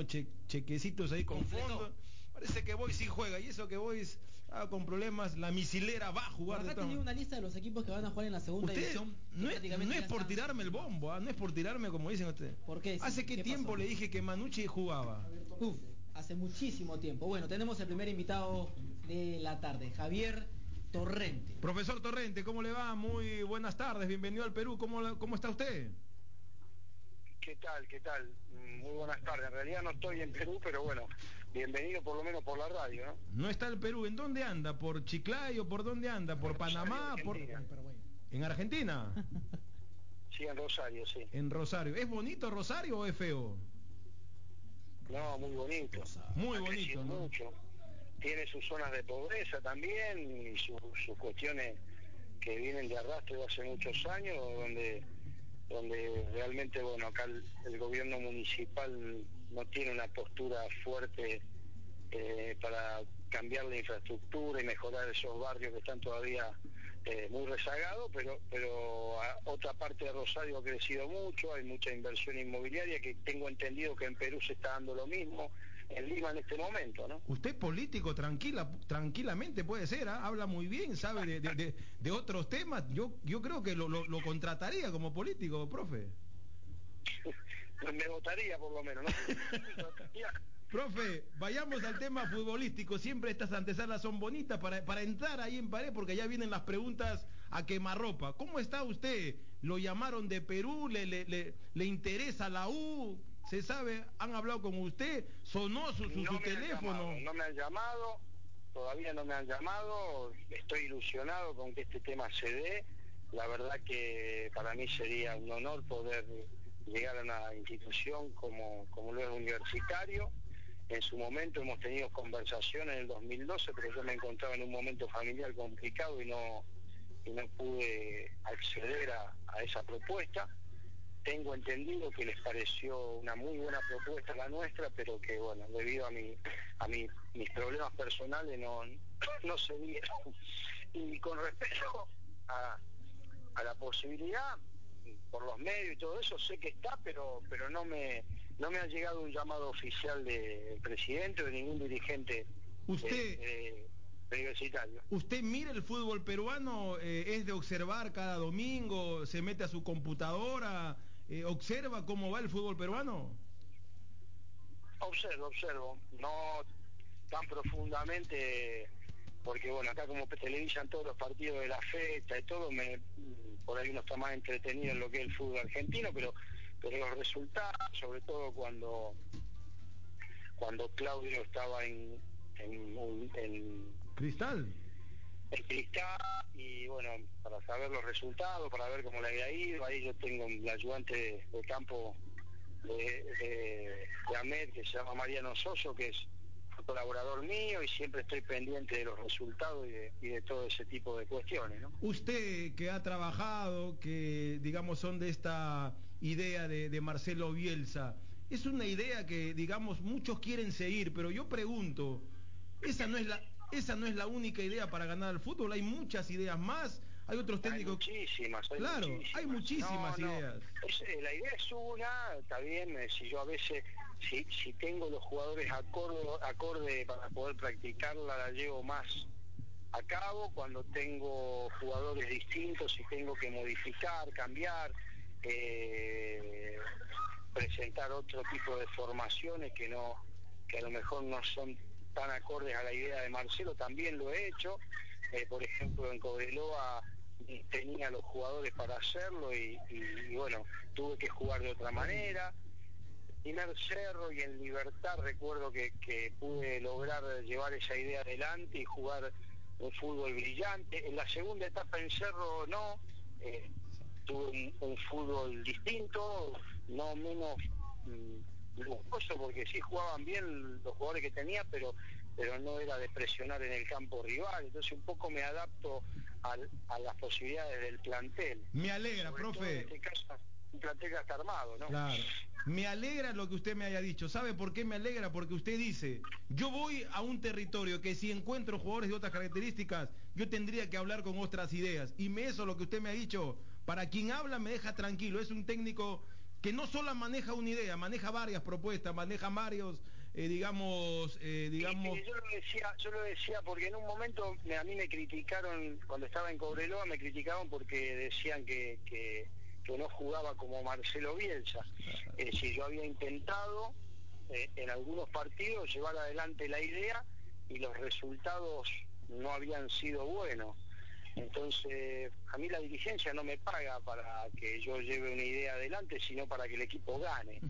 unos chequecitos ahí con fondo. Parece que Boys sí juega y eso que Boys ah, con problemas, la misilera va a jugar. Acá tenía una lista de los equipos que van a jugar en la segunda división. No es, no es por tirarme el bombo, ah, no es por tirarme como dicen ustedes. ¿Por qué? ¿Hace qué, tiempo le dije que Manucci jugaba? Uf, hace muchísimo tiempo. Bueno, tenemos el primer invitado de la tarde, Javier Torrente. Profesor Torrente, ¿cómo le va? Muy buenas tardes, bienvenido al Perú. ¿Cómo, cómo está usted? ¿Qué tal? ¿Qué tal? Muy buenas tardes. En realidad no estoy en Perú, pero bueno, bienvenido por lo menos por la radio, ¿no? No está el Perú. ¿En dónde anda? ¿Por Chiclayo? ¿Por dónde anda? ¿Por Panamá? ¿Por... ¿En Argentina? Sí, en Rosario, sí. En Rosario. ¿Es bonito Rosario o es feo? No, muy bonito. Muy bonito, ¿no? Mucho. Tiene sus zonas de pobreza también y sus cuestiones que vienen de arrastre de hace muchos años, donde donde realmente, bueno, acá el, gobierno municipal no tiene una postura fuerte eh, para cambiar la infraestructura y mejorar esos barrios que están todavía eh, muy rezagados, pero, pero otra parte de Rosario ha crecido mucho, hay mucha inversión inmobiliaria, que tengo entendido que en Perú se está dando lo mismo, en Lima en este momento, ¿no? Usted político, tranquila, tranquilamente puede ser, ¿ah? habla muy bien, sabe de, otros temas, yo, yo creo que lo, lo, contrataría como político, profe. Me votaría por lo menos, ¿no? Profe, vayamos al tema futbolístico. Siempre estas antesalas son bonitas para, para entrar ahí en pared porque ya vienen las preguntas a quemarropa. ¿Cómo está usted? ¿Lo llamaron de Perú? ¿Le, le, le, interesa la U? ¿Se sabe? ¿Han hablado con usted? ¿Sonó su, su, teléfono? no me han llamado, todavía no me han llamado. Estoy ilusionado con que este tema se dé. La verdad que para mí sería un honor poder llegar a una institución como, como lo es universitario en su momento hemos tenido conversaciones en el 2012, pero yo me encontraba en un momento familiar complicado y no, no pude acceder a, esa propuesta. Tengo entendido que les pareció una muy buena propuesta la nuestra, pero que bueno, debido a mi, a mis problemas personales no, no se dieron. Y con respecto a, a la posibilidad, por los medios y todo eso, sé que está, pero, pero no me no me ha llegado un llamado oficial del presidente o de ningún dirigente usted eh, universitario. ¿Usted mira el fútbol peruano? Eh, ¿Es de observar cada domingo? ¿Se mete a su computadora? Eh, ¿Observa cómo va el fútbol peruano? Observo, observo. No tan profundamente porque bueno, acá como televisan todos los partidos de la fecha y todo, me, por ahí uno está más entretenido en lo que es el fútbol argentino, pero, pero los resultados, sobre todo cuando cuando Claudio estaba en, en, Cristal. En Cristal, y bueno, para saber los resultados, para ver cómo le había ido, ahí yo tengo el ayudante de, campo de, de, de Ahmed, que se llama Mariano Soso, que es colaborador mío y siempre estoy pendiente de los resultados y de, todo ese tipo de cuestiones. Usted que ha trabajado, que digamos son de esta idea de, Marcelo Bielsa, es una idea que digamos muchos quieren seguir, pero yo pregunto, esa no es la esa no es la única idea para ganar al fútbol, hay muchas ideas más, hay otros técnicos. Hay muchísimas, claro, hay muchísimas ideas. Eh, la idea es una, está bien, eh, si yo a veces si, si tengo los jugadores acorde, acorde para poder practicarla, la llevo más a cabo. Cuando tengo jugadores distintos y tengo que modificar, cambiar, eh, presentar otro tipo de formaciones que no que a lo mejor no son tan acordes a la idea de Marcelo, también lo he hecho. Eh, por ejemplo, en Cobreloa tenía los jugadores para hacerlo y bueno, tuve que jugar de otra manera primer cerro y en libertad recuerdo que, pude lograr llevar esa idea adelante y jugar un fútbol brillante. En la segunda etapa en cerro no, eh, tuve un, fútbol distinto, no menos mm, lujoso porque sí jugaban bien los jugadores que tenía, pero pero no era de presionar en el campo rival, entonces un poco me adapto a las posibilidades del plantel. Me alegra, profe. En este caso, un plantel ya está armado, ¿no? Claro. Me alegra lo que usted me haya dicho. ¿Sabe por qué me alegra? Porque usted dice, yo voy a un territorio que si encuentro jugadores de otras características, yo tendría que hablar con otras ideas. Y me eso lo que usted me ha dicho, para quien habla me deja tranquilo. Es un técnico que no solo maneja una idea, maneja varias propuestas, maneja varios, eh, digamos, eh, digamos... yo lo decía, yo lo decía porque en un momento a mí me criticaron, cuando estaba en Cobreloa, me criticaban porque decían que, que, no jugaba como Marcelo Bielsa. Es decir, yo había intentado eh, en algunos partidos llevar adelante la idea y los resultados no habían sido buenos. Entonces, a mí la dirigencia no me paga para que yo lleve una idea adelante, sino para que el equipo gane.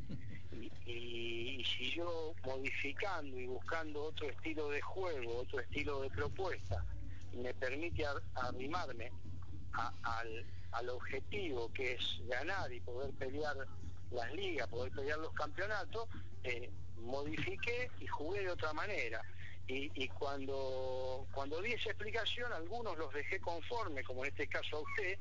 Y, si yo modificando y buscando otro estilo de juego, otro estilo de propuesta, me permite arrimarme al, objetivo que es ganar y poder pelear las ligas, poder pelear los campeonatos, eh, modifiqué y jugué de otra manera. Y, cuando, cuando di esa explicación, algunos los dejé conforme, como en este caso a usted,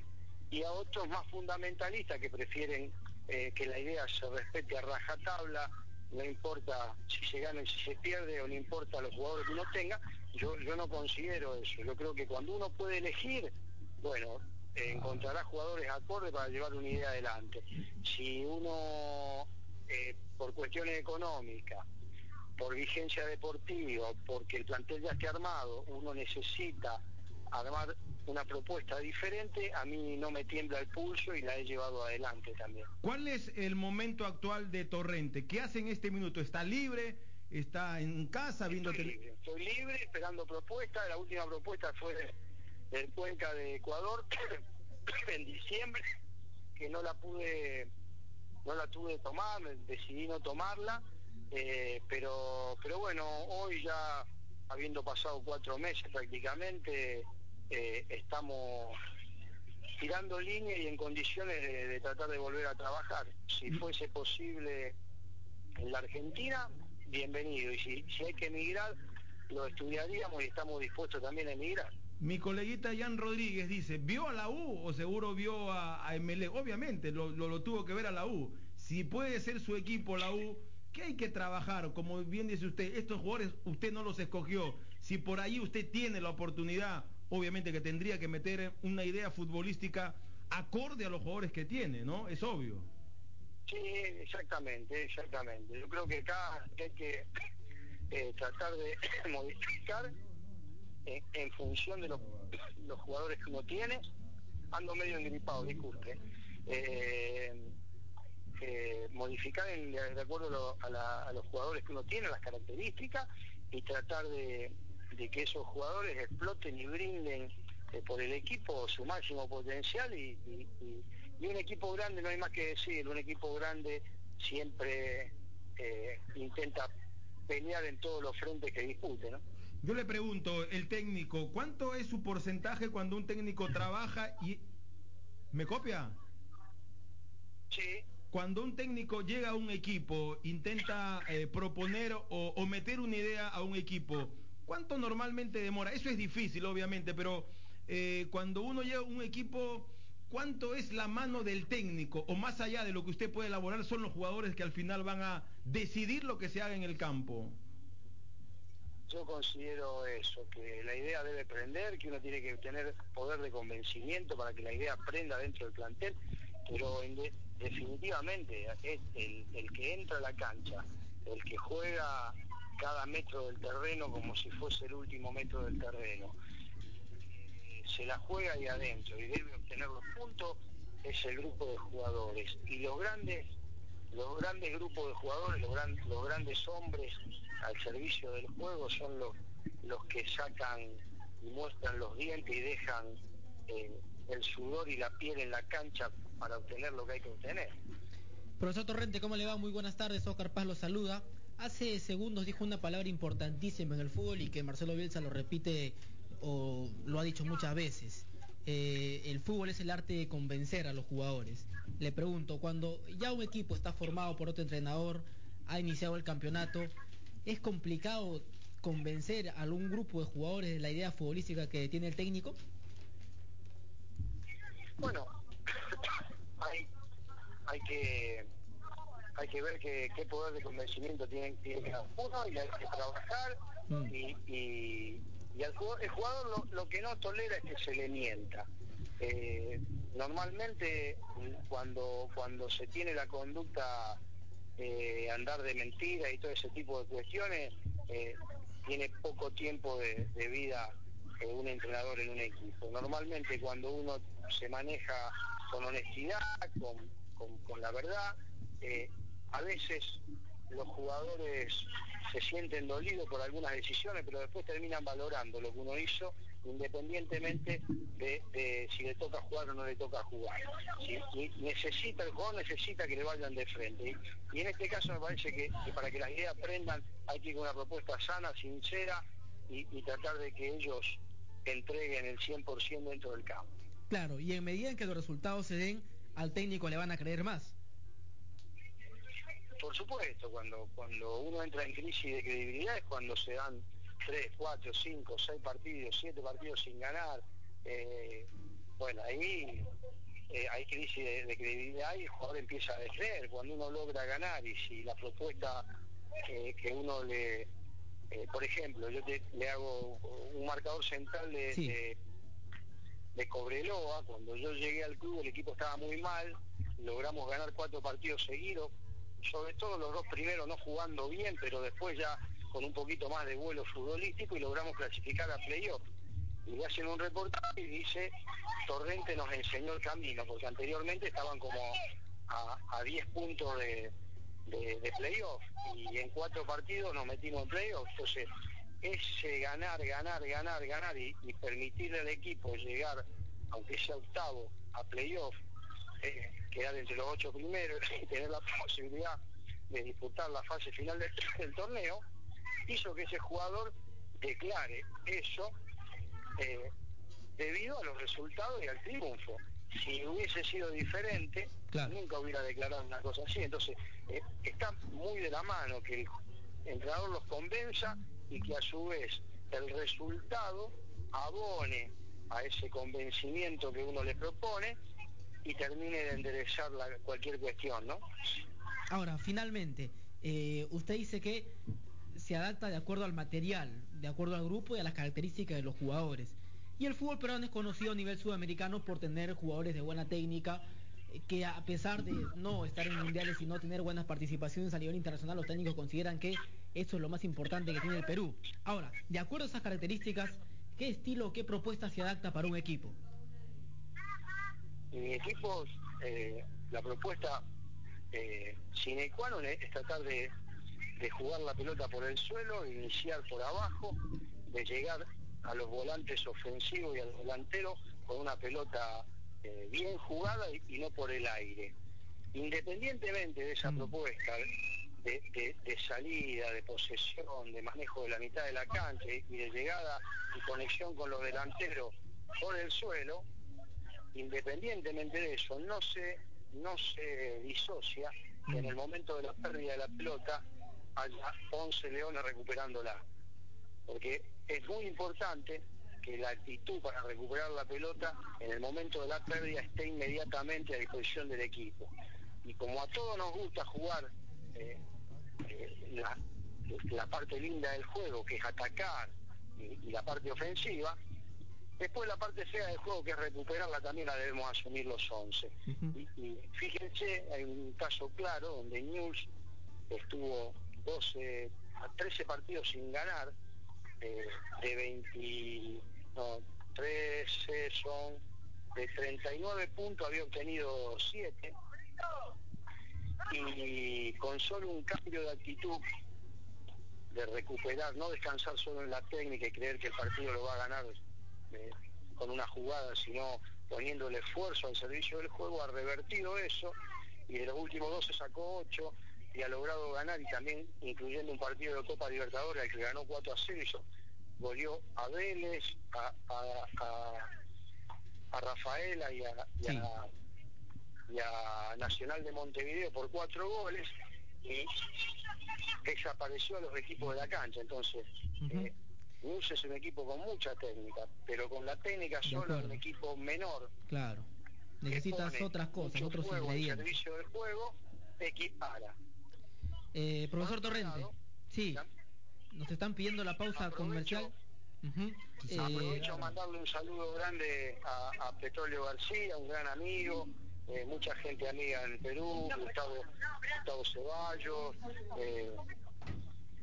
y a otros más fundamentalistas que prefieren eh, que la idea se respete a rajatabla, no importa si se gana y si se pierde, o no importa los jugadores que uno tenga, yo, yo no considero eso. Yo creo que cuando uno puede elegir, bueno, encontrará jugadores acordes para llevar una idea adelante. Si uno, eh, por cuestiones económicas, por vigencia deportiva, porque el plantel ya esté armado, uno necesita armar una propuesta diferente, a mí no me tiembla el pulso y la he llevado adelante también. ¿Cuál es el momento actual de Torrente? ¿Qué hace en este minuto? ¿Está libre? ¿Está en casa viendo Estoy libre, estoy libre esperando propuestas. La última propuesta fue del Cuenca de Ecuador en diciembre, que no la pude, no la tuve tomar, decidí no tomarla, eh, pero, pero bueno, hoy ya habiendo pasado cuatro meses prácticamente, eh, estamos tirando línea y en condiciones de, tratar de volver a trabajar. Si fuese posible en la Argentina, bienvenido. Y si, si hay que emigrar, lo estudiaríamos y estamos dispuestos también a emigrar. Mi coleguita Jan Rodríguez dice, ¿vio a la U o seguro vio a, a ML? Obviamente, lo, lo, tuvo que ver a la U. Si puede ser su equipo la U, ¿qué hay que trabajar? Como bien dice usted, estos jugadores usted no los escogió. Si por ahí usted tiene la oportunidad obviamente que tendría que meter una idea futbolística acorde a los jugadores que tiene, ¿no? Es obvio. Sí, exactamente, exactamente. Yo creo que acá hay que eh, tratar de modificar eh, en función de los, jugadores que uno tiene. Ando medio engripado, disculpe. Eh, modificar de acuerdo a, los jugadores que uno tiene, las características, y tratar de, de que esos jugadores exploten y brinden eh, por el equipo su máximo potencial y, un equipo grande, no hay más que decir, un equipo grande siempre eh, intenta pelear en todos los frentes que dispute, ¿no? Yo le pregunto, el técnico, ¿cuánto es su porcentaje cuando un técnico trabaja y... ¿Me copia? Sí. Cuando un técnico llega a un equipo, intenta eh, proponer o, o meter una idea a un equipo, ¿Cuánto normalmente demora? Eso es difícil, obviamente, pero eh, cuando uno lleva un equipo, ¿cuánto es la mano del técnico? O más allá de lo que usted puede elaborar, son los jugadores que al final van a decidir lo que se haga en el campo. Yo considero eso, que la idea debe prender, que uno tiene que tener poder de convencimiento para que la idea prenda dentro del plantel, pero definitivamente es el, que entra a la cancha, el que juega cada metro del terreno como si fuese el último metro del terreno. Eh, se la juega ahí adentro y debe obtener los puntos es el grupo de jugadores. Y los grandes, los grandes grupos de jugadores, los, los grandes hombres al servicio del juego son los, los que sacan y muestran los dientes y dejan eh, el sudor y la piel en la cancha para obtener lo que hay que obtener. Profesor Torrente, ¿cómo le va? Muy buenas tardes. Oscar Paz lo saluda. Hace segundos dijo una palabra importantísima en el fútbol y que Marcelo Bielsa lo repite o lo ha dicho muchas veces. Eh, el fútbol es el arte de convencer a los jugadores. Le pregunto, cuando ya un equipo está formado por otro entrenador, ha iniciado el campeonato, ¿es complicado convencer a algún grupo de jugadores de la idea futbolística que tiene el técnico? Bueno, hay, hay que hay que ver qué, poder de convencimiento tiene, tiene cada uno y hay que trabajar mm. y, y, al jugador, el jugador lo, que no tolera es que se le mienta. Eh, normalmente cuando, cuando se tiene la conducta eh, andar de mentira y todo ese tipo de cuestiones, eh, tiene poco tiempo de, vida un entrenador en un equipo. Normalmente cuando uno se maneja con honestidad, con, con la verdad, a veces los jugadores se sienten dolidos por algunas decisiones, pero después terminan valorando lo que uno hizo independientemente de, si le toca jugar o no le toca jugar. necesita, el jugador necesita que le vayan de frente. Y, en este caso me parece que, para que las ideas aprendan hay que ir con una propuesta sana, sincera y, y tratar de que ellos entreguen el 100% dentro del campo. Claro, y en medida en que los resultados se den, al técnico le van a creer más. Por supuesto, cuando, cuando uno entra en crisis de credibilidad es cuando se dan tres, cuatro, cinco, seis partidos, siete partidos sin ganar. Eh, bueno, ahí eh, hay crisis de, credibilidad y el jugador empieza a descreer. Cuando uno logra ganar y si la propuesta que uno le... Eh, por ejemplo, yo le hago un marcador central de, de Cobreloa, cuando yo llegué al club el equipo estaba muy mal, logramos ganar cuatro partidos seguidos, sobre todo los dos primeros no jugando bien, pero después ya con un poquito más de vuelo futbolístico y logramos clasificar a playoff. Y le hacen un reportaje y dice, Torrente nos enseñó el camino, porque anteriormente estaban como a, 10 puntos de, de, playoff y en cuatro partidos nos metimos en playoff. Entonces, ese ganar, ganar, ganar, ganar y, permitirle al equipo llegar, aunque sea octavo, a playoff, eh, quedar entre los ocho primeros y tener la posibilidad de disputar la fase final del, torneo, hizo que ese jugador declare eso eh, debido a los resultados y al triunfo. Si hubiese sido diferente, nunca hubiera declarado una cosa así. Entonces, eh, está muy de la mano que el entrenador los convenza y que a su vez el resultado abone a ese convencimiento que uno le propone y termine de enderezar cualquier cuestión, ¿no? Ahora, finalmente, eh, usted dice que se adapta de acuerdo al material, de acuerdo al grupo y a las características de los jugadores. Y el fútbol peruano es conocido a nivel sudamericano por tener jugadores de buena técnica, que a pesar de no estar en mundiales y no tener buenas participaciones a nivel internacional, los técnicos consideran que eso es lo más importante que tiene el Perú. Ahora, de acuerdo a esas características, ¿qué estilo qué propuesta se adapta para un equipo? mi equipo, eh, la propuesta eh, sine qua non es tratar de, jugar la pelota por el suelo, iniciar por abajo, de llegar a los volantes ofensivos y al delantero con una pelota eh, bien jugada y, no por el aire. Independientemente de esa mm. propuesta de, salida, de posesión, de manejo de la mitad de la cancha y de llegada y conexión con los delanteros por el suelo, independientemente de eso, no se, no se disocia que en el momento de la pérdida de la pelota haya 11 leones recuperándola. Porque es muy importante que la actitud para recuperar la pelota en el momento de la pérdida esté inmediatamente a disposición del equipo. Y como a todos nos gusta jugar eh, eh, la, parte linda del juego, que es atacar, y la parte ofensiva, Después la parte fea del juego, que es recuperarla, también la debemos asumir los 11. y, fíjense, hay un caso claro donde News estuvo 12, 13 partidos sin ganar, eh, de 20, no, 13 son, de 39 puntos había obtenido 7 y con solo un cambio de actitud de recuperar, no descansar solo en la técnica y creer que el partido lo va a ganar con una jugada, sino poniendo el esfuerzo al servicio del juego, ha revertido eso y de los últimos dos se sacó ocho y ha logrado ganar y también incluyendo un partido de Copa Libertadores al que ganó 4 a 0 y a Vélez, a, a, Rafaela y a, Nacional de Montevideo por cuatro goles y desapareció a los equipos de la cancha. Entonces, News es un equipo con mucha técnica, pero con la técnica solo un equipo menor. Claro. Necesitas otras cosas, otros ingredientes. El servicio del juego equipara. Eh, profesor Torrente, sí. Nos están pidiendo la pausa comercial. Aprovecho a mandarle un saludo grande a, Petróleo García, un gran amigo, eh, mucha gente amiga en Perú, Gustavo, Gustavo Ceballos, eh,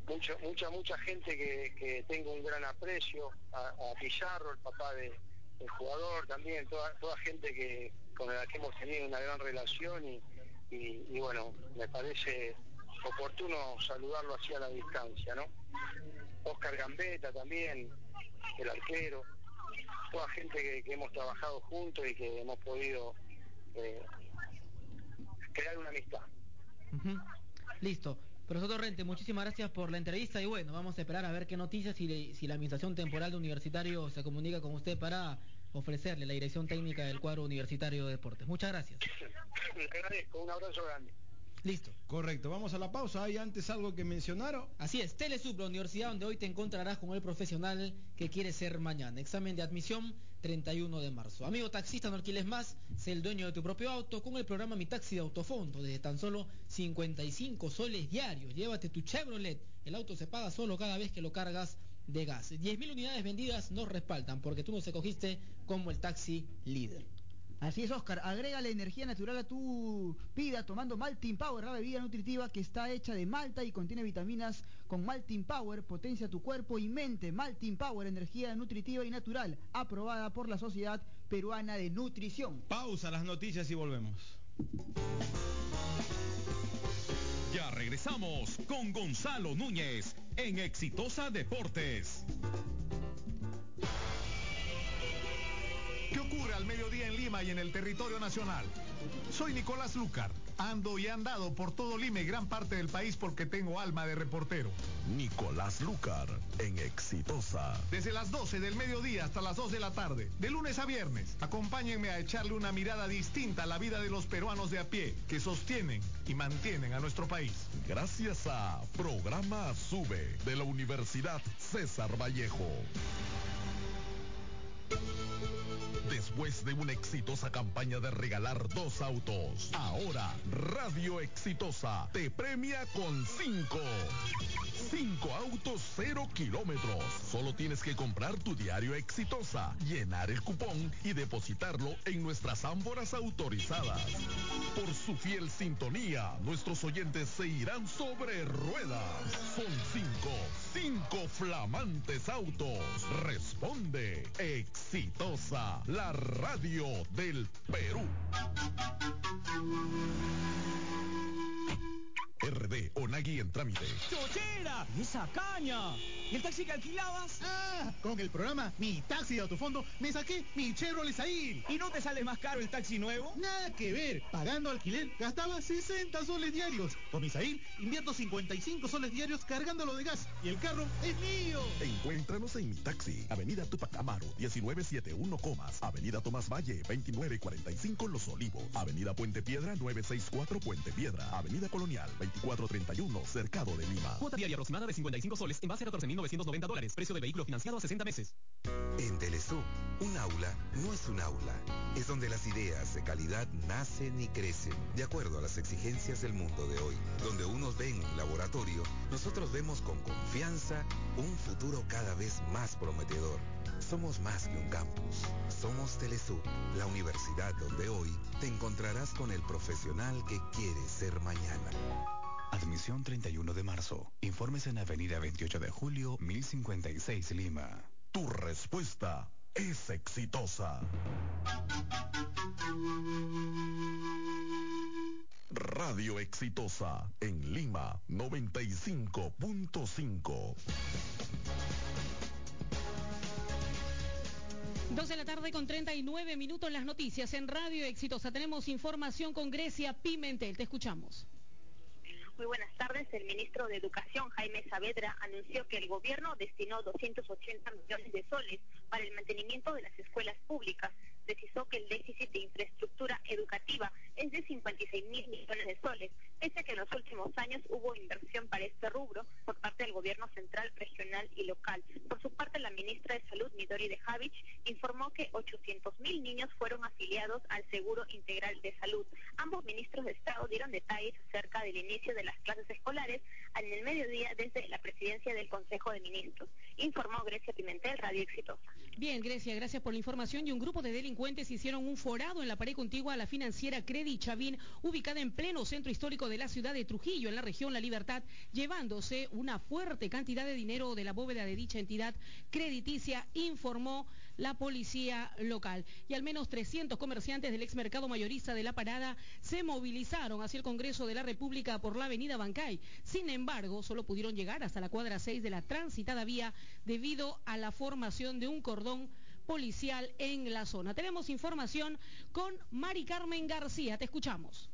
mucha, mucha, mucha gente que, tengo un gran aprecio, a, Pizarro, el papá del jugador también, toda, toda gente que con la que hemos tenido una gran relación y, y, bueno, me parece oportuno saludarlo así a la distancia, ¿no? Oscar Gambetta también, el arquero, toda gente que, hemos trabajado juntos y que hemos podido eh, crear una amistad. Listo. Profesor Torrente, muchísimas gracias por la entrevista y bueno, vamos a esperar a ver qué noticias y si la Administración Temporal de Universitario se comunica con usted para ofrecerle la dirección técnica del cuadro universitario de deportes. Muchas gracias. Le agradezco, un abrazo grande. Listo. Correcto, vamos a la pausa. ¿Hay antes algo que mencionaron? Así es, Telesub, la universidad donde hoy te encontrarás con el profesional que quiere ser mañana. Examen de admisión 31 de marzo. Amigo taxista, no alquiles más, sé el dueño de tu propio auto con el programa Mi Taxi de Autofondo. Desde tan solo 55 soles diarios. Llévate tu Chevrolet. El auto se paga solo cada vez que lo cargas de gas. 10.000 unidades vendidas nos respaldan porque tú nos escogiste como el taxi líder. Así es, Oscar. Agrégale energía natural a tu vida tomando Maltin Power, la bebida nutritiva que está hecha de malta y contiene vitaminas con Maltin Power. Potencia tu cuerpo y mente. Maltin Power, energía nutritiva y natural, aprobada por la Sociedad Peruana de Nutrición. Pausa las noticias y volvemos. Ya regresamos con Gonzalo Núñez en Exitosa Deportes. Al mediodía en Lima y en el territorio nacional? Soy Nicolás Lucar. Ando y he andado por todo Lima y gran parte del país porque tengo alma de reportero. Nicolás Lucar, en Exitosa. Desde las 12 del mediodía hasta las 2 de la tarde, de lunes a viernes, acompáñenme a echarle una mirada distinta a la vida de los peruanos de a pie que sostienen y mantienen a nuestro país. Gracias a Programa Sube de la Universidad César Vallejo. Después de una exitosa campaña de regalar dos autos, ahora Radio Exitosa te premia con cinco. Cinco autos, cero kilómetros. Solo tienes que comprar tu diario Exitosa, llenar el cupón y depositarlo en nuestras ámboras autorizadas. Por su fiel sintonía, nuestros oyentes se irán sobre ruedas. Son cinco, cinco flamantes autos. Responde Exitosa la radio del Perú. RD Onagui en trámite. ¡Chochera! ¡Esa caña! ¿Y el taxi que alquilabas? Ah, con el programa Mi Taxi de Autofondo me saqué mi Chevrolet Zahir. ¿Y no te sale más caro el taxi nuevo? Nada que ver. Pagando alquiler gastaba 60 soles diarios. Con mi Zahir invierto 55 soles diarios cargándolo de gas. Y el carro es mío. Encuéntranos en Mi Taxi, Avenida Tupac Amaro, 1971 Comas, Avenida Tomás Valle, 2945 Los Olivos, Avenida Puente Piedra, 964 Puente Piedra, Avenida Colonial, 2431, Cercado de Lima. Cuota diaria aproximada de 55 soles en base a 14.990 dólares. Precio de vehículo financiado a 60 meses. En Telesub, un aula no es un aula. Es donde las ideas de calidad nacen y crecen, de acuerdo a las exigencias del mundo de hoy. Donde unos ven un laboratorio, nosotros vemos con confianza un futuro cada vez más prometedor. Somos más que un campus. Somos Telesub, la universidad donde hoy te encontrarás con el profesional que quiere ser mañana. Admisión 31 de marzo. Informes en Avenida 28 de Julio, 1056 Lima. Tu respuesta es exitosa. Radio Exitosa en Lima 95.5. Dos de la tarde con 39 minutos las noticias en Radio Exitosa. Tenemos información con Grecia Pimentel. Te escuchamos. Muy buenas tardes. El ministro de Educación, Jaime Saavedra, anunció que el gobierno destinó 280 millones de soles para el mantenimiento de las escuelas públicas. Precisó que el déficit de infraestructura educativa es de 56 mil millones de soles, pese a que en los últimos años hubo inversión para este rubro por parte del gobierno central, regional y local. Por su parte, la ministra de Salud, Midori de Javich, informó que 800 mil niños fueron afiliados al Seguro Integral de Salud. Ambos ministros de Estado dieron detalles acerca del inicio de las clases escolares en el mediodía desde la presidencia del Consejo de Ministros. Informó Grecia Pimentel, Radio Exitosa. Bien, Grecia, gracias por la información. Y un grupo de delincuentes hicieron un forado en la pared contigua a la financiera Credit Chavín, ubicada en pleno centro histórico de la ciudad de Trujillo, en la región La Libertad, llevándose una fuerte cantidad de dinero de la bóveda de dicha entidad crediticia, informó la policía local. Y al menos 300 comerciantes del ex mercado mayorista de La Parada se movilizaron hacia el Congreso de la República por la avenida Bancay. Sin embargo, solo pudieron llegar hasta la cuadra 6 de la transitada vía debido a la formación de un cordón policial en la zona. Tenemos información con Mari Carmen García. Te escuchamos.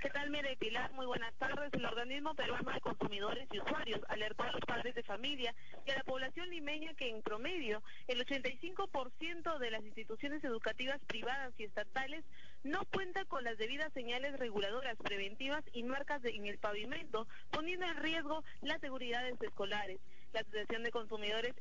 ¿Qué tal, Mire Pilar? Muy buenas tardes. El organismo peruano de consumidores y usuarios alertó a los padres de familia y a la población limeña que en promedio el 85% de las instituciones educativas privadas y estatales no cuenta con las debidas señales reguladoras preventivas y marcas de- en el pavimento, poniendo en riesgo la seguridad de los escolares. La Asociación de Consumidores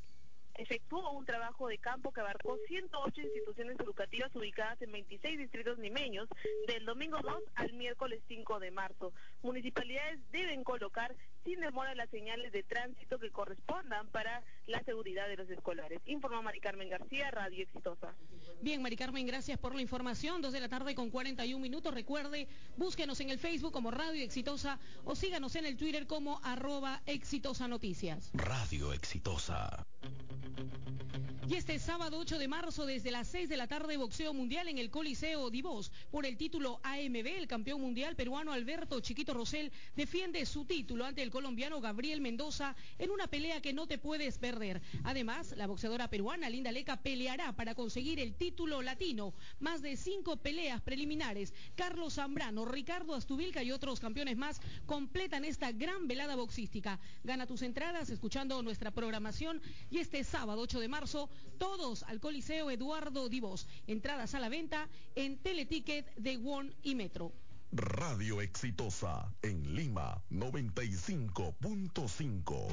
efectuó un trabajo de campo que abarcó 108 instituciones educativas ubicadas en 26 distritos limeños del domingo 2 al miércoles 5 de marzo. Municipalidades deben colocar sin demora las señales de tránsito que correspondan para la seguridad de los escolares. Informó Mari Carmen García, Radio Exitosa. Bien, Mari Carmen, gracias por la información. Dos de la tarde con 41 minutos. Recuerde, búsquenos en el Facebook como Radio Exitosa o síganos en el Twitter como arroba Exitosa Noticias. Radio Exitosa. Y este sábado 8 de marzo, desde las 6 de la tarde, boxeo mundial en el Coliseo Divos. Por el título AMB, el campeón mundial peruano Alberto Chiquito Rosell defiende su título ante el colombiano Gabriel Mendoza en una pelea que no te puedes perder. Además, la boxeadora peruana Linda Leca peleará para conseguir el título latino. Más de cinco peleas preliminares. Carlos Zambrano, Ricardo Astubilca y otros campeones más completan esta gran velada boxística. Gana tus entradas escuchando nuestra programación y este sábado 8 de marzo todos al Coliseo Eduardo Divos. Entradas a la venta en Teleticket de One y Metro. Radio Exitosa en Lima 95.5.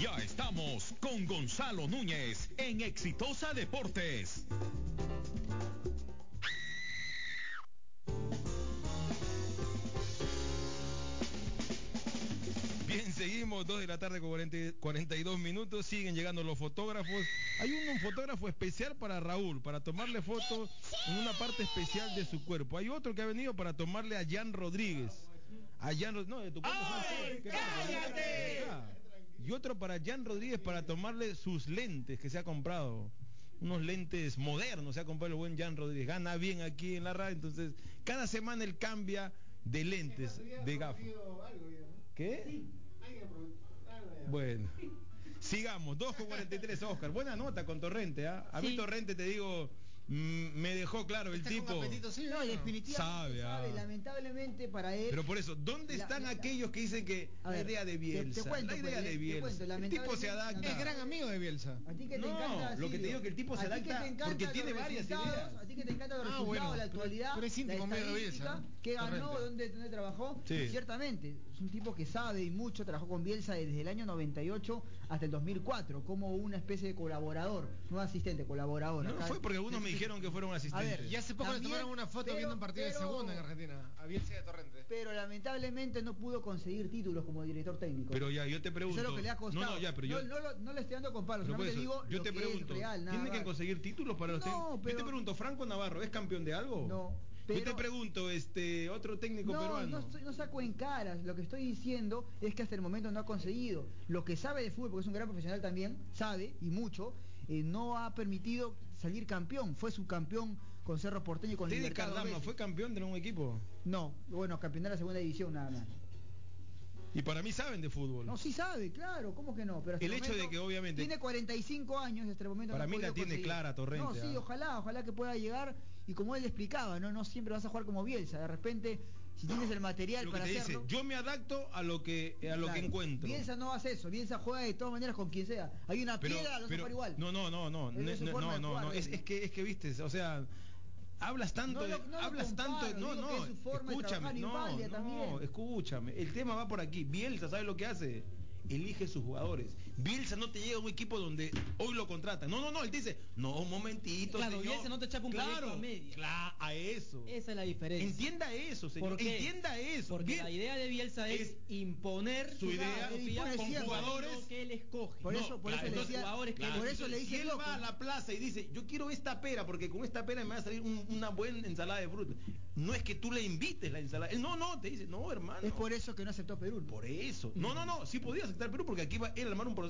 Ya estamos con Gonzalo Núñez en Exitosa Deportes. Seguimos, 2 de la tarde con 40 42 minutos, siguen llegando los fotógrafos. Hay un, un fotógrafo especial para Raúl, para tomarle fotos en una parte especial de su cuerpo. Hay otro que ha venido para tomarle a Jan Rodríguez. A Jan Ro- no, de tu cuerpo son- ¿qué pasa? Y otro para Jan Rodríguez para tomarle sus lentes que se ha comprado. Unos lentes modernos, se ha comprado el buen Jan Rodríguez. Gana bien aquí en la radio, entonces cada semana él cambia de lentes, de gafas. ¿Qué? Bueno. Sigamos, 2 con 43 Oscar. Buena nota con Torrente, ¿ah? A mí Sí. Torrente te digo, mm, me dejó claro el tipo. No, definitivamente Sabe, ah. sabe, lamentablemente para él. Pero por eso, ¿dónde La- están la- aquellos que dicen que la idea de Bielsa? te cuento, la idea pues, de te Bielsa. cuento, el tipo se lamentablemente- adapta. Es gran amigo de Bielsa. A ti que te No, encanta, lo que te digo que el tipo se que adapta porque tiene varias ideas. A ti que te encantan los Ah, resultados, bueno, la pero- actualidad, pero es íntimo la amigo de Bielsa, estadística, qué ganó, dónde, dónde trabajó. Sí. Ciertamente, es un tipo que sabe y mucho, trabajó con Bielsa desde el año 98 hasta el 2004 como una especie de colaborador, no asistente, colaborador. No, fue porque algunos me dijeron que fueron asistentes. ver, Y hace poco le También, tomaron una foto pero- viendo un partido pero- de segunda en Argentina, a Bielsa y a Torrente. Pero lamentablemente no pudo conseguir títulos como director técnico. Pero ya, yo te pregunto. Eso es lo que le ha costado. No, no, ya, pero yo. no, lo- no le estoy dando con palos, solamente eso, digo yo lo te que pregunto, es real, nada ¿tienen que conseguir títulos para los No, pero- Yo te pregunto, Franco Navarro, ¿es campeón de algo? No, Yo te pero- pregunto, este, otro técnico No, peruano. no, estoy- no saco en caras. Lo que estoy diciendo es que hasta el momento no ha conseguido. Lo que sabe de fútbol, porque es un gran profesional también, sabe y mucho, eh, no ha permitido salir campeón. Fue subcampeón con Cerro Porteño y con Teddy Cardama fue campeón de un equipo. No, bueno, campeón de la segunda división nada más. Y para mí saben de fútbol. No, sí sabe, claro, ¿cómo que no? Pero hasta El hecho de que obviamente- Tiene 45 años y hasta el momento Para no mí la tiene conseguir. clara Torrente, No, sí, ah. ojalá, ojalá que pueda llegar y como él explicaba, no no siempre vas a jugar como Bielsa, de repente si tienes el material Lo que para dice, hacerlo. yo me adapto a lo que a lo que encuentro. Bielsa no hace eso, Bielsa juega de todas maneras con quien sea. Hay una Pero- piedra, lo pero- igual. No, no, no, no, no, no, no, jugar, es, que es que viste, o sea, hablas tanto, No lo- hablas comparo, tanto, no, que no, es escúchame, no, no, también. escúchame, el tema va por aquí. Bielsa, ¿sabes lo que hace? Elige sus jugadores. Bielsa no te llega a un equipo donde hoy lo contratan. No, no, no, él dice, no, un momentito, Claro, señor. Bielsa no te chapa un claro, proyecto a media. Claro, a eso. Esa es la diferencia. Entienda eso, señor. ¿Por qué? Entienda eso. Porque Bien. la idea de Bielsa es, Es imponer su idea con jugadores que él escoge. Por eso, por claro, eso le entonces, decía, jugadores que Claro, por eso le dice si él loco. va a la plaza y dice, yo quiero esta pera, porque con esta pera me va a salir un- una buena ensalada de fruta. No es que tú le invites la ensalada. Él no, no, te dice, no, hermano. Es por eso que no aceptó Perú. Por eso. No, no, no, sí podía aceptar Perú porque aquí va él a armar un proceso.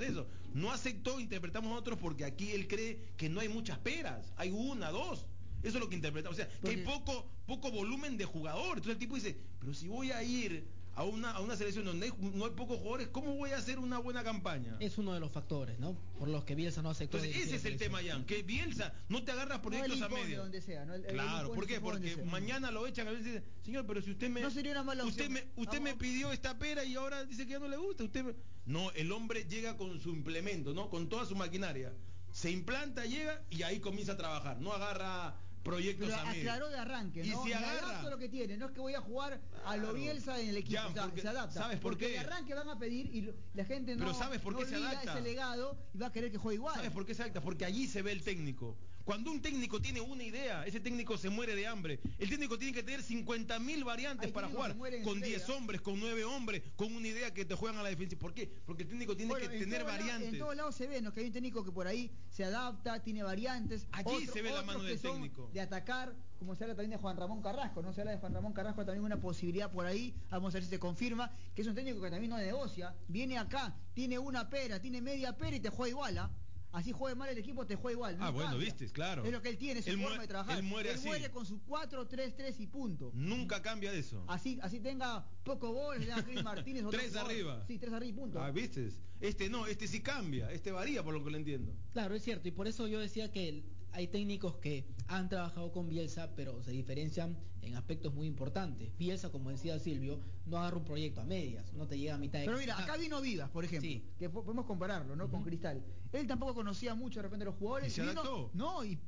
No aceptó, interpretamos nosotros porque aquí él cree que no hay muchas peras. Hay una, dos. Eso es lo que interpretamos. O sea, que hay poco, poco volumen de jugador. Entonces el tipo dice, pero si voy a ir a una, a una selección donde hay- no hay pocos jugadores, ¿cómo voy a hacer una buena campaña? Es uno de los factores, ¿no? Por los que Bielsa no aceptó. Entonces ese es el tema. Jan, que Bielsa no te agarras No, proyectos a impone medio. donde sea, ¿no? Claro, ¿por qué? Porque sea. mañana lo echan a veces dice, señor, pero si usted me No sería una mala usted opción. me usted me pidió esta pera y ahora dice que ya no le gusta, usted me- No, el hombre llega con su implemento, ¿no? Con toda su maquinaria. Se implanta, llega y ahí comienza a trabajar, no agarra proyectos Pero aclaró de arranque, Y ¿no? si Me agarra- lo que tiene, no es que voy a jugar a lo. Bielsa en el equipo, Ya, o sea, porque- se adapta. ¿sabes por porque qué? de arranque van a pedir y la gente no, Pero ¿sabes por no qué se olvida adapta? ese legado y va a querer que juegue igual. ¿Sabes por qué se adapta? Porque allí se ve el técnico. Cuando un técnico tiene una idea, ese técnico se muere de hambre. El técnico tiene que tener 50 mil variantes Hay para jugar. Con su 10 idea. hombres, con 9 hombres, con una idea que te juegan a la defensa. ¿Por qué? Porque el técnico tiene Bueno, que en tener variantes. En todos lados se ve, ¿no? Que hay un técnico que por ahí se adapta, tiene variantes. Allí se ve la mano del técnico. De atacar, como se habla también de Juan Ramón Carrasco, ¿no? Se habla de Juan Ramón Carrasco también una posibilidad por ahí. Vamos a ver si se confirma. Que es un técnico que también no negocia. Viene acá, tiene una pera, tiene media pera y te juega igual, ¿ah? Así juegue mal el equipo, te juega igual. no Ah, bueno, viste, claro. Es lo que él tiene, su Él forma de trabajar. él muere así. con su 4-3-3 y punto. Nunca cambia eso. Así, así tenga poco gol, tenga Chris Martínez. otro Tres arriba. Sí, tres arriba y punto. Ah, ¿viste? Este no, este sí cambia. Este varía por lo que le entiendo. Claro, es cierto, y por eso yo decía que hay técnicos que han trabajado con Bielsa, pero se diferencian en aspectos muy importantes. Bielsa, como decía Silvio, no agarra un proyecto a medias, no te llega a mitad de Pero mira, acá vino Vivas, por ejemplo, Sí. que po- podemos compararlo, ¿no? Con Cristal. Él tampoco conocía mucho de repente los jugadores. ¿Y se vino- adaptó? No, y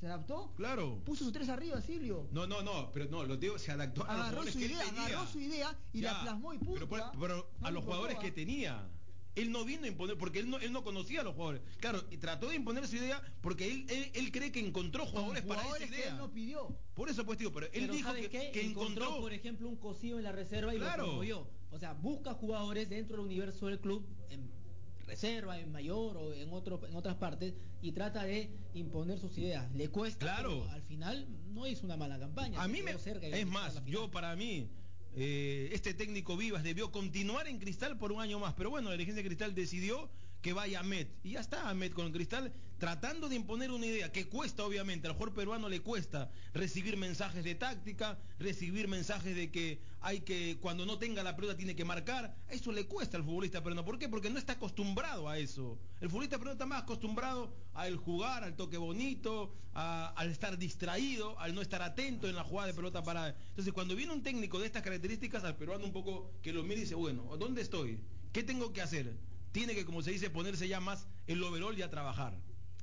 se adaptó. Claro. Puso sus tres arriba, Silvio. No, no, no, pero no, lo digo, se adaptó a los Agarró jugadores su que él idea, tenía. agarró su idea y Ya, la plasmó y punto. Pero, ¿ah? pero No a los jugadores importó, que ¿ah? tenía. Él no vino a imponer, porque él no, él no conocía a los jugadores. Claro, y trató de imponer su idea porque él, él, él cree que encontró Con jugadores, para esa que idea. él no pidió. Por eso pues digo, pero él Pero dijo ¿sabes que, qué? que encontró, por ejemplo, un cosido en la reserva y Claro. lo promovió. O sea, busca jugadores dentro del universo del club, en reserva, en mayor o en otro en otras partes, y trata de imponer sus ideas. Le cuesta, Claro. pero al final no hizo una mala campaña. A mí me. cerca Es a más, yo para mí, eh, este técnico Vivas debió continuar en Cristal por un año más. Pero bueno, la dirigencia de Cristal decidió que vaya a Met. Y ya está, Met con Cristal, tratando de imponer una idea que cuesta, obviamente. Al jugador peruano le cuesta recibir mensajes de táctica, recibir mensajes de que hay que, cuando no tenga la pelota, tiene que marcar. Eso le cuesta al futbolista peruano. ¿Por qué? Porque no está acostumbrado a eso. El futbolista peruano está más acostumbrado al jugar, al toque bonito, a- al estar distraído, al no estar atento en la jugada de pelota parada. Entonces, cuando viene un técnico de estas características, al peruano un poco que lo mira y dice, bueno, ¿dónde estoy? ¿Qué tengo que hacer? Tiene que, como se dice, ponerse ya más el overall y a trabajar.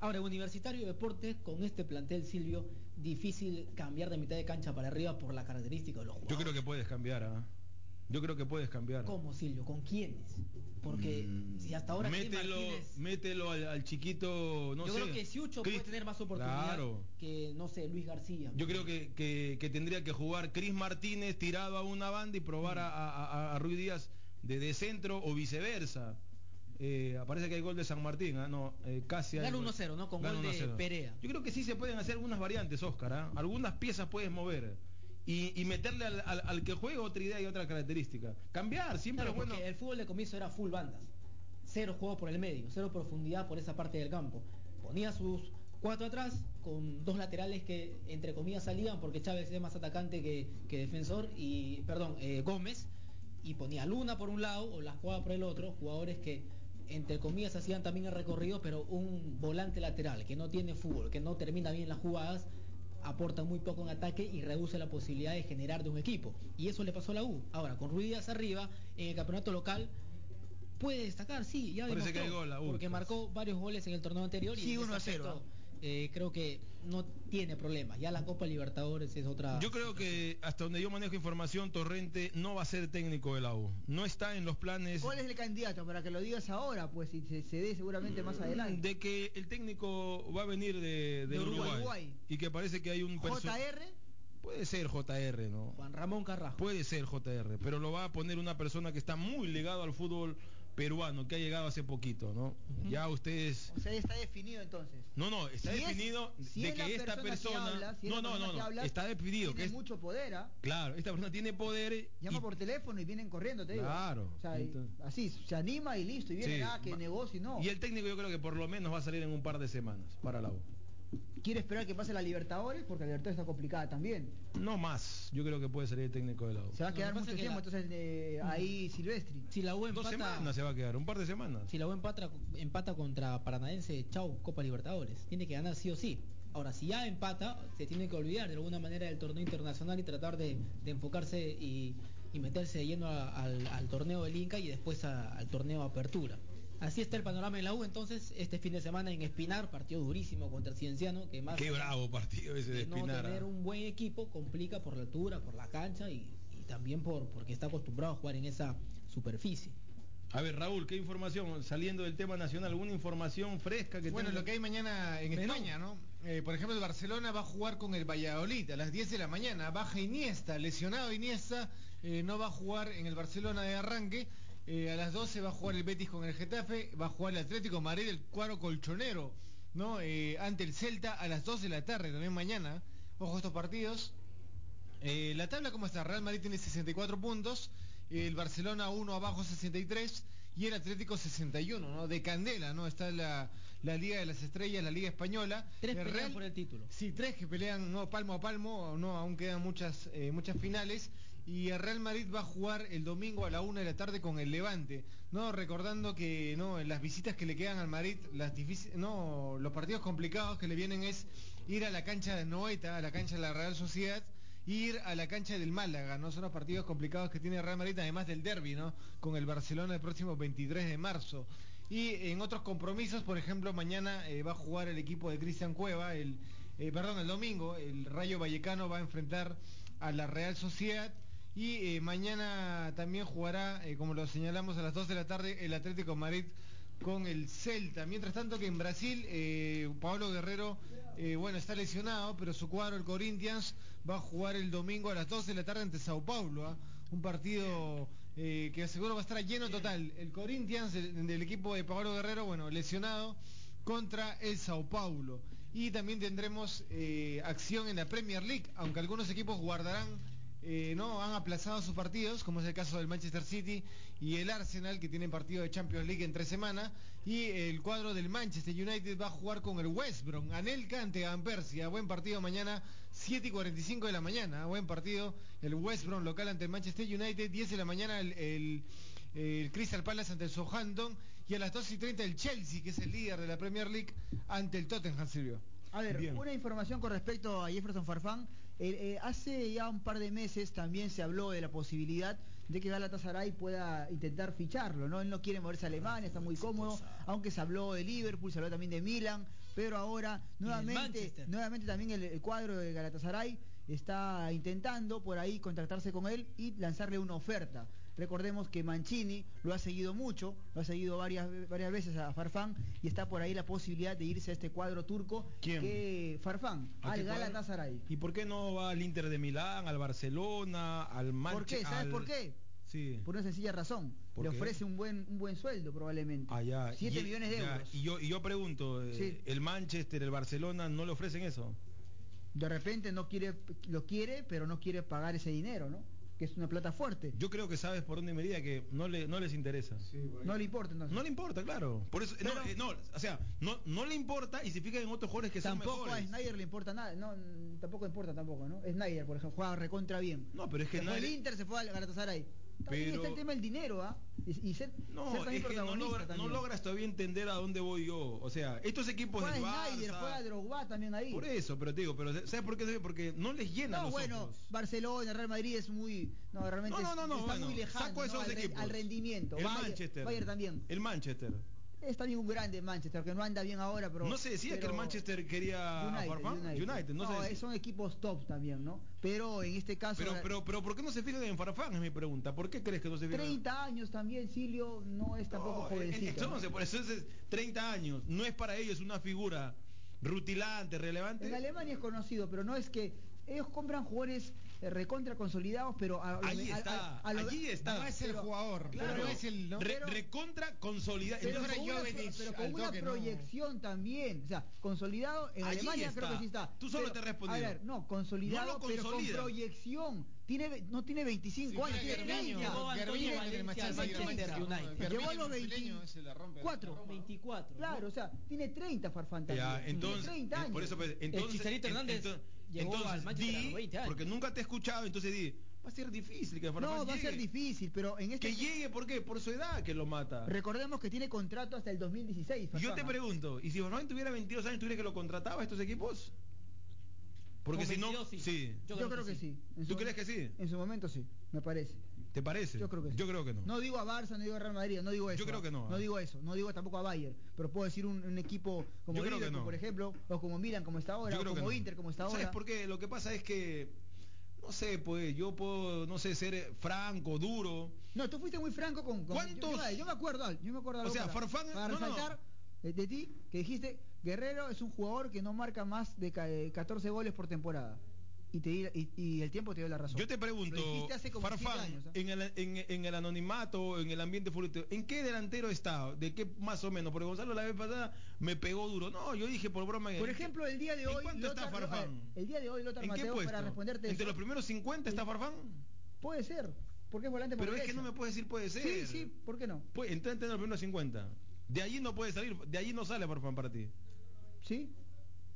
Ahora, Universitario de Deportes, con este plantel, Silvio, difícil cambiar de mitad de cancha para arriba por la característica de los Yo jugadores. creo que puedes cambiar, ¿ah? Yo creo que puedes cambiar. ¿Cómo, Silvio? ¿Con quiénes? Porque Mm, si hasta ahora mételo, Martínez- mételo al, al chiquito, no yo sé. creo que Siucho puede tener más oportunidad Claro. que, no sé, Luis García. Yo creo que, que- que tendría que jugar Cris Martínez tirado a una banda y probar a, a, a- a Ruiz Díaz de, de centro o viceversa. Eh, aparece que hay gol de San Martín, ¿ah? no, eh, casi hay Gana gol. 1-0, ¿no? Con gol de 1-0. Perea. Yo creo que sí se pueden hacer algunas variantes, Oscar. ¿ah? Algunas piezas puedes mover. Y, y meterle al, al- al que juega otra idea y otra característica. Cambiar, siempre Claro, bueno. el fútbol de comienzo era full bandas. Cero juego por el medio, cero profundidad por esa parte del campo. Ponía sus cuatro atrás con dos laterales que entre comillas salían porque Chávez es más atacante que, que defensor y perdón eh, Gómez y ponía Luna por un lado o la jugaba por el otro jugadores que entre comillas hacían también el recorrido pero un volante lateral que no tiene fútbol que no termina bien las jugadas aporta muy poco en ataque y reduce la posibilidad de generar de un equipo. Y eso le pasó a la U. Ahora, con Ruiz Díaz arriba, en el campeonato local, puede destacar, sí, ya que demostró, gol, U, porque marcó varios goles en el torneo anterior y Sí, ese 1 a 0, aspecto, eh, creo que no tiene problemas. Ya la Copa Libertadores es otra. Yo creo que hasta donde yo manejo información, Torrente no va a ser técnico de la U. No está en los planes ¿Cuál es el candidato? Para que lo digas ahora, pues, y se, se dé seguramente más adelante. de que el técnico va a venir de, de De Uruguay, Uruguay. y que parece que hay un JR, Puede ser JR, ¿no? Juan Ramón Carrasco. Puede ser JR, pero lo va a poner una persona que está muy ligado al fútbol peruano, que ha llegado hace poquito, ¿no? Ya ustedes o sea, está definido entonces. No, no, está Si es- definido si de es que esta persona que habla, si No, no, no, que no, habla, está definido que Tiene es mucho poder, ¿ah? Claro, esta persona tiene poder Llama y- por teléfono y vienen corriendo, te digo. Claro. O sea, Entonces- así, se anima y listo, y viene Sí, nada que negocio y no. Y el técnico yo creo que por lo menos va a salir en un par de semanas para la U. Quiere esperar que pase la Libertadores porque la Libertadores está complicada también. No más, yo creo que puede salir el técnico de la U. Se va a quedar mucho que tiempo, la- entonces eh, ahí Silvestri. Si la U Dos empata, semanas se va a quedar, un par de semanas. si la U empata, empata contra Paranaense, chau, Copa Libertadores. Tiene que ganar sí o sí. Ahora, si ya empata, se tiene que olvidar de alguna manera del torneo internacional y tratar de, de enfocarse y, y meterse de lleno a- al, al torneo del Inca y después a- al torneo Apertura. Así está el panorama en la U, entonces, este fin de semana en Espinar, partido durísimo contra el Cienciano, que más Qué bravo partido ese de de no tener un buen equipo complica por la altura, por la cancha y, y también por porque está acostumbrado a jugar en esa superficie. A ver, Raúl, ¿qué información? Saliendo del tema nacional, ¿alguna información fresca que Bueno, tenga? lo que hay mañana en Menú. España, ¿no? Eh, por ejemplo, el Barcelona va a jugar con el Valladolid a las 10 de la mañana. Baja Iniesta, lesionado Iniesta, eh, no va a jugar en el Barcelona de arranque. Eh, a las 12 va a jugar el Betis con el Getafe, va a jugar el Atlético Madrid, el cuadro colchonero, ¿no? Eh, ante el Celta a las 2 de la tarde, también mañana. Ojo a estos partidos. Eh, la tabla, ¿cómo está? Real Madrid tiene 64 puntos, el Barcelona 1 abajo 63 y el Atlético 61, ¿no? De candela, ¿no? Está la, la Liga de las Estrellas, la Liga Española. Tres El pelean por el título. Sí, tres que pelean no palmo a palmo, no, aún quedan muchas, eh, muchas finales. Y el Real Madrid va a jugar el domingo a la una de la tarde con el Levante. No, recordando que no, en las visitas que le quedan al Madrid, las no, los partidos complicados que le vienen es ir a la cancha de Noeta, a la cancha de la Real Sociedad, ir a la cancha del Málaga, ¿no? Son los partidos complicados que tiene el Real Madrid, además del derby, ¿no? Con el Barcelona el próximo 23 de marzo. Y en otros compromisos, por ejemplo, mañana eh, va a jugar el equipo de Cristian Cueva, el, eh, perdón, el domingo, el Rayo Vallecano va a enfrentar a la Real Sociedad. Y eh, mañana también jugará, eh, como lo señalamos, a las 2 de la tarde el Atlético Madrid con el Celta. Mientras tanto que en Brasil, eh, Pablo Guerrero, eh, bueno, está lesionado, pero su cuadro, el Corinthians, va a jugar el domingo a las 2 de la tarde ante Sao Paulo. ¿ah? Un partido que seguro va a estar lleno total. El Corinthians, del, equipo de Pablo Guerrero, bueno, lesionado contra el Sao Paulo. Y también tendremos acción en la Premier League, aunque algunos equipos guardarán eh, no han aplazado sus partidos, como es el caso del Manchester City y el Arsenal, que tienen partido de Champions League en tres semanas, y el cuadro del Manchester United va a jugar con el West Brom, Anelka ante Van Persia, buen partido mañana, 7 y 45 de la mañana, buen partido, el West Brom local ante el Manchester United, 10 de la mañana el, el, el Crystal Palace ante el Southampton, y a las 2 y 30 el Chelsea, que es el líder de la Premier League, ante el Tottenham, Silvio. A ver, Bien. una información con respecto a Jefferson Farfán. Eh, eh, hace ya un par de meses también se habló de la posibilidad de que Galatasaray pueda intentar ficharlo, ¿no? Él no quiere moverse a Alemania, está muy cómodo, aunque se habló de Liverpool, se habló también de Milan, pero ahora nuevamente, nuevamente también el, el cuadro de Galatasaray está intentando por ahí contactarse con él y lanzarle una oferta. Recordemos que Mancini lo ha seguido mucho, lo ha seguido varias, varias veces a Farfán y está por ahí la posibilidad de irse a este cuadro turco ¿Quién? que Farfán, ¿A qué al? Galatasaray. ¿Y por qué no va al Inter de Milán, al Barcelona, al Manchester? ¿Por qué? ¿Sabes por qué? Sí. Por una sencilla razón. ¿Por Le qué? ofrece un buen, un buen sueldo probablemente. Allá. 7 Y- millones de ya, euros. Y yo, y yo pregunto, eh, Sí. ¿el Manchester, el Barcelona no le ofrecen eso? De repente no quiere, lo quiere, pero no quiere pagar ese dinero, ¿no? Que es una plata fuerte. Yo creo que sabes por dónde me diría que no, le, no les interesa. No le importa entonces. No le importa, claro. Por eso, no, eh, no, o sea, no, no le importa y se fijan en otros jugadores que tampoco son a mejores. Snyder le importa nada. No, tampoco importa tampoco, ¿no? Snyder, por ejemplo, juega recontra bien. No, pero es que se fue al Inter, se fue al Galatasaray. Pero... está el tema del dinero, ¿ah? Y, ser, no, no, logras todavía entender a dónde voy yo. O sea, estos equipos juega del Barça... Juega Drogba también ahí. Por eso, pero te digo, pero ¿sabes por qué? Porque no les llena No, bueno, otros. Barcelona, Real Madrid es muy... No, realmente no, no, no, está muy lejano saco esos al, rendimiento. El Manchester. También. El Manchester. Es también un grande Manchester, que no anda bien ahora, pero... No se decía que el Manchester quería United, Farfán? United. No, eh, son equipos top también, ¿no? Pero en este caso... Pero, pero, pero ¿por qué no se fijan en Farfán? Es mi pregunta. ¿Por qué crees que no se fijan? 30 años también, Silio, no es tampoco oh, jovencito. Eh, entonces, por eso 30 años. No es para ellos una figura rutilante, relevante. En Alemania es conocido, pero no es que ellos compran jugadores eh, recontra consolidados, pero a, está, allí está. No es el jugador, claro, no es el ¿no? Recontra consolidado. Pero, con, una, proyección también, o sea, consolidado en allí Alemania creo que sí está. Tú solo te respondí. A ver, no, consolidado, pero con proyección. Tiene, no tiene 25 años, tiene 30. Llevó 24. Claro, o sea, tiene 30 Farfán. entonces, eh, por eso, pues, entonces, entonces, al Manchester di, Porque nunca te he escuchado, entonces di, va a ser difícil que Farfán No, va a ser difícil, pero en este... Que llegue, ¿por qué? Por su edad que lo mata. Recordemos que tiene contrato hasta el 2016. Farfán. Yo te pregunto, ¿y si Farfán tuviera 22 años, tú que lo contrataba a estos equipos? Porque si no... Sí. Yo, creo, que, que, sí. sí. Crees que sí? En su momento sí, me parece. ¿Te parece? Yo creo que sí. Yo creo que no. No digo a Barça, no digo a Real Madrid, no digo eso. Yo creo ¿eh? que no. ¿eh? No digo eso, no digo tampoco a Bayern, pero puedo decir un, equipo como Yo no. por ejemplo, o como Milan como está ahora, o como no. Inter como está ahora. ¿Sabes por qué? Lo que pasa es que no sé, pues yo puedo, no sé, ser franco, duro. No, tú fuiste muy franco con... con ¿Cuántos? Yo, me acuerdo, yo me acuerdo. O sea, para, Farfán... No, no. Eh, de ti, que dijiste, Guerrero es un jugador que no marca más de 14 goles por temporada y, te, y, y, el tiempo te dio la razón. Yo te pregunto, Farfán, ¿ah? en, el, en, el, anonimato, en el ambiente futbolístico, ¿en qué delantero está? ¿De qué más o menos? Porque Gonzalo la vez pasada me pegó duro. No, yo dije por broma. Por ejemplo, el día de hoy. ¿En Lothar, está Farfán? El día de hoy, Lothar ¿En puesto? para responderte. ¿Entre los primeros 50 está eh, Farfán? Puede ser, porque es volante Pero es que no me puedes decir puede ser. Sí, sí, ¿por qué no? Pues, entra, entra en los primeros 50. De allí no puede salir, de allí no sale Farfán para ti. ¿Sí?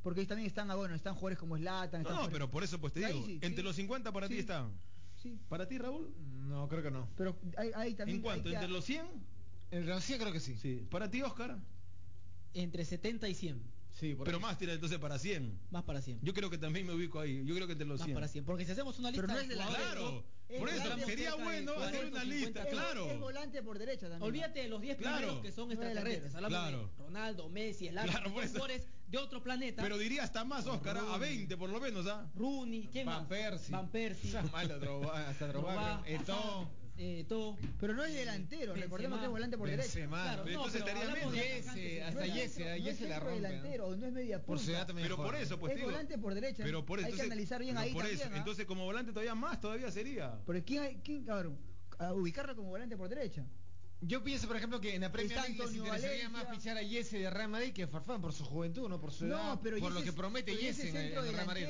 Porque también están, ah, bueno, están jugadores como Slatan. No, jugadores... pero por eso pues te digo, sí, entre sí. los 50 para sí. ti está. ¿Para ti, Raúl? No, creo que no. Pero hay, hay también... ¿En cuánto? Hay ¿Entre ya... los 100? Entre los 100 creo que sí. sí. ¿Para ti, Oscar? Entre 70 y 100. Sí, pero ahí. más tira entonces para 100. Más para 100. Yo creo que también me ubico ahí. Yo creo que entre los más 100. para 100. Porque si hacemos una lista. Pero no es de la Claro. Es por eso sería bueno 40, hacer una lista. Es, claro. Es volante por derecha también. Olvídate de los 10 claro. primeros que son extraterrestres. Hablamos claro. de Ronaldo, Messi, el claro, jugadores de otro planeta. Pero diría hasta más, Oscar, Rooney. a 20 por lo menos. ¿ah? Rooney, ¿quién Van más? Persie. Van Persie. Van Persie. Hasta Droba, hasta Droba, eh, todo, pero no es delantero, Benzema, recordemos que es volante por derecha. Claro, no, entonces estaría medio. Yese, hasta Yese, no, no la rompe. delantero, no es media punta. Por su edad pero por eso, pues es digo, volante por derecha. Pero por eso, hay entonces, que analizar bien ahí por también, eso, ¿eh? Entonces como volante todavía más todavía sería. Pero quién quién cabrón, a ubicarlo como volante por derecha. Yo pienso, por ejemplo, que en la Premier League les interesaría Valencia. más fichar a Yese de Real Madrid que a Farfán por su juventud, no por su edad, pero por Yese, lo que promete Yese, en, el Real Madrid.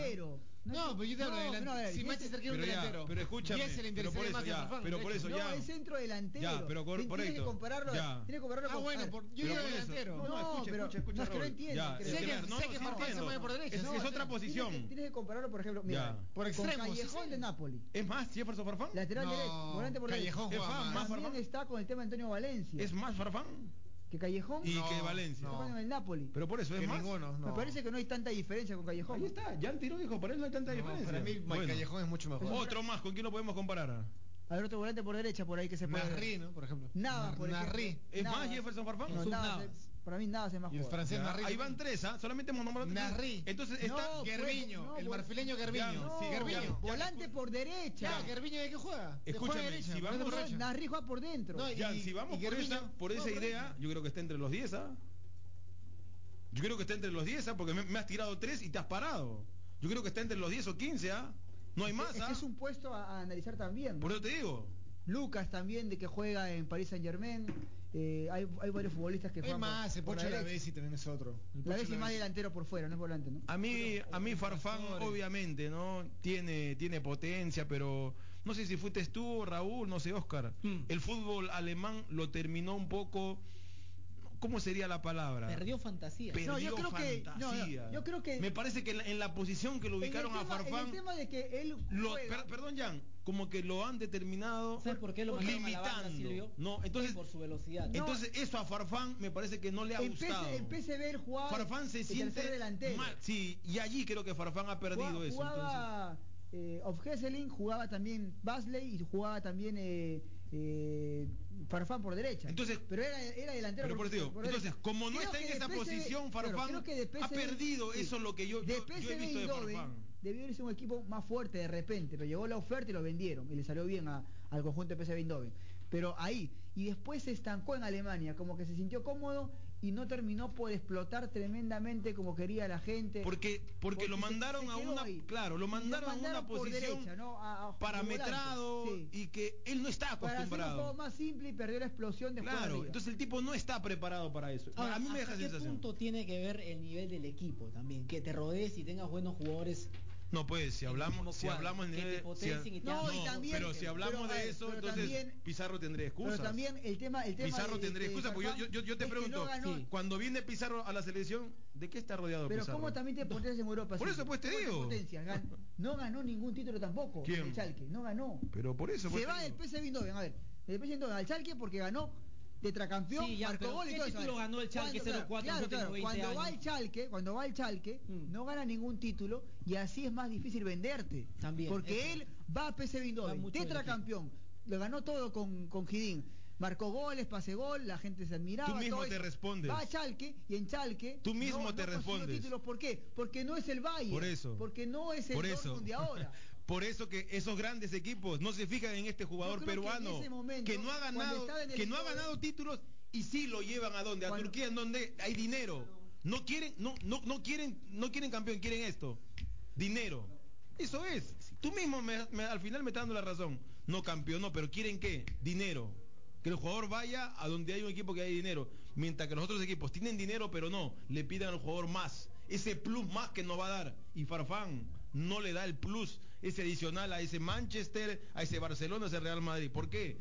No, pero yo te hablo delantero. No, si Manchester este- quiere un delantero. pero escúchame. es el interesante más ya, Pero por eso ya. No, es centro delantero. Ya, pero por, Tienes que compararlo. Tienes que compararlo con. Ah, bueno, yo digo delantero. No, escucha, escucha, escucha. No, entiendo. Sé que Martín se mueve por derecha. Es otra posición. Tienes que compararlo, por ejemplo, mira, por extremo. Callejón de Napoli. Es más, si es por Farfán. Lateral derecho, volante por derecha. Callejón, más Farfán. También está con el tema de Antonio Valencia. Es más Farfán que Callejón y no, que Valencia. No. En el Napoli. Pero por eso es que más. Ninguno, no. Me parece que no hay tanta diferencia con Callejón. Ahí está, ya el tiró dijo, por él no hay tanta diferencia. Para mí bueno. Callejón es mucho mejor. Otro más, ¿con quién lo podemos comparar? A ver, otro volante por derecha por ahí que se puede. Narri, ¿no? Por ejemplo. Nada, por Narri. ¿Es Navas. más Jefferson Farfán? No, Navas. Navas. Para mí nada se más. Y el francés Ahí van tres. ¿ah? Solamente hemos nombrado Narri. Entonces está pues, Gerviño, el pues, marfileño Gerviño. Volante por derecha. Ya, Gerviño qué juega? Escúchame, si vamos Narri juega por dentro. Ya, si vamos por esa idea, yo creo que está entre los 10, ¿ah? Yo creo que está entre los 10, ¿ah? Porque me, has tirado tres y te has parado. Yo creo que está entre los 10 o 15, ¿ah? No hay más, ¿ah? Es un puesto a, analizar también. Por eso te digo. Lucas también de que juega en París Saint Germain. Eh, hay, varios futbolistas que es más el Pocho la Bessi también es otro. La Bessi más delantero por fuera no es volante no a mí a mí Farfán obviamente no tiene tiene potencia pero no sé si fuiste tú Raúl no sé Oscar mm. el fútbol alemán lo terminó un poco ¿cómo sería la palabra? Perdió fantasía. Perdió No, yo creo que- no, yo creo que- Me parece que en la, en la posición que lo En el ubicaron a tema- en Farfán. el tema de que él lo- per- perdón, Jan, como que lo han determinado ¿Sabes por qué lo mandaron a la banda, limitando. Silvio? no, entonces, Por su velocidad. entonces eso a Farfán me parece que no le ha en, gustado. En PSV él jugaba Farfán se siente mal. Sí, y allí creo que Farfán ha perdido Jugaba- eso. entonces. Jugaba eh, Of Hesseling, jugaba también Basley y jugaba también eh, eh, Farfán por derecha. Entonces- pero era, era delantero Pero por entonces, derecha. como no Creo está en esa posición, claro, Farfán creo que de ha perdido eso es lo que yo- de yo- yo he visto de Farfán. Debió irse un equipo más fuerte de repente, pero llegó la oferta y lo vendieron y le salió bien a- al conjunto de PSV Eindhoven. Pero ahí, y después se estancó en Alemania, como que se sintió cómodo y no terminó por explotar tremendamente como quería la gente. Porque, porque, lo se- mandaron se a quedó una, ahí. claro, lo Y mandaron, a una posición derecha, ¿no? A- a- parametrado sí. y que él no está Para hacer un juego acostumbrado. más simple y perdió la explosión de jugar Claro, arriba. entonces el tipo no está preparado para eso. Ahora, a mí me deja ¿hasta qué sensación. punto tiene que ver el nivel del equipo también? Que te rodees y tengas buenos jugadores. No, pues, si en el hablamos, si cuadro, hablamos de te potencien y No, y también- pero si hablamos pero, de eso, pero entonces también- Pizarro tendría excusas. Pero también el tema, el tema Pizarro de- tendría de excusas, porque yo, yo, yo te pregunto, no ganó- cuando viene Pizarro a la selección, ¿de qué está rodeado Pero Pizarro? ¿cómo también te potencias en Europa? Por sí? eso, pues, te ¿Cómo digo. Gan- No ganó ningún título tampoco. ¿Quién? El Schalke, no ganó. Pero por eso, Se pues, va te del digo. PSV Eindhoven, a ver, del PSV Eindhoven al Schalke porque ganó tetracampeón, Sí, ya, marcó gol y ¿qué todo eso. ganó el Schalke cuando- 04 en los Claro, claro, 20 cuando va años? Schalke, cuando va al Schalke, Mm. no gana ningún título y así es más difícil venderte. También, Porque eso. él va a Va Eindhoven, tetracampeón, lo ganó todo con, con Gidín. Marcó goles, pase gol, la gente se admiraba. Tú mismo todo te eso. respondes. Va a Chalque y en Chalque. Tú mismo no- te no respondes. títulos. ¿Por qué? Porque no es el Bayern. Por eso. Porque no es el Por eso. Dortmund de ahora. Por eso que esos grandes equipos no se fijan en este jugador que peruano en ese momento, que no ha ganado que no ha ganado títulos y sí lo llevan a dónde? A Cuando- Turquía en donde hay dinero. No quieren no no no quieren no quieren campeón, quieren esto. Dinero. Eso es. Tú mismo me- me- al final me estás dando la razón. No campeón, no, pero quieren qué? Dinero. Que el jugador vaya a donde hay un equipo que hay dinero. Mientras que los otros equipos tienen dinero, pero no, le piden al jugador más. Ese plus más que no va a dar. Y Farfán no le da el plus, ese adicional a ese Manchester, a ese Barcelona, a ese Real Madrid. ¿Por qué?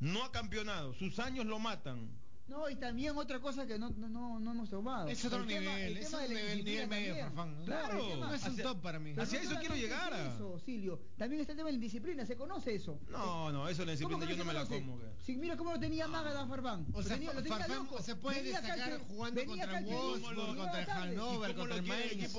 No ha campeonado. Sus años lo matan. No, y también otra cosa que no, no, no, no hemos tomado. Es otro El tema- nivel, el es tema un nivel, medio. Farfán, ¿no? Claro. el tema- No es un top para mí. Hacia no eso quiero llegar. es Eso, Silvio. También está el tema de la indisciplina, se conoce eso. No, no, eso la disciplina ¿Cómo que yo no me la como. Sí, mira cómo lo tenía Magadan Farfán. O sea, Farfán se puede destacar jugando contra acá al- el ¿Cómo Wolfsburg, contra el. Hannover, ¿Y cómo contra el Mainz.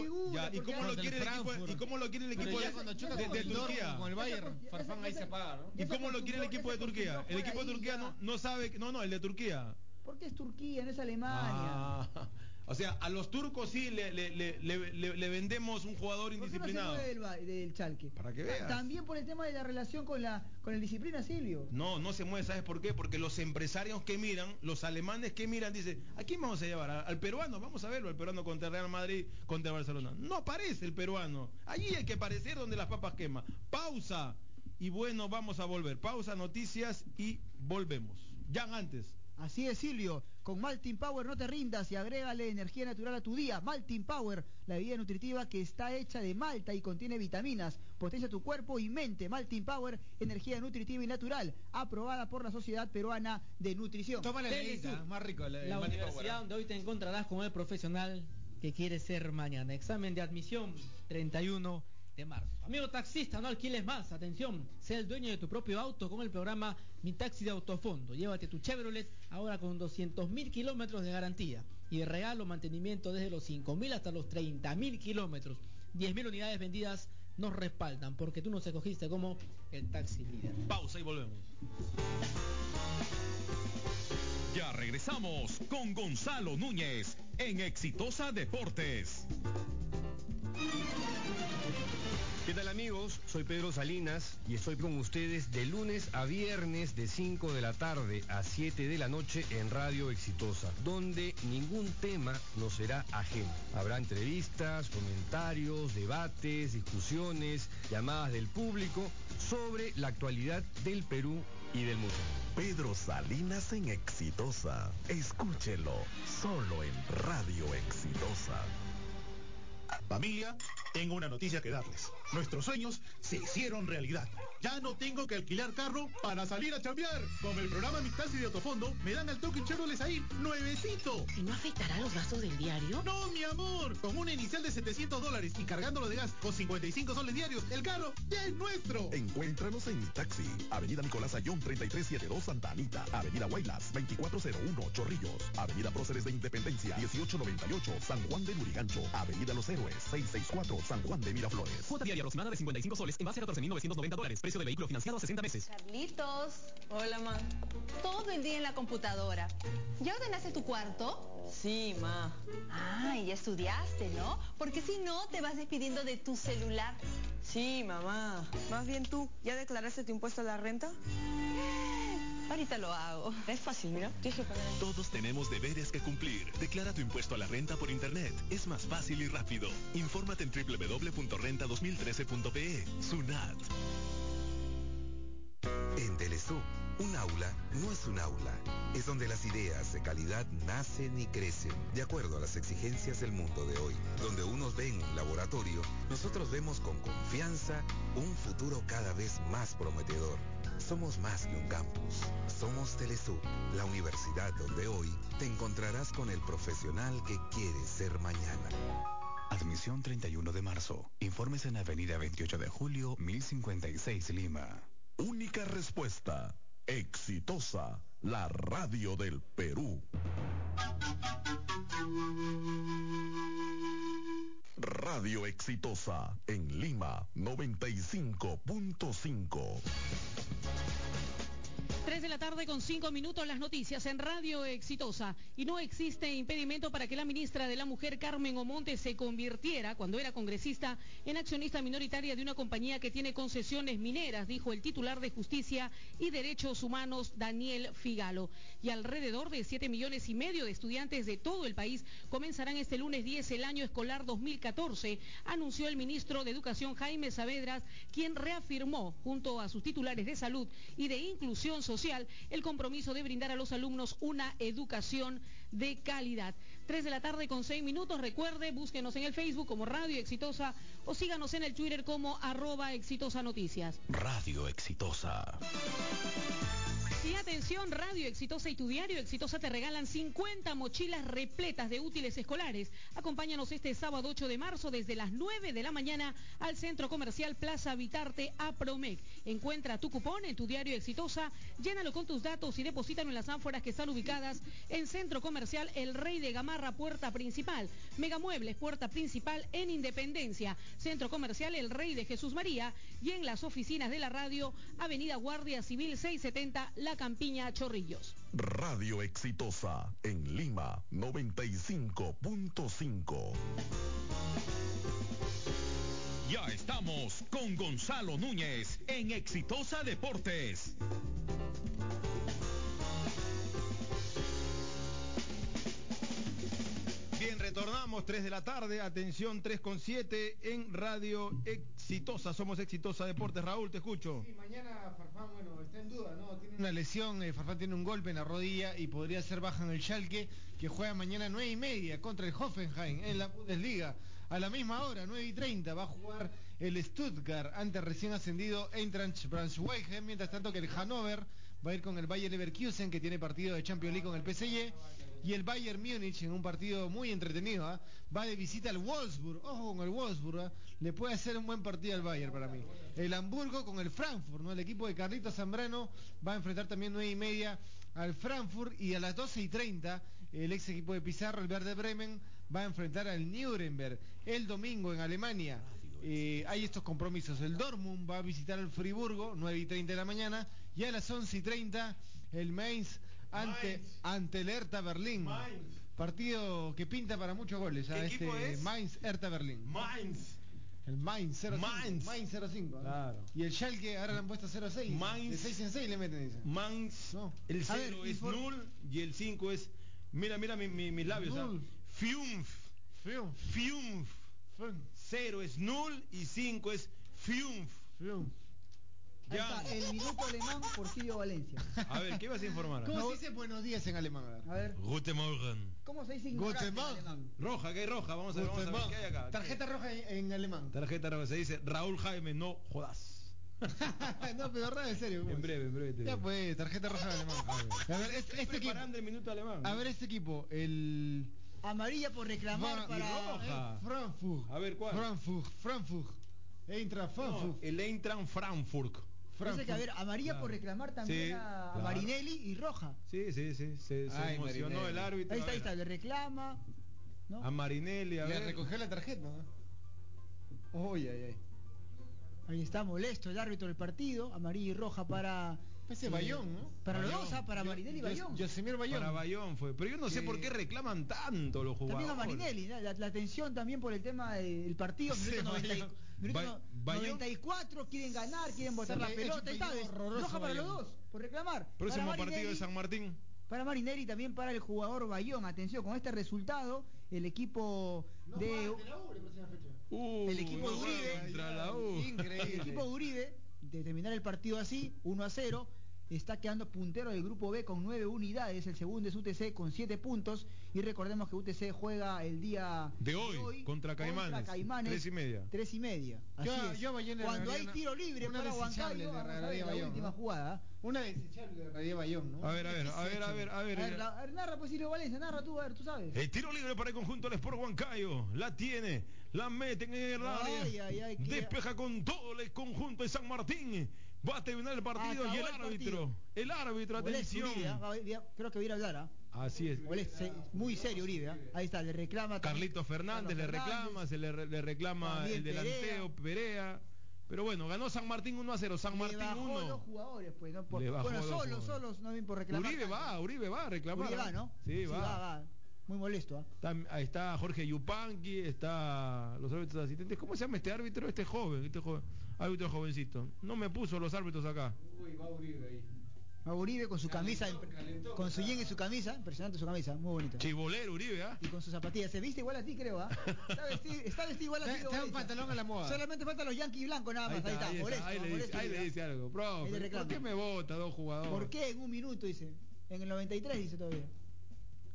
¿Y cómo lo quiere el equipo? ¿Y cómo lo quiere el equipo de, Turquía? con el Bayern, Farfán ahí se apaga, ¿no? ¿Y cómo lo quiere el equipo de Turquía? El equipo de Turquía no, no sabe, no, no, el de Turquía. Porque es Turquía, no es Alemania. Ah, o sea, a los turcos sí le, le, le, le- le- le vendemos un jugador ¿Por qué no se indisciplinado. mueve del, Chalque? Para que veas. También por el tema de la relación con la con el disciplina, Silvio. No, no se mueve, ¿sabes por qué? Porque los empresarios que miran, los alemanes que miran, dicen, ¿a quién vamos a llevar? ¿A- ¿Al peruano? Vamos a verlo, el peruano contra Real Madrid, contra el Barcelona. No aparece el peruano. Allí hay que aparecer donde las papas queman. Pausa. Y bueno, vamos a volver. Pausa, noticias y volvemos. Ya antes. Así es, Silvio. Con Maltin Power no te rindas y agrégale energía natural a tu día. Maltin Power, la bebida nutritiva que está hecha de malta y contiene vitaminas. Potencia tu cuerpo y mente. Maltin Power, energía nutritiva y natural. Aprobada por la Sociedad Peruana de Nutrición. Tómale la guita, más rico. La, La universidad ¿eh? donde hoy te encontrarás con el profesional que quiere ser mañana. Examen de admisión 31 de marzo. Amigo taxista, no alquiles más. Atención, sea el dueño de tu propio auto con el programa Mi Taxi de Autofondo. Llévate tu Chevrolet ahora con 200 mil kilómetros de garantía. Y de regalo mantenimiento desde los 5 mil hasta los 30 mil kilómetros. 10 mil unidades vendidas nos respaldan porque tú nos escogiste como el taxi líder. Pausa y volvemos. Ya regresamos con Gonzalo Núñez en Exitosa Deportes. ¿Qué tal amigos? Soy Pedro Salinas y estoy con ustedes de lunes a viernes de 5 de la tarde a 7 de la noche en Radio Exitosa, donde ningún tema nos será ajeno. Habrá entrevistas, comentarios, debates, discusiones, llamadas del público sobre la actualidad del Perú y del mundo. Pedro Salinas en Exitosa. Escúchelo solo en Radio Exitosa. Familia, tengo una noticia que darles. Nuestros sueños se hicieron realidad. Ya no tengo que alquilar carro para salir a chambear. Con el programa Mi Taxi de Autofondo me dan al toque un Chevrolet ahí, nuevecito. ¿Y no afectará los gastos del diario? No, mi amor. Con una inicial de 700 dólares y cargándolo de gas con 55 soles diarios, el carro ya es nuestro. Encuéntranos en Mi Taxi, Avenida Nicolás Ayón 3372 Santa Anita, Avenida Guaylas 2401 Chorrillos, Avenida Próceres de Independencia 1898 San Juan de Lurigancho, Avenida Los Héroes 664 San Juan de Miraflores. Diaria aproximada de 55 soles en base a 14.990 dólares. Precio de vehículo financiado a 60 meses. Carlitos. Hola, ma. Todo el día en la computadora. ¿Ya ordenaste tu cuarto? Sí, ma. Ah, y ya estudiaste, ¿no? Porque si no, te vas despidiendo de tu celular. Sí, mamá. Más bien tú, ¿ya declaraste tu impuesto a la renta? Ahorita lo hago. Es fácil, mira. Todos tenemos deberes que cumplir. Declara tu impuesto a la renta por internet. Es más fácil y rápido. Infórmate en www.renta2013.pe. SUNAT. En Telesub, un aula no es un aula, es donde las ideas de calidad nacen y crecen, de acuerdo a las exigencias del mundo de hoy. Donde unos ven un laboratorio, nosotros vemos con confianza un futuro cada vez más prometedor. Somos más que un campus, somos Telesub, la universidad donde hoy te encontrarás con el profesional que quieres ser mañana. Admisión 31 de marzo. Informes en Avenida 28 de Julio, 1056 Lima. Única respuesta. Exitosa. La radio del Perú. Radio Exitosa en Lima 95.5. 3 de la tarde con 5 minutos las noticias en Radio Exitosa. Y no existe impedimento para que la ministra de la Mujer, Carmen Omonte, se convirtiera, cuando era congresista, en accionista minoritaria de una compañía que tiene concesiones mineras, dijo el titular de Justicia y Derechos Humanos, Daniel Figalo. Y alrededor de 7 millones y medio de estudiantes de todo el país comenzarán este lunes 10 el año escolar 2014, anunció el ministro de Educación, Jaime Saavedras, quien reafirmó, junto a sus titulares de salud y de inclusión social, el compromiso de brindar a los alumnos una educación de calidad. 3 de la tarde con 6 minutos. Recuerde, búsquenos en el Facebook como Radio Exitosa o síganos en el Twitter como arroba exitosa noticias. Radio Exitosa. Y atención, Radio Exitosa y tu diario Exitosa te regalan 50 mochilas repletas de útiles escolares. Acompáñanos este sábado 8 de marzo desde las 9 de la mañana al Centro Comercial Plaza Vitarte Apromec. Encuentra tu cupón en tu diario Exitosa, llénalo con tus datos y deposítalo en las ánforas que están ubicadas en Centro Comercial El Rey de Gamarra, puerta principal. Megamuebles, puerta principal en Independencia. Centro Comercial El Rey de Jesús María y en las oficinas de la radio, Avenida Guardia Civil 670, La Campiña, Chorrillos. Radio Exitosa en Lima 95.5. Ya estamos con Gonzalo Núñez en Exitosa Deportes. Retornamos 3 de la tarde, atención 3 con 7 en Radio Exitosa. Somos Exitosa Deportes. Raúl, te escucho. Sí, mañana Farfán, bueno, está en duda, ¿no? Tiene una lesión, eh, Farfán tiene un golpe en la rodilla y podría ser baja en el Schalke, que juega mañana 9 y media contra el Hoffenheim en la Bundesliga. A la misma hora, 9 y 30, va a jugar el Stuttgart ante recién ascendido Eintracht Braunschweig, mientras tanto que el Hannover va a ir con el Bayer Leverkusen, que tiene partido de Champions League con el PSG, y el Bayern Múnich en un partido muy entretenido, ¿ah? va de visita al Wolfsburg, ojo con el Wolfsburg, ¿ah? le puede hacer un buen partido al Bayern para mí. El Hamburgo con el Frankfurt, ¿no? el equipo de Carlitos Zambrano va a enfrentar también 9 y media al Frankfurt y a las 12 y 30 el ex equipo de Pizarro, el Verde Bremen, va a enfrentar al Nuremberg. El domingo en Alemania eh, hay estos compromisos. El Dortmund va a visitar al Friburgo, 9 y 30 de la mañana, y a las 11 y 30 el Mainz ante, ante el Hertha Berlín. Partido que pinta para muchos goles. ¿ah? ¿Qué Este equipo es? Mainz Hertha Berlín. Mainz. El Mainz 05. Mainz. Mainz 05. ¿ah? Claro. Y el Schalke ahora le han puesto 06. Mainz. De 6 en 6 le meten, dice. Mainz, No. el A 0 ver, es infor- null y el 5 es. Mira, mira mi- mi- mis labios. ¿ah? Null. Fiumf. Fiumf. Fiumf. Fiumf. 0 es null y 5 es Fiumf. Fiumf. Ahí está, el minuto alemán por Silvio Valencia. A ver, ¿qué vas a informar? ¿Cómo se dice buenos días en alemán? A ver. Guten Morgen. ¿cómo se dice ignorante en alemán? Roja, ¿qué hay roja? Vamos a ver, vamos a ver qué hay acá. Tarjeta roja en, en alemán. Tarjeta roja, se dice Raúl Jaime, no jodas. no, pero verdad, en serio. ¿cómo En breve, en breve. te Ya digo. pues, tarjeta roja en alemán. A ver, este, este equipo. El minuto alemán. A ver, este equipo, el. Amarilla por reclamar Va- para... roja. eh, Frankfurt. A ver, ¿cuál? Frankfurt, Frankfurt. Eintracht No, Frankfurt. el Eintracht Frankfurt. Parece que, a ver, amarilla Claro. por reclamar también Sí, a, a claro. Marinelli y roja. Sí, sí, sí. Se, se Ay, emocionó Marinelli. el árbitro. Ahí está, ahí está, le reclama. ¿no? A Marinelli, a Le ver. recogió la tarjeta, ¿no? Uy, ay, ay. Ahí está molesto el árbitro del partido, amarilla y roja para... Ese eh, Bayón, ¿no? Para los Bayón. dos, ah, para Yo- Marinelli y Yo- Bayón. Yosemir Bayón. Para Bayón fue. Pero yo no sé Que- por qué reclaman tanto los jugadores. También a Marinelli, ¿no? la, la tensión también por el tema del partido, minuto, 90 y- Bayón. Minuto Bay- no- Bayón. 94, quieren ganar, quieren botar la pelota y tal. Roja para los dos, por reclamar. Próximo Para partido de San Martín. Para Marinelli y también para el jugador Bayón. Atención, con este resultado, el equipo de... Uh, El equipo de Uribe. contra la U. Increíble. El equipo de Uribe, de terminar el partido así, 1 a 0, está quedando puntero del grupo B con 9 unidades. El segundo es UTC con 7 puntos. Y recordemos que UTC juega el día De hoy, contra Caimanes, Caimanes, tres y media. tres y media. Así Yo- es. yo Cuando hay tiro libre una para Huancayo, regalaría la Bayón, última ¿no? jugada. Una desechable de Radio Bayón, ¿no? A ver, a ver, a ver, a ver, a ver. A ver, la- a ver, narra pues Silvio Valencia, narra tú, a ver, tú sabes. El tiro libre para el conjunto del Sport Huancayo. La tiene, la meten en el área. Ay, ay, ay, qué- Despeja con todo el conjunto de San Martín. Va a terminar el partido Acabó y el el árbitro. partido. El árbitro, atención. Uribe, ¿ah? Creo que va a hablar, ¿ah? Así es. Muy serio Uribe, ¿ah? ahí está, le reclama. Carlito Fernández le reclama, se le, re- le reclama También el delanteo Perea. Pero bueno, ganó San Martín 1 a 0. San Le Martín bajó 1. dos jugadores, pues, ¿no? Por- Le bueno, solos, solos, no bien por reclamar. Uribe va, Uribe va a reclamar. Uribe va, ¿no? Sí, va. va, Muy molesto, ¿ah? Está, ahí está Jorge Yupanqui, está los árbitros asistentes. ¿Cómo se llama este árbitro? Este joven, este joven, árbitro jovencito. No me puso los árbitros acá. Uy, va Uribe ahí. Va Uribe con su camisa, con su yen y su camisa, impresionante su camisa, muy bonita. Chibolero Uribe, ¿ah? Y con sus zapatillas, se viste igual a ti, creo, ¿ah? Está vestido, está vestido igual a ti. Está- está un pantalón a la moda. Solamente faltan los yankees blancos nada más, ahí está, ahí, molesto, ahí le dice, molesto ahí le Uribe, dice algo. Le ¿por qué me vota dos jugadores? ¿Por qué en un minuto, dice? En el 93 dice todavía.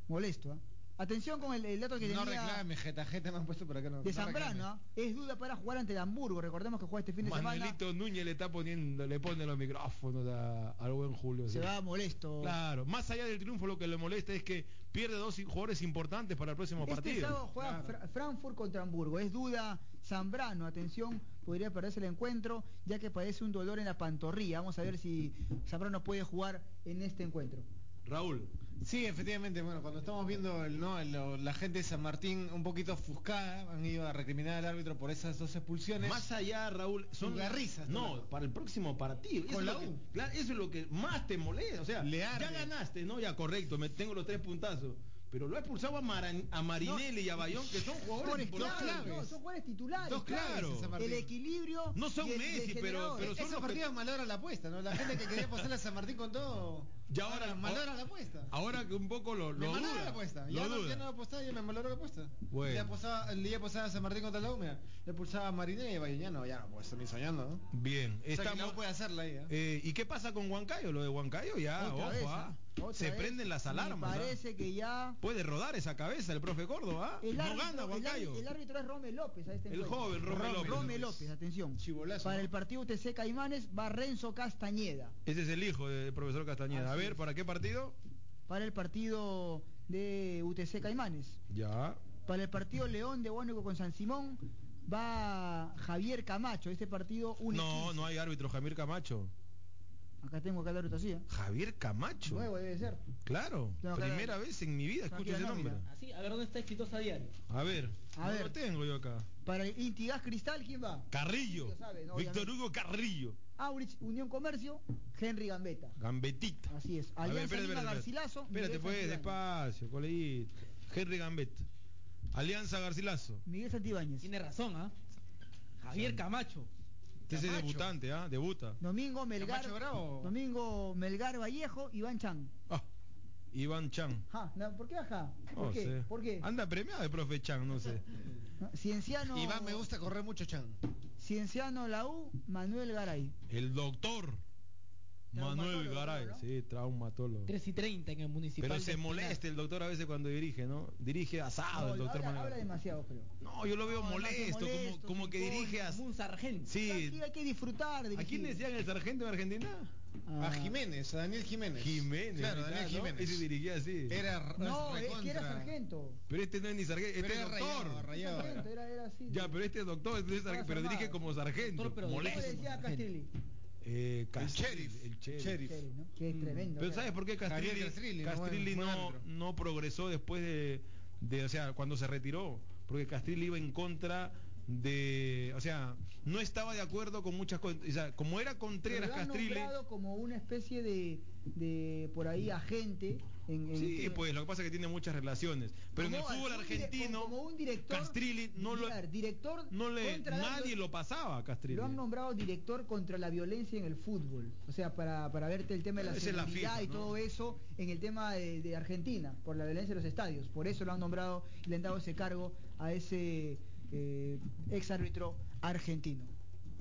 Molesto, ¿ah? Atención con el, el dato que No tenía reclame, jeta, jeta me han puesto por acá. No, de no Zambrano, reclame. ¿ah? es duda para jugar ante el Hamburgo. Recordemos que juega este fin de semana. Manuelito Núñez le está poniendo, le pone los micrófonos a- al buen Julio. Se sí. va molesto. Claro, más allá del triunfo lo que le molesta es que pierde dos jugadores importantes para el próximo Este partido. sábado juega Fra- Frankfurt contra Hamburgo. Es duda Zambrano. Atención, podría perderse el encuentro ya que padece un dolor en la pantorrilla. Vamos a ver si Zambrano puede jugar en este encuentro. Raúl. Sí, efectivamente, bueno, cuando estamos viendo el, ¿no? el- la gente de San Martín un poquito ofuscada, han ido a recriminar al árbitro por esas dos expulsiones. Más allá, Raúl, son risas. No, para el próximo partido. Eso Con la que- U. claro, eso es lo que más te molesta. O sea, Le ya ganaste, ¿no? Ya correcto, me tengo los tres puntazos. Pero lo ha expulsado a, Maran- a Marinelli y a Bayón, que son jugadores claves, no, son jugadores titulares. Dos claves. El equilibrio. No son Messi, pero- pero son Ese los partido que- malogra la apuesta, ¿no? La gente que quería apostar a San Martín con todo. Y ahora- malogra la apuesta. Ahora que un poco lo, me lo malogra duda. la apuesta. lo Ya no, ya no apostaba, ya me malogró la apuesta. Bueno. Le apostaba, le apostaba a San Martín contra la mira. Le pulsaba a Marinelli y Bayón, ya no, ya no, pues ni soñando, ¿no? Bien, O sea, que estamos. U puede hacerla ahí, ¿eh? Eh, ¿Y qué pasa con Huancayo? Lo de Huancayo ya, Otra ojo, se vez. prenden las Me alarmas. ah. parece que ya. Puede rodar esa cabeza el profe Córdoba. ah. El no árbitro, gana el Huancayo. árbitro- el árbitro es Rome López a este El encuentro. joven Rome López. Rome López, atención. Chibolazo, Para ¿no? el partido UTC Caimanes va Renzo Castañeda. Ese es el hijo del profesor Castañeda. a ver. ¿para qué partido? Para el partido de UTC Caimanes. Ya. Para el partido León de Huánuco con San Simón va Javier Camacho. Este partido único. No, no hay árbitro, Javier Camacho. Acá tengo acá así. ¿eh? Javier Camacho. Nuevo debe ser. Claro, Tengo primera la- vez en mi vida escucho ese la nombre. Así, a ver dónde está exitosa diario. A ver, A no ver. lo tengo yo acá. Para el Intigas Cristal, ¿quién va? Carrillo. Víctor. Hugo Carrillo. Aurich Unión Comercio, Henry Gambetta. Gambetita. Así es. A ver, Alianza espérate, Lima espérate, Garcilaso. Espérate, Miguel pues, despacio, coleguito. Henry Gambet. Alianza Garcilaso. Miguel Santibáñez. Tiene razón, ¿ah? Javier Camacho. Este es el Camacho. debutante, ¿ah? Debuta. Domingo Melgar. Domingo Melgar Vallejo, Iván Chan. Ah, Iván Chan. Ja, no, ¿Por qué ajá? ¿Por No qué? sé. ¿Por qué? Anda premiado el profe Chan, no sé. No, Cienciano. Iván me gusta correr mucho, Chan. Cienciano la U, Manuel Garay. El doctor Manuel Garay, sí, traumatólogo. 3 y 30 en el municipal. Pero se molesta el doctor a veces cuando dirige, ¿no? Dirige asado No, el doctor habla, Manuel habla Garay. demasiado, creo. No, yo lo veo No, molesto, como, que dirige a... como un sargento. Sí. Aquí hay que disfrutar. ¿A dirigir. quién decían el sargento en Argentina? Ah. A Jiménez, a Daniel Jiménez. Jiménez. Claro, ¿verdad, Daniel no? Jiménez. Ese dirigía así. Era No, es que era sargento. Pero este no es ni sargento, Pero este es era doctor. rayado. Sargento, era, era así. Ya, pero este es doctor, este es sargento, pero dirige como sargento. Doctor, pero ¿Cómo molesto. le decía Castrilli? Eh, El sheriff. El sheriff. ¿no? Que es tremendo. Pero. ¿sabes por qué Castrilli, Castrilli, ¿no? No, progresó después de, de, o sea, cuando se retiró? Porque Castrilli iba en contra de, o sea, no estaba de acuerdo con muchas cosas, o sea, como era Contreras Castrilli, como una especie de, de por ahí agente en, en sí, pues lo que pasa es que tiene muchas relaciones, pero en el fútbol argentino como un director Castrilli no lo, Mira, director no le, nadie lo pasaba a Castrilli. Lo han nombrado director contra la violencia en el fútbol. O sea, para, para verte el tema de la Esa es la seguridad FIFA, y ¿no? todo eso en el tema de, de Argentina, por la violencia en los estadios. Por eso lo han nombrado y le han dado ese cargo a ese eh, ex árbitro argentino.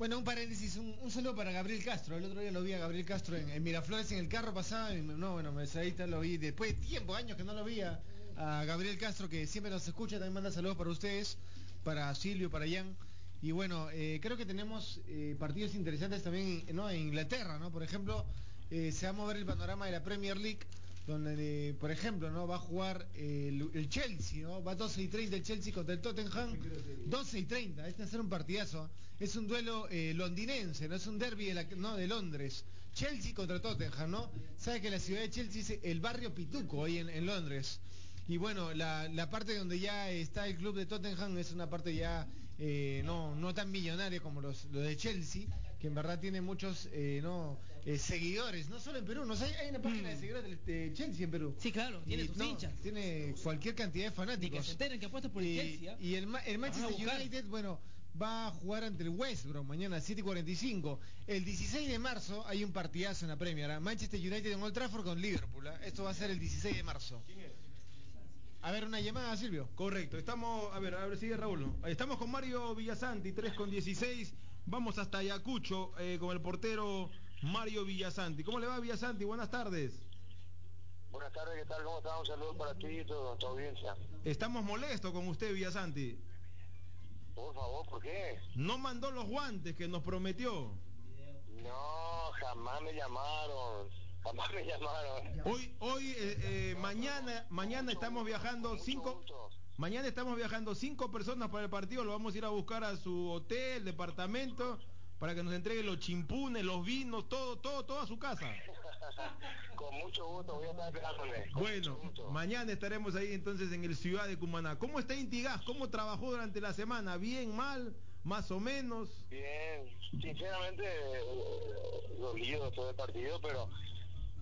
Bueno, un paréntesis, un, saludo para Gabriel Castro. El otro día lo vi a Gabriel Castro en, Miraflores en el carro pasaba. y no, bueno, ahí está, lo vi después de tiempo, años que no lo vi a, a Gabriel Castro, que siempre nos escucha, también manda saludos para ustedes, para Silvio, para Jan. Y bueno, eh, creo que tenemos eh, partidos interesantes también ¿no? en Inglaterra, ¿no? Por ejemplo, eh, se va a mover el panorama de la Premier League, donde, por ejemplo, ¿no? Va a jugar el, el Chelsea, ¿no? Va 12 y 30 el Chelsea contra el Tottenham. 12 y 30, este va a ser un partidazo. Es un duelo eh, londinense, no es un derby de, no, de Londres. Chelsea contra Tottenham, ¿no? Sabe que la ciudad de Chelsea es el barrio Pituco ahí en, en Londres. Y bueno, la, la parte donde ya está el club de Tottenham es una parte ya eh, no, no tan millonaria como los, los de Chelsea, que en verdad tiene muchos eh, no eh, seguidores, no solo en Perú, no sé, hay, hay una página de seguidores de, de Chelsea en Perú. Sí, claro, tiene Y, sus no, hinchas. Tiene cualquier cantidad de Ni que fanáticos. se enteren que apuestas por el Y, Chelsea. ¿ah? y el, Manchester. United, bueno, va a jugar ante el West Brom mañana a 7 y 45. El 16 de marzo hay un partidazo en la Premier. ¿ah? Manchester United en Old Trafford con Liverpool. ¿ah? Esto va a ser el 16 de marzo. A ver, una llamada, Silvio. Correcto, estamos, a ver, a ver, sigue Raúl. ¿no? Estamos con Mario Villasanti, 3 con 16. Vamos hasta Ayacucho eh, con el portero Mario Villasanti. ¿Cómo le va Villasanti? Buenas tardes. Buenas tardes, ¿qué tal? ¿Cómo estás? Un saludo para ti y toda tu audiencia. Estamos molestos con usted, Villasanti. Por favor, ¿por qué? No mandó los guantes que nos prometió. No, jamás me llamaron. Jamás me llamaron. Hoy, hoy, eh, eh, mañana, mañana estamos viajando cinco. Mañana estamos viajando cinco personas para el partido. Lo vamos a ir a buscar a su hotel, departamento, para que nos entregue los chimpunes, los vinos, todo, todo, todo a su casa. Con mucho gusto, voy a estar esperándole. Bueno, mañana estaremos ahí entonces en el ciudad de Cumaná. ¿Cómo está Intigas? ¿Cómo trabajó durante la semana? ¿Bien, mal, más o menos? Bien, sinceramente, eh, dolido después del partido, pero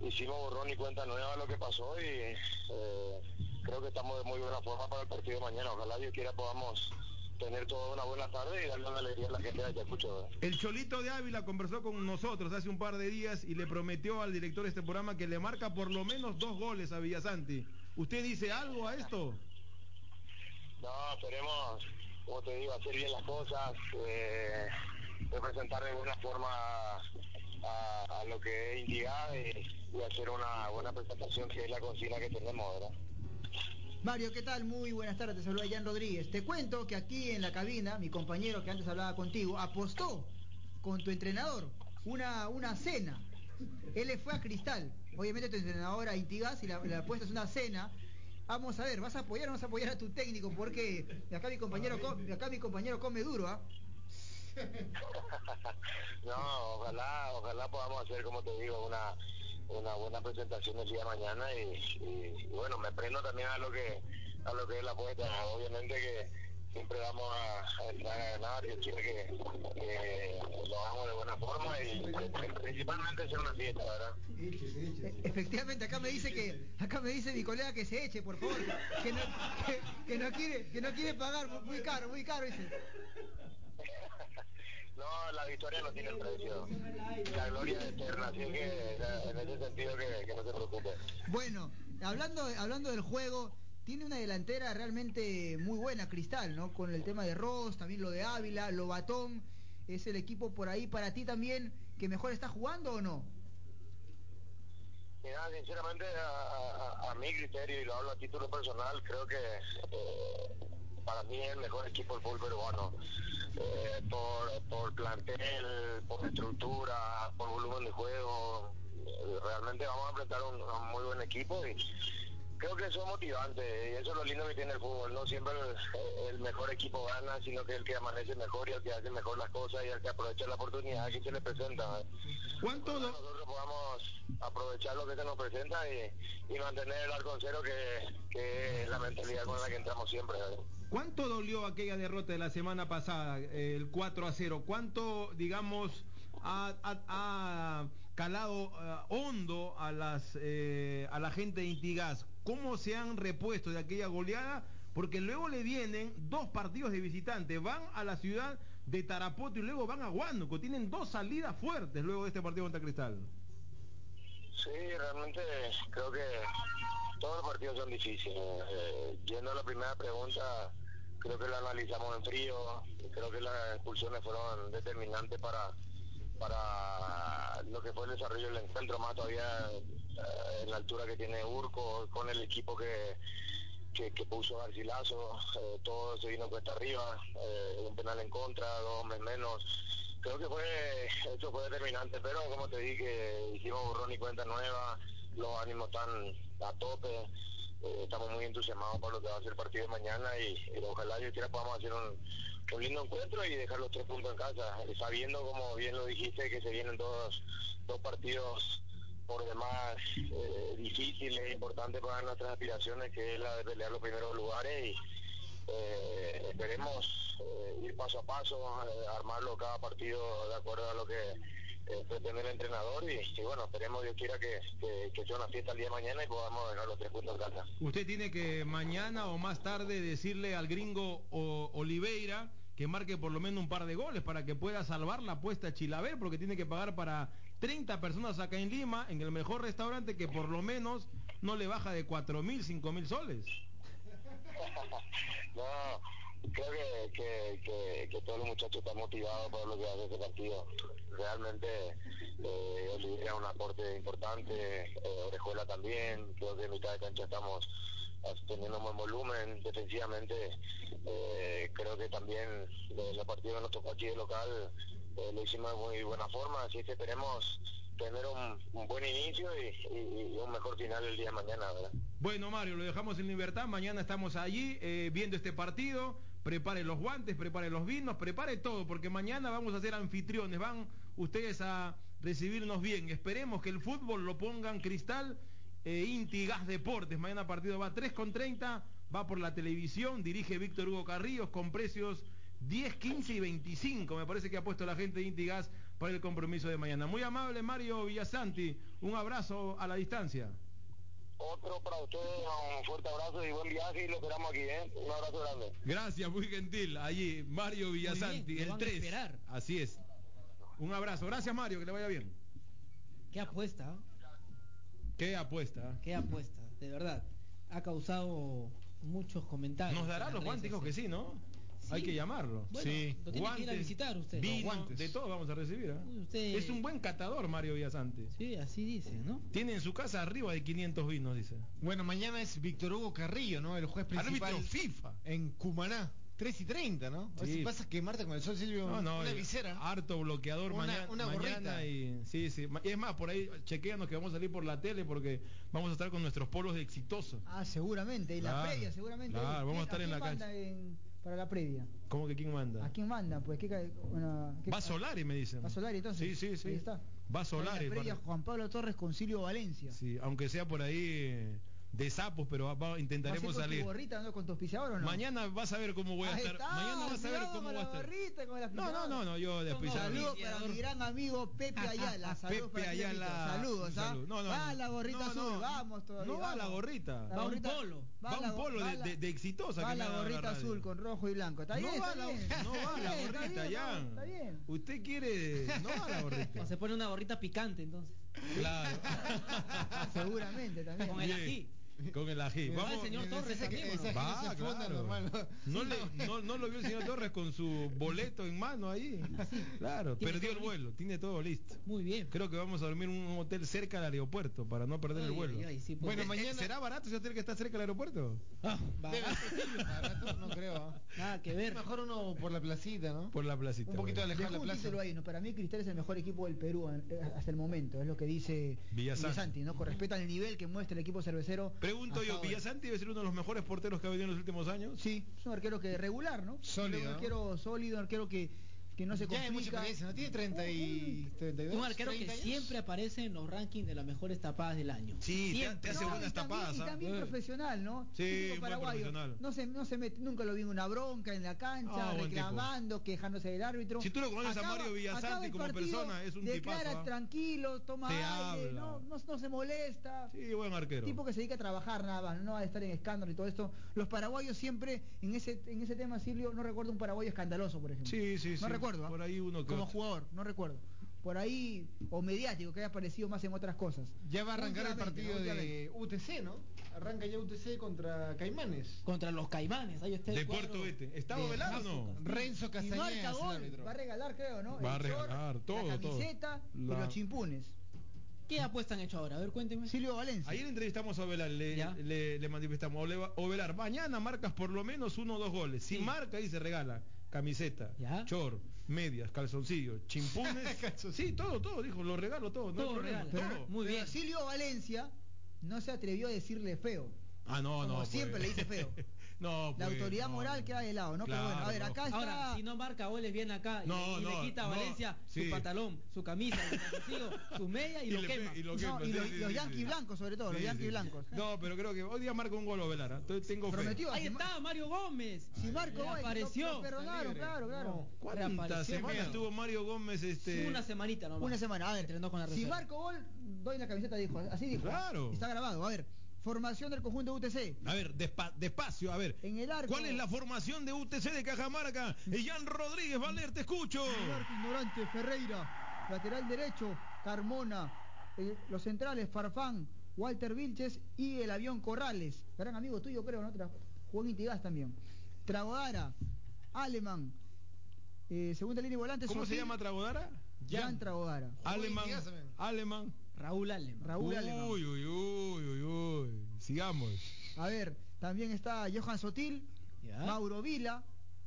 hicimos borrón y cuenta nueva lo que pasó y eh, creo que estamos de muy buena forma para el partido de mañana. Ojalá Dios quiera podamos tener toda una buena tarde y darle una alegría a la gente de Ayacucho. El Cholito de Ávila conversó con nosotros hace un par de días y le prometió al director de este programa que le marca por lo menos dos goles a Villasanti. ¿Usted dice algo a esto? No, esperemos, como te digo, hacer bien las cosas, eh, representar de buena forma a, a lo que es Indigada y, y hacer una buena presentación que es la consigna que tenemos, ¿verdad? Mario, ¿qué tal? Muy buenas tardes, te saluda Jan Rodríguez. Te cuento que aquí en la cabina, mi compañero que antes hablaba contigo, apostó con tu entrenador una, una cena. Él le fue a Cristal, obviamente tu entrenador a Intigas y la, la apuesta es una cena. Vamos a ver, ¿vas a apoyar o no vas a apoyar a tu técnico? Porque de acá mi compañero, de acá mi compañero come duro, ¿ah? No, ojalá, ojalá podamos hacer, como te digo, una, una buena presentación el día de mañana y, y- bueno, me prendo también a lo que a lo que es la apuesta. Obviamente que siempre vamos a, entrar a ganar y quiere que, lo hagamos de buena forma y principalmente hacer una fiesta, ¿verdad? Efectivamente, acá me dice que, acá me dice mi colega que se eche, por favor, que no, que, que no quiere, que no quiere pagar, muy caro, muy caro, dice. No, la victoria no tiene precio. La gloria es eterna, así que en ese sentido que, que no se preocupe. Bueno, hablando, hablando del juego, tiene una delantera realmente muy buena, Cristal, ¿no? Con el tema de Ross, también lo de Ávila, Lobatón. ¿Es el equipo por ahí para ti también que mejor está jugando o no? Mira, sinceramente, a, a- a mi criterio, y lo hablo a título personal, creo que eh, para mí es el mejor equipo del fútbol peruano. Eh, por, por plantel, por estructura, por volumen de juego. Eh, Realmente vamos a enfrentar un, muy buen equipo y creo que eso es motivante y eso es lo lindo que tiene el fútbol. No siempre el, el mejor equipo gana, sino que el que amanece mejor y el que hace mejor las cosas y el que aprovecha la oportunidad que se le presenta. ¿Cuánto nosotros podamos aprovechar lo que se nos presenta y, y mantener el arco en cero, que, que es la mentalidad con la que entramos siempre. ¿verdad? ¿Cuánto dolió aquella derrota de la semana pasada, el 4 a 0? ¿Cuánto, digamos, ha calado eh, hondo a, las, eh, a la gente de Intigas? ¿Cómo se han repuesto de aquella goleada? Porque luego le vienen dos partidos de visitante. Van a la ciudad de Tarapoto y luego van a Huánuco. Tienen dos salidas fuertes luego de este partido contra Cristal. Sí, realmente creo que todos los partidos son difíciles. Eh, yendo a la primera pregunta, creo que la analizamos en frío. Creo que las expulsiones fueron determinantes para para lo que fue el desarrollo del encuentro, más todavía eh, en la altura que tiene Urco, con el equipo que, que, que puso Garcilaso, eh, todo se vino cuesta arriba, eh, un penal en contra, dos hombres menos. Creo que fue, eso fue determinante, pero como te dije, hicimos borrón y cuenta nueva, los ánimos están a tope, eh, estamos muy entusiasmados por lo que va a ser el partido de mañana y, y ojalá yo quiera podamos hacer un, un lindo encuentro y dejar los tres puntos en casa, eh, sabiendo como bien lo dijiste que se vienen dos, dos partidos por demás eh, difíciles e importantes para nuestras aspiraciones, que es la de pelear los primeros lugares y eh, esperemos eh, ir paso a paso, eh, armarlo cada partido de acuerdo a lo que eh, pretende el entrenador y, y bueno, esperemos Dios quiera que, que, que sea una fiesta el día de mañana y podamos dejar los tres puntos en casa. Usted tiene que mañana o más tarde decirle al gringo o- Oliveira que marque por lo menos un par de goles para que pueda salvar la apuesta a Chilaver, porque tiene que pagar para 30 personas acá en Lima, en el mejor restaurante que por lo menos no le baja de 4 mil, 5 mil soles. No, creo que, que, que, que todos los muchachos están motivados por lo que hace este partido. Realmente eh, Oliveira es un aporte importante, eh, Orejuela también, creo que en mitad de cancha estamos teniendo un buen volumen defensivamente. eh, creo que también eh, los partidos que nos tocó aquí de local eh, lo hicimos de muy buena forma, así que esperemos tener un, un buen inicio y un mejor final el día de mañana, ¿verdad? Bueno, Mario, lo dejamos en libertad. Mañana estamos allí eh, viendo este partido. Prepare los guantes, prepare los vinos, prepare todo, porque mañana vamos a ser anfitriones. Van ustedes a recibirnos bien. Esperemos que el fútbol lo pongan Cristal e Inti Gas Deportes. Mañana partido va 3 con 30, va por la televisión, dirige Víctor Hugo Carrillos con precios 10, 15 y 25. Me parece que ha puesto la gente de Inti Gas para el compromiso de mañana. Muy amable Mario Villasanti. Un abrazo a la distancia. Otro para ustedes, un fuerte abrazo y buen viaje y lo esperamos aquí, ¿eh? Un abrazo grande. Gracias, muy gentil. Allí, Mario Villasanti, lo el van a 3. esperar. Así es. Un abrazo. Gracias, Mario, que le vaya bien. Qué apuesta, Qué apuesta. qué apuesta, de verdad. Ha causado muchos comentarios. Nos dará los guantes, dijo que sí, ¿no? Hay que llamarlo. Bueno, lo tiene que ir a visitar usted. Vino, guantes. de todo vamos a recibir. ¿eh? usted- Es un buen catador, Mario Villasanti. Sí, así dice, ¿no? Tiene en su casa arriba de 500 vinos, dice. Bueno, mañana es Víctor Hugo Carrillo, ¿no? El juez principal. Árbitro FIFA. En Cumaná. 3 y 30, ¿no? A Sí. si pasa que Marta con el sol Silvio No, no, una visera. harto bloqueador Una- mañana, una mañana gorrita. y sí, sí. Es más, por ahí chequeanos que vamos a salir por la tele porque vamos a estar con nuestros polos de exitoso. Ah, seguramente. Y la previa, seguramente. claro, vamos a estar en quién la en- para la previa? ¿Cómo que quién manda? ¿A quién manda? Pues, ¿qué, bueno, ¿qué- Va Solari, me dicen. ¿Va Solari entonces? Sí, sí, sí. Ahí está. Va Solari. La previa, para- Juan Pablo Torres con Silvio Valencia. Sí, aunque sea por ahí eh, de sapos, pero va- va- intentaremos ¿Vas a ir con salir. tu gorrita, no con tu auspiciador o no? Mañana vas a ver cómo voy a estar. está, Mañana vas a ver cómo voy a la estar. con el No, no, no, no, yo de auspiciador. Saludos para mi gran amigo Pepe Ayala. Saludos Pepe para Ayala, Pepito. Saludos, un ¿ah? saludo. No, no, va no. la gorrita No, azul, no. vamos todavía. No va la gorrita. La Va un gorrita- polo. Va, Va la- un polo de- la- de- de exitosa Va que la la gorrita radio. azul con rojo y blanco. Está No bien, va está la- bien. no va la gorrita, Jan. Está bien. Usted quiere. No va la gorrita. Se pone una gorrita picante entonces. Claro. Seguramente también. Con el ají. Con el ají. El Vamos. señor Torres ese que- también, ¿o no? se claro. le- lo vio el señor Torres con su boleto en mano ahí. Claro, perdió el vuelo, tiene todo listo. Muy bien. Creo que vamos a dormir en un hotel cerca del aeropuerto para no perder el vuelo. ay, ay, sí, pues. bueno, Eh, mañana ¿será barato ese hotel que está cerca del aeropuerto? Ah, barato. no creo. Nada que ver. Mejor uno por la placita, ¿no? Por la placita. Un poquito bueno. alejado de la un plaza. ahí, ¿no? Para mí Cristal es el mejor equipo del Perú eh, hasta el momento, es lo que dice Villasanti. ¿no? Con respecto al nivel que muestra el equipo cervecero. Pregunto yo. ¿Villasanti debe ser uno de los mejores porteros que ha venido en los últimos años? Sí, es un arquero que regular, ¿no? Sólido, Un arquero sólido, un arquero que, que no se Ya hay mucha complica. experiencia, ¿no? Tiene 30 y 32. Un arquero que 30 años. siempre aparece en los rankings de las mejores tapadas del año. Sí, te, Siempre. te hace No, buenas y también, tapadas. y ¿ah? también Eh. profesional, ¿no? Sí, Típico muy paraguayo. profesional. No se, no se mete, nunca lo vi en una bronca en la cancha, Ah, reclamando, quejándose del árbitro. Si tú lo conoces a Mario Villasanti como partido, persona, es un declara tipazo, ¿ah? tranquilo, toma Te aire, no, no, no se molesta. Sí, buen arquero. tipo que se dedica a trabajar nada más, no va a estar en escándalo y todo esto. Los paraguayos siempre, en ese, en ese tema, Silvio, no recuerdo un paraguayo escandaloso, por ejemplo. Sí, sí, No sí. recuerdo, ¿ah? Por ahí uno que Como otro. jugador, no recuerdo. Por ahí, o mediático, que haya aparecido más en otras cosas. Ya va a arrancar el partido de UTC, ¿no? Arranca ya UTC contra Caimanes. Contra los caimanes, ahí está el De Puerto Este. ¿Está de Ovelar o no? Renzo Y Castañeda va a regalar, creo, ¿no? Va a short, regalar todo, la todo. camiseta y La- los chimpunes. ¿Qué apuesta han hecho ahora? A ver, cuénteme. Silvio Valencia. Ayer entrevistamos a Ovelar, le, le, le manifestamos, "Oleva- Ovelar, mañana marcas por lo menos uno o dos goles. Si Sí. marca, ahí se regala camiseta, Ya. chor, medias, calzoncillos, chimpunes. sí, todo, todo, dijo, lo regalo todo, no hay Todo problema, regala. todo. Muy Pero bien. Silvio Valencia no se atrevió a decirle feo. Ah, no, Como no. siempre pues. le dice feo. no, La pues, autoridad no, moral queda de lado, ¿no? Claro, Pero bueno, a ver, acá está. Ahora, si no marca goles, viene acá y- No, y, no, le quita a no, Valencia sí. su pantalón, su camisa, su su media y, Y lo quema. y lo No, quema, y sí, los, sí, los sí, yanquis sí. blancos, sobre todo, los yanquis sí. blancos. No, pero creo que hoy día marca un gol Ovelar, ¿ah? Entonces tengo fe. Prometió. Ahí si ma- está Mario Gómez. Si Marco Gómez, perdonaron, libre. claro, claro. ¿Cuántas semanas bien. tuvo Mario Gómez este? Una semanita nomás. Una semana, a ver. Entrenó con la si marco gol, doy la camiseta, dijo. Así dijo. Claro. Está grabado. A ver, formación del conjunto UTC. A ver, despa- despacio, a ver. En el arco. ¿Cuál es la formación de UTC de Cajamarca? Y Jan Rodríguez Valer, te escucho. Ignorante, Ferreira. Lateral derecho, Carmona. Eh, los centrales, Farfán, Walter Vilches y el avión Corrales. Gran amigo tuyo, creo, ¿no? Tra- en Intigas también. Tragodara, Alemán. Eh, segunda línea de volante. ¿Cómo se llama Tragodara? Jan Tragodara. Alemán. Alemán. Raúl Alem. Raúl uy, Alemán. uy, uy, uy, uy. Sigamos. A ver, también está Johan Sotil, Ya. Mauro Vila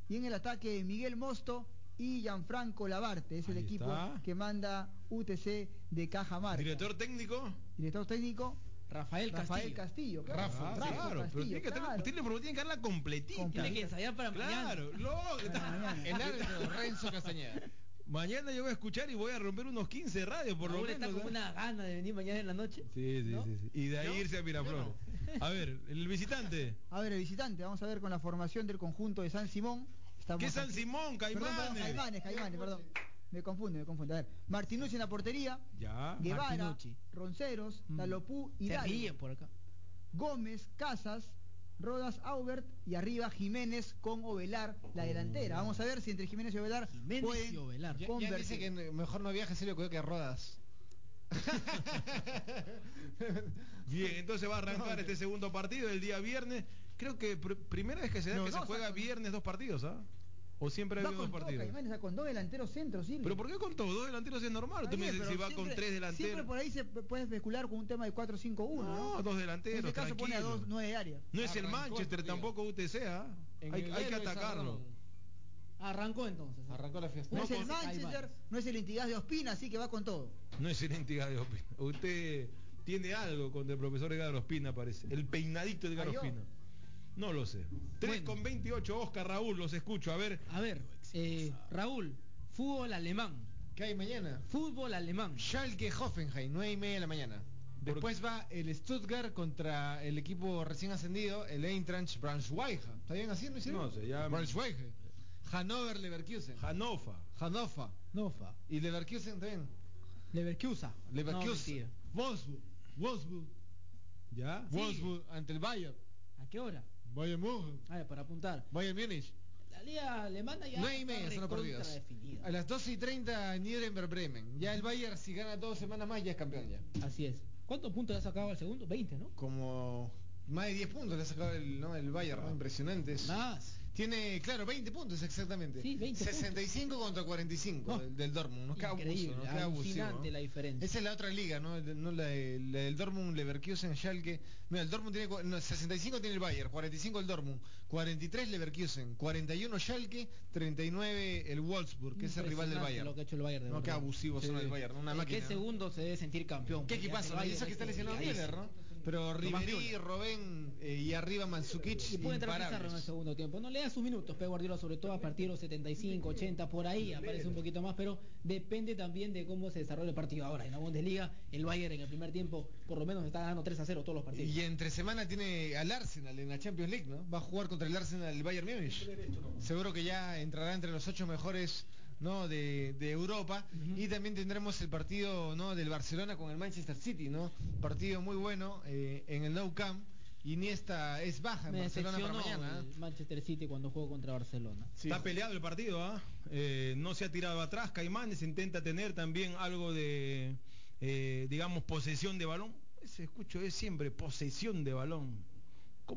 y en el ataque Miguel Mosto y Gianfranco Labarte. Es el Ahí equipo está. que manda UTC de Cajamarca. Director técnico. Director técnico Rafael, Rafael Castillo. Castillo. claro. Rafa, Ah, Rafa claro, pero Castillo, tiene que, estar- claro. tiene, pero tiene que darla completita. Tiene que ensayar para Claro, mañana. loco. mañana. El árbitro Renzo Castañeda. Mañana yo voy a escuchar y voy a romper unos 15 radios por Raúl lo menos. está con ¿eh? una gana de venir mañana en la noche. Sí, sí, ¿No? sí, sí. Y de ahí irse a Miraflores. A ver, el visitante. A ver, el visitante, vamos a ver con la formación del conjunto de San Simón. Estamos ¿Qué San aquí- Simón? Perdón, perdón, Caimanes. Caimanes, Caimanes, perdón. Me confunde, me confunde. A ver, Martinucci en la portería, Ya. Guevara, Martinucci. Ronceros, Mm. Talopú y ríen por acá. Gómez, Casas, Rodas, Aubert y arriba Jiménez con Ovelar, la delantera. Vamos a ver si entre Jiménez y Ovelar Jiménez pueden y Ovelar. Ya, ya dice que mejor no viaje Cuello que Rodas. Bien, entonces va a arrancar No, este segundo partido el día viernes. Creo que pr- primera vez que se da No, que se juega viernes dos partidos, ¿ah? O siempre ha Va habido con dos todo, partidos. Caimanes, con dos delanteros centros, Silvio. Pero ¿por qué con todos dos delanteros es normal? Tú me dices si va con siempre- tres Siempre delanteros. por ahí se puede especular con un tema de 4-5-1, ¿no? No, dos delanteros, En este caso pone a dos, nueve áreas. No es el Arrancó el Manchester, tampoco UTC, ¿ah? Hay, que atacarlo. Arrancó entonces. Arrancó la fiesta. No, No, es el Manchester, no es el Intigas de Ospina, así que va con todo. No es el entidad de Ospina. Usted tiene algo con el profesor Edgar Ospina, parece. El peinadito de Edgar. Ospina. No lo sé. 3 Bueno. con 28, Oscar Raúl, los escucho. A ver. A ver, eh, Raúl, fútbol alemán. ¿Qué hay mañana? Fútbol alemán. Schalke Hoffenheim, 9 y media de la mañana. Después va el Stuttgart contra el equipo recién ascendido, el Eintracht Braunschweig. ¿Está bien así? ¿No, es cierto? No sé, ya- Braunschweig. Hannover Leverkusen. Hannover. Hannover. Nofa. Y Leverkusen también. Leverkusen. No, Leverkusen. mentira. Wolfsburg. Wolfsburg. ¿Ya? Sí. Wolfsburg ante el Bayern. ¿A qué hora? Bayern München. A ver, para apuntar. Bayern Múnich. La liga alemana ya 9 y media son los recontra partidos. definida. A las 12 y 30 Nuremberg Bremen. Ya el Bayern si gana dos semanas más ya es campeón ya. Así es. ¿Cuántos puntos ha sacado el segundo? 20, ¿no? Como Más de 10 puntos le ha sacado el, ¿no? el Bayern, ¿no? Impresionantes. Más. Tiene, claro, 20 puntos exactamente. Sí, 20 65 contra 45 del, del Dortmund. Queda Increíble, abuso, queda abusivo, ¿no? la diferencia. Esa es la otra liga, ¿no? No la, el- la del Dortmund, Leverkusen, Schalke. Mira, el Dortmund tiene cu- no, 65 tiene el Bayern, 45 el Dortmund, 43 Leverkusen, 41 Schalke, 39 el Wolfsburg, que es el rival del Bayern. Lo que ha hecho el Bayern de No, qué abusivos son el Bayern, una ¿En máquina. qué segundo se debe sentir campeón? ¿Qué equipazo? Y eso que está lesionado. Müller, ¿no? Pero Müller. Robén eh, y arriba Mandzukic Y puede entrar Pizarro en el segundo tiempo. No le da sus minutos, Pep Guardiola, sobre todo a partir de los 75, 80, por ahí aparece un poquito más, pero depende también de cómo se desarrolla el partido. Ahora, en la Bundesliga, el Bayern en el primer tiempo, por lo menos está ganando 3 a 0 todos los partidos. Y entre semana tiene al Arsenal en la Champions League, ¿no? Va a jugar contra el Arsenal el Bayern Múnich. Seguro que ya entrará entre los ocho mejores ¿no? de, de Europa. Y también tendremos el partido ¿no? del Barcelona con el Manchester City, ¿no? Partido muy bueno eh, en el Nou Camp. Iniesta es baja en Me Barcelona para mañana. ¿eh? el Manchester City cuando jugó contra Barcelona. Está peleado el partido, ¿ah? Eh, no se ha tirado atrás. Caimanes intenta tener también algo de, eh, digamos, posesión de balón. Ese escucho es siempre posesión de balón.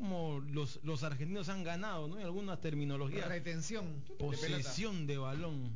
Como los, los argentinos han ganado, ¿no? Hay algunas terminologías. Retención. Posesión de balón.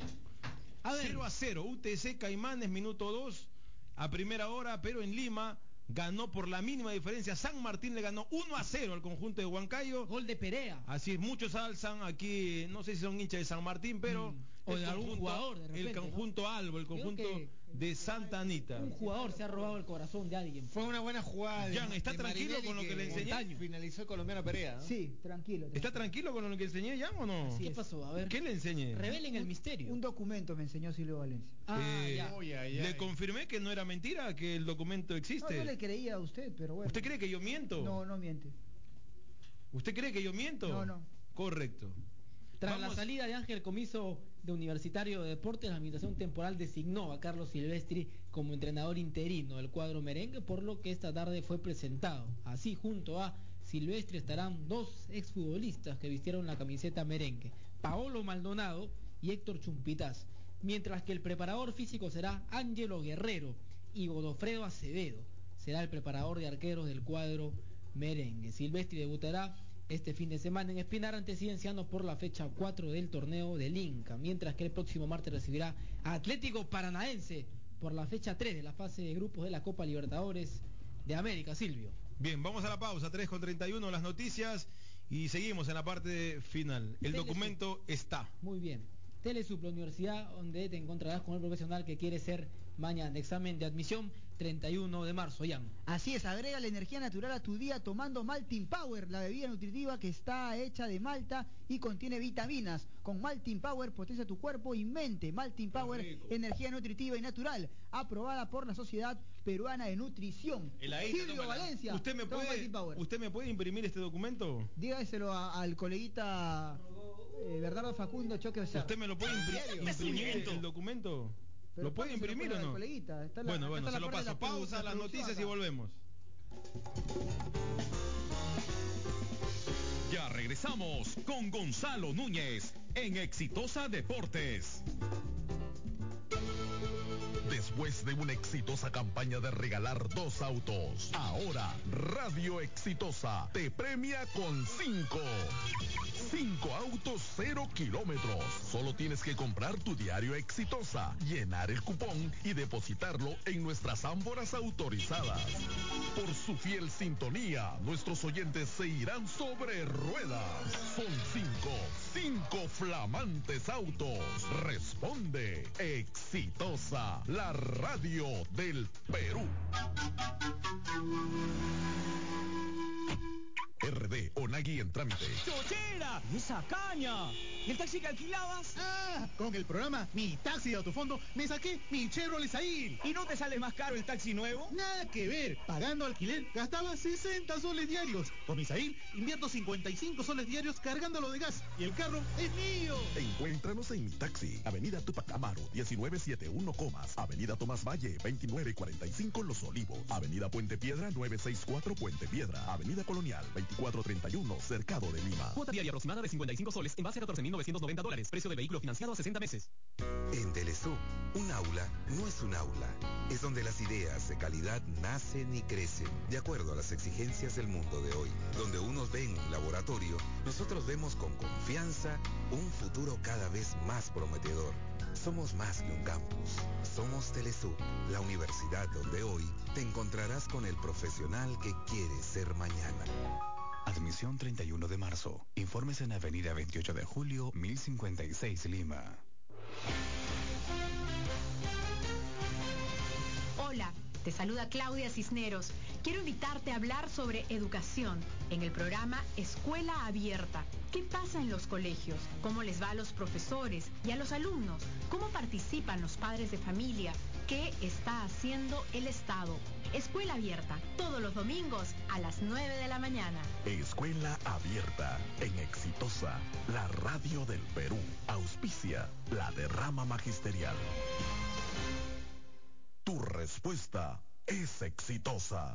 A ver. 0 a 0. UTC Caimanes, minuto 2. A primera hora, pero en Lima. Ganó por la mínima diferencia. San Martín le ganó 1 a 0 al conjunto de Huancayo. Gol de Perea. Así es, muchos alzan aquí, no sé si son hinchas de San Martín, pero O el de algún conjunto- jugador, de repente, el ¿no? conjunto Albo, el conjunto de Santa Anita. Un jugador se ha robado el corazón de alguien. Fue una buena jugada. de- Jan, ¿está de tranquilo con lo que le enseñé? Montaño. Finalizó el colombiano Perea. ¿no? Sí, tranquilo. ¿Está tranquilo con lo que enseñé, Jan, o no? ¿Qué pasó? A ver. ¿Qué le enseñé? Revelen el misterio. Un documento me enseñó Silvio Valencia. Ah, Eh, ya. Uy, ay, Le confirmé que no era mentira, que el documento No, existe. yo le creía a usted, pero bueno. ¿Usted cree que yo miento? No, no miente. ¿Usted cree que yo miento? No, no. Correcto. Tras la salida de Ángel Comiso de Universitario de Deportes, la administración temporal designó a Carlos Silvestri como entrenador interino del cuadro merengue, por lo que esta tarde fue presentado. Así, junto a Silvestri estarán dos exfutbolistas que vistieron la camiseta merengue, Paolo Maldonado y Héctor Chumpitas, mientras que el preparador físico será Ángelo Guerrero y Godofredo Acevedo. Será el preparador de arqueros del cuadro merengue. Silvestri debutará este fin de semana en Espinar ante Cienciano por la fecha 4 del torneo del Inca, mientras que el próximo martes recibirá a Atlético Paranaense por la fecha 3 de la fase de grupos de la Copa Libertadores de América, Silvio. Bien, vamos a la pausa, 3 con 31, las noticias y seguimos en la parte final. El documento está. Muy bien. Telesub, la universidad donde te encontrarás con el profesional que quiere ser mañana. Examen de admisión 31 de marzo, Jan. Así es, agrega la energía natural a tu día tomando Maltin Power, la bebida nutritiva que está hecha de malta y contiene vitaminas. Con Maltin Power potencia tu cuerpo y mente. Maltin Power, energía nutritiva y natural, aprobada por la Sociedad Peruana de Nutrición. Heladita, Silvio tómala. Valencia. ¿Usted me puede. ¿Usted me puede imprimir este documento? Dígaselo a- al coleguita eh, Bernardo Facundo Choque. ¿Usted me lo puede imprimir el documento? Pero ¿Lo puede imprimir o no? coleguita. Está la- bueno, bueno, está se lo paso. la Pausa, la las noticias y volvemos. Ya regresamos con Gonzalo Núñez en Exitosa Deportes. Después de una exitosa campaña de regalar dos autos, ahora Radio Exitosa te premia con cinco. Cinco autos cero kilómetros. Solo tienes que comprar tu diario Exitosa, llenar el cupón y depositarlo en nuestras ámboras autorizadas. Por su fiel sintonía, nuestros oyentes se irán sobre ruedas. Son cinco, cinco flamantes autos. Responde Exitosa, la radio del Perú. RD Onagui en trámite. ¡Chochera! ¡Esa caña! ¿Y el taxi que alquilabas? Ah, con el programa Mi Taxi de Autofondo me saqué mi Chevrolet Sail. ¿Y no te sale más caro el taxi nuevo? Nada que ver. Pagando alquiler gastaba 60 soles diarios. Con mi Sail invierto 55 soles diarios cargándolo de gas y el carro es mío. Encuéntranos en Mi Taxi, Avenida Tupac Amaru, 1971 Comas, Avenida Tomás Valle, 2945 Los Olivos, Avenida Puente Piedra, 964 Puente Piedra, Avenida Colonial, 2431, Cercado de Lima. Cuota diaria aproximada de 55 soles en base a 14.990 dólares. Precio de vehículo financiado a 60 meses. En Telesub, un aula no es un aula. Es donde las ideas de calidad nacen y crecen, de acuerdo a las exigencias del mundo de hoy. Donde unos ven un laboratorio, nosotros vemos con confianza un futuro cada vez más prometedor. Somos más que un campus. Somos Telesub, la universidad donde hoy te encontrarás con el profesional que quiere ser mañana. Admisión 31 de marzo. Informes en Avenida 28 de Julio, 1056 Lima. Hola, te saluda Claudia Cisneros. Quiero invitarte a hablar sobre educación en el programa Escuela Abierta. ¿Qué pasa en los colegios? ¿Cómo les va a los profesores y a los alumnos? ¿Cómo participan los padres de familia? ¿Qué está haciendo el Estado? Escuela Abierta, todos los domingos a las 9 de la mañana. Escuela Abierta, en Exitosa, la radio del Perú. Auspicia la derrama magisterial. Tu respuesta es exitosa.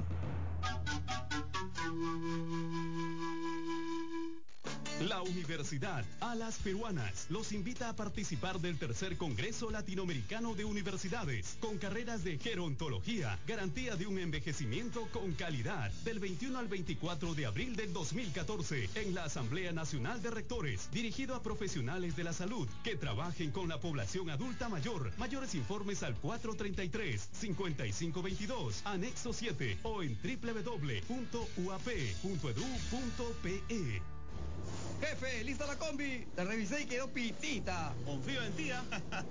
La Universidad Alas Peruanas los invita a participar del tercer Congreso Latinoamericano de Universidades con carreras de gerontología, garantía de un envejecimiento con calidad, del 21 al 24 de abril del 2014 en la Asamblea Nacional de Rectores, dirigido a profesionales de la salud que trabajen con la población adulta mayor. Mayores informes al 433-5522, anexo 7 o en www.uap.edu.pe. Jefe, lista la combi. La revisé y quedó pitita. Confío en ti, ¿ah?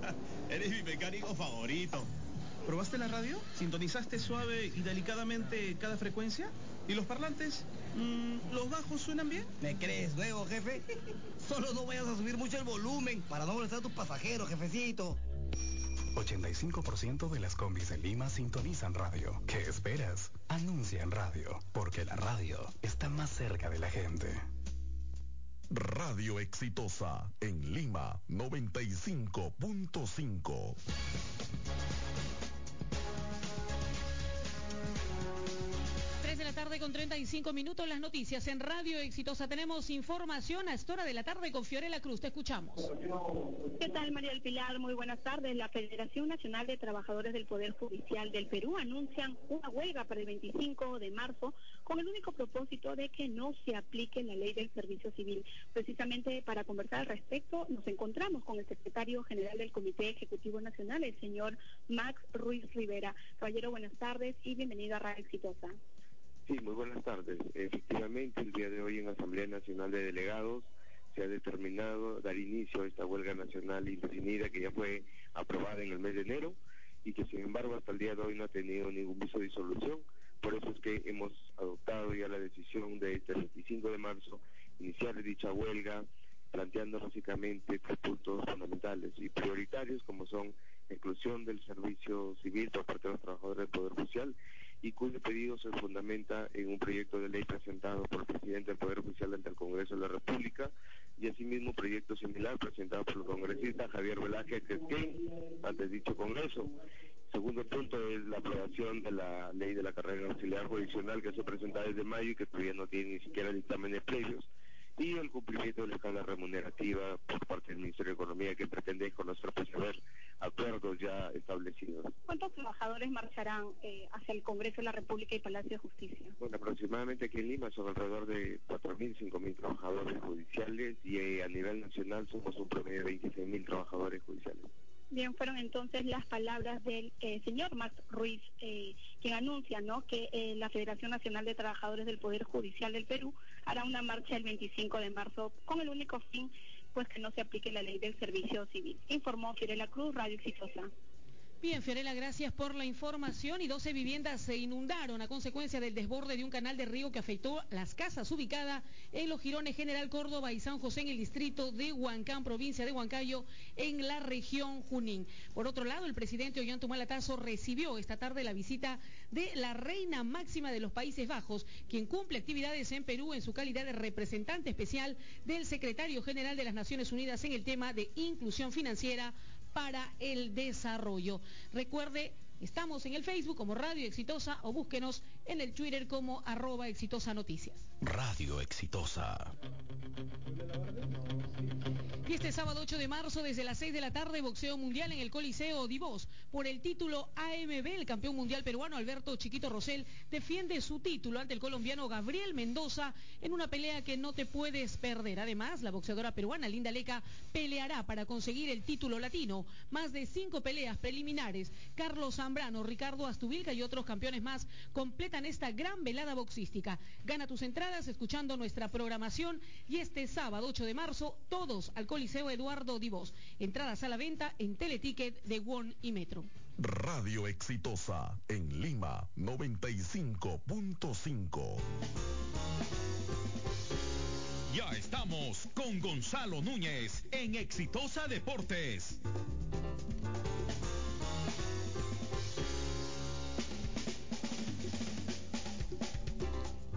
Eres mi mecánico favorito. ¿Probaste la radio? ¿Sintonizaste suave y delicadamente cada frecuencia? ¿Y los parlantes? Mm, ¿Los bajos suenan bien? ¿Me crees luego, jefe? Solo no vayas a subir mucho el volumen para no molestar a tus pasajeros, jefecito. 85% de las combis de Lima sintonizan radio. ¿Qué esperas? Anuncia en radio, porque la radio está más cerca de la gente. Radio Exitosa en Lima 95.5. tarde con 35 minutos las noticias en Radio Exitosa. Tenemos información a esta hora de la tarde con Fiorella Cruz. Te escuchamos. ¿Qué tal, María del Pilar? Muy buenas tardes. La Federación Nacional de Trabajadores del Poder Judicial del Perú anuncian una huelga para el 25 de marzo con el único propósito de que no se aplique la ley del servicio civil. Precisamente para conversar al respecto, nos encontramos con el secretario general del Comité Ejecutivo Nacional, el señor Max Ruiz Rivera. Caballero, buenas tardes y bienvenido a Radio Exitosa. Sí, muy buenas tardes. Efectivamente, el día de hoy en Asamblea Nacional de Delegados se ha determinado dar inicio a esta huelga nacional indefinida que ya fue aprobada en el mes de enero y que sin embargo hasta el día de hoy no ha tenido ningún viso de disolución. Por eso es que hemos adoptado ya la decisión de este 25 de marzo iniciar dicha huelga planteando básicamente tres puntos fundamentales y prioritarios como son la inclusión del servicio civil por parte de los trabajadores del Poder Judicial y cuyo pedido se fundamenta en un proyecto de ley presentado por el presidente del Poder Judicial ante el Congreso de la República y asimismo un proyecto similar presentado por el congresista Javier Velázquez Quesquén ante dicho Congreso. Segundo punto es la aprobación de la ley de la carrera auxiliar jurisdiccional que se presenta desde mayo y que todavía no tiene ni siquiera dictámenes previos y el cumplimiento de la escala remunerativa por parte del Ministerio de Economía que pretende con nuestro haber acuerdos ya establecidos. ¿Cuántos trabajadores marcharán eh, hacia el Congreso de la República y Palacio de Justicia? Bueno, aproximadamente aquí en Lima son alrededor de 4.000, 5.000 trabajadores judiciales y eh, a nivel nacional somos un promedio de 26.000 trabajadores judiciales. Bien, fueron entonces las palabras del eh, señor Max Ruiz, eh, quien anuncia ¿no? que eh, la Federación Nacional de Trabajadores del Poder Judicial del Perú hará una marcha el 25 de marzo con el único fin pues que no se aplique la ley del servicio civil. Informó Fiorella Cruz, Radio Exitosa. Bien, Fiorella, gracias por la información. Y 12 viviendas se inundaron a consecuencia del desborde de un canal de río que afectó las casas ubicadas en los jirones General Córdoba y San José en el distrito de Huancán, provincia de Huancayo, en la región Junín. Por otro lado, el presidente Ollanta Tazo recibió esta tarde la visita de la reina máxima de los Países Bajos, quien cumple actividades en Perú en su calidad de representante especial del secretario general de las Naciones Unidas en el tema de inclusión financiera para el desarrollo. Recuerde Estamos en el Facebook como Radio Exitosa o búsquenos en el Twitter como arroba exitosa noticias. Radio Exitosa. Este sábado 8 de marzo, desde las 6 de la tarde, boxeo mundial en el Coliseo Divos. Por el título AMB, el campeón mundial peruano Alberto Chiquito Rosell defiende su título ante el colombiano Gabriel Mendoza en una pelea que no te puedes perder. Además, la boxeadora peruana Linda Leca peleará para conseguir el título latino. Más de cinco peleas preliminares. Carlos Zambrano, Ricardo Astubilca y otros campeones más completan esta gran velada boxística. Gana tus entradas escuchando nuestra programación y este sábado 8 de marzo, todos al Coliseo Eduardo Divos. Entradas a la venta en Teleticket de One y Metro. Radio Exitosa en Lima 95.5. Ya estamos con Gonzalo Núñez en Exitosa Deportes.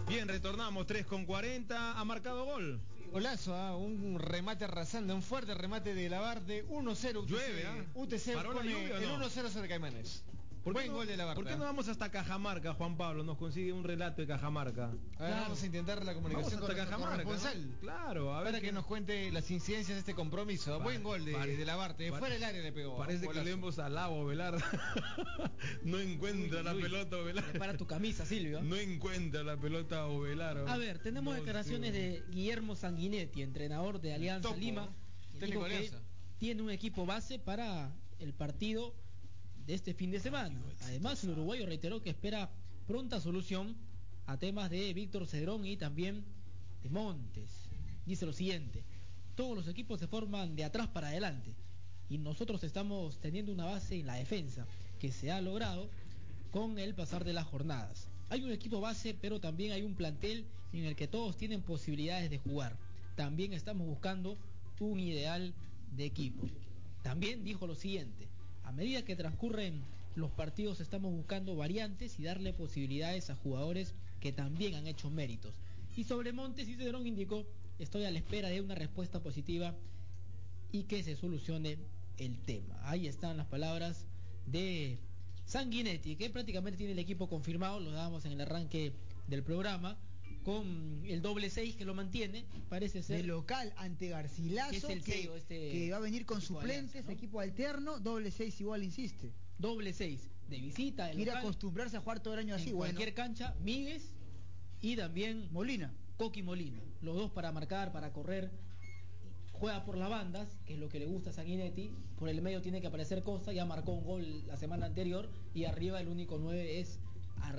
Bien, retornamos 3 con 40. Ha marcado gol. Golazo, ¿ah? un remate arrasando, un fuerte remate de Labarde, 1-0 UTC. Llueve, ¿ah? UTC ¿Paró la pone lluvia o el no? 1-0 sobre Caimanes. ¿Por qué Buen no- gol de Labarde. ¿Por qué no vamos hasta Cajamarca, Juan Pablo? Nos consigue un relato de Cajamarca. A ver, vamos a intentar la comunicación Vamos con hasta nuestro Cajamarca, corresponsal. ¿no? Claro, a ver Para que nos cuente las incidencias de este compromiso. Buen gol de, pare- de Labarte, de pare- fuera del área le pegó. Parece que le hemos alabo, Velardo. no encuentra la pelota, Velardo. Para tu camisa, Silvio. No encuentra la pelota Ovelar. A ver, tenemos No, declaraciones de Guillermo Sanguinetti, entrenador de Alianza Topo, Lima. Técnico que tiene un equipo base para el partido de este fin de semana. Además, el uruguayo reiteró que espera pronta solución a temas de Víctor Cedrón y también de Montes. Dice lo siguiente, todos los equipos se forman de atrás para adelante y nosotros estamos teniendo una base en la defensa que se ha logrado con el pasar de las jornadas. Hay un equipo base, pero también hay un plantel en el que todos tienen posibilidades de jugar. También estamos buscando un ideal de equipo. También dijo lo siguiente, a medida que transcurren los partidos estamos buscando variantes y darle posibilidades a jugadores que también han hecho méritos. Y sobre Montes y Cedrón indicó, estoy a la espera de una respuesta positiva y que se solucione el tema. Ahí están las palabras de Sanguinetti, que prácticamente tiene el equipo confirmado, lo dábamos en el arranque del programa, con el doble 6 que lo mantiene, parece ser. De local ante Garcilaso, Que es el que, sello este que va a venir con equipo suplentes, Alianza, ¿no? equipo alterno, doble 6 igual insiste. Doble 6 de visita, de Quiere local, acostumbrarse a jugar todo el año así, en bueno. cualquier cancha, Míguez y también Molina. Coqui Molina. Los dos para marcar, para correr. Juega por las bandas, que es lo que le gusta a Sanguinetti. Por el medio tiene que aparecer Costa, ya marcó un gol la semana anterior. Y arriba el único 9 es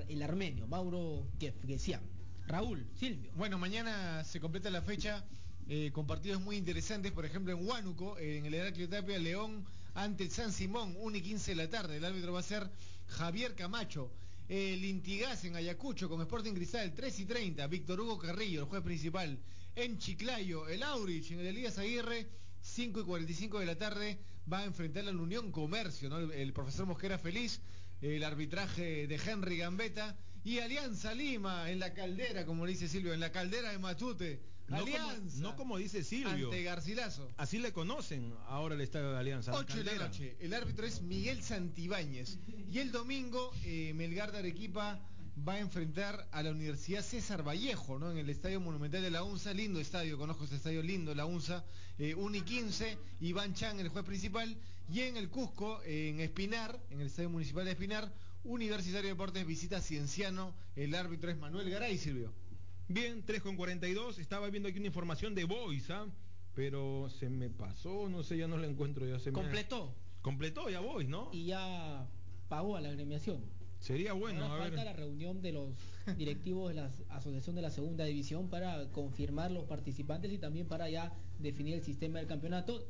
el armenio, Mauro Gefgesian. Raúl, Silvio. Bueno, mañana se completa la fecha eh, con partidos muy interesantes, por ejemplo en Huánuco, en el Heraclio Tapia, León ante el San Simón, 1 y 15 de la tarde. El árbitro va a ser Javier Camacho. El Intigás en Ayacucho con Sporting Cristal, 3 y 30. Víctor Hugo Carrillo, el juez principal. En Chiclayo, el Aurich en el Elías Aguirre, 5 y 45 de la tarde, va a enfrentar a la Unión Comercio, ¿no? el, el profesor Mosquera feliz, el arbitraje de Henry Gambetta y Alianza Lima en la caldera, como le dice Silvio, en la caldera de Matute. No como, Alianza. no como dice Silvio. Ante Garcilaso. Así le conocen ahora el estadio de Alianza. la 8 de la noche. El árbitro es Miguel Santibáñez. Y el domingo, eh, Melgar de Arequipa va a enfrentar a la Universidad César Vallejo, ¿no? En el Estadio Monumental de la UNSA. Lindo estadio, conozco este estadio lindo, la UNSA. Eh, 1 y 15. Iván Chan, el juez principal. Y en el Cusco, eh, en Espinar, en el Estadio Municipal de Espinar, Universitario de Deportes visita Cienciano. El árbitro es Manuel Garay, Silvio. Bien, 3 con 42. Estaba viendo aquí una información de Boys, ¿ah? Pero se me pasó, no sé, ya no la encuentro. Ya se me- Completó Completó ya Boys, ¿no? y ya pagó a la agremiación. Sería bueno, Ahora a falta ver. la reunión de los directivos de la asociación de la segunda división para confirmar los participantes y también para ya definir el sistema del campeonato.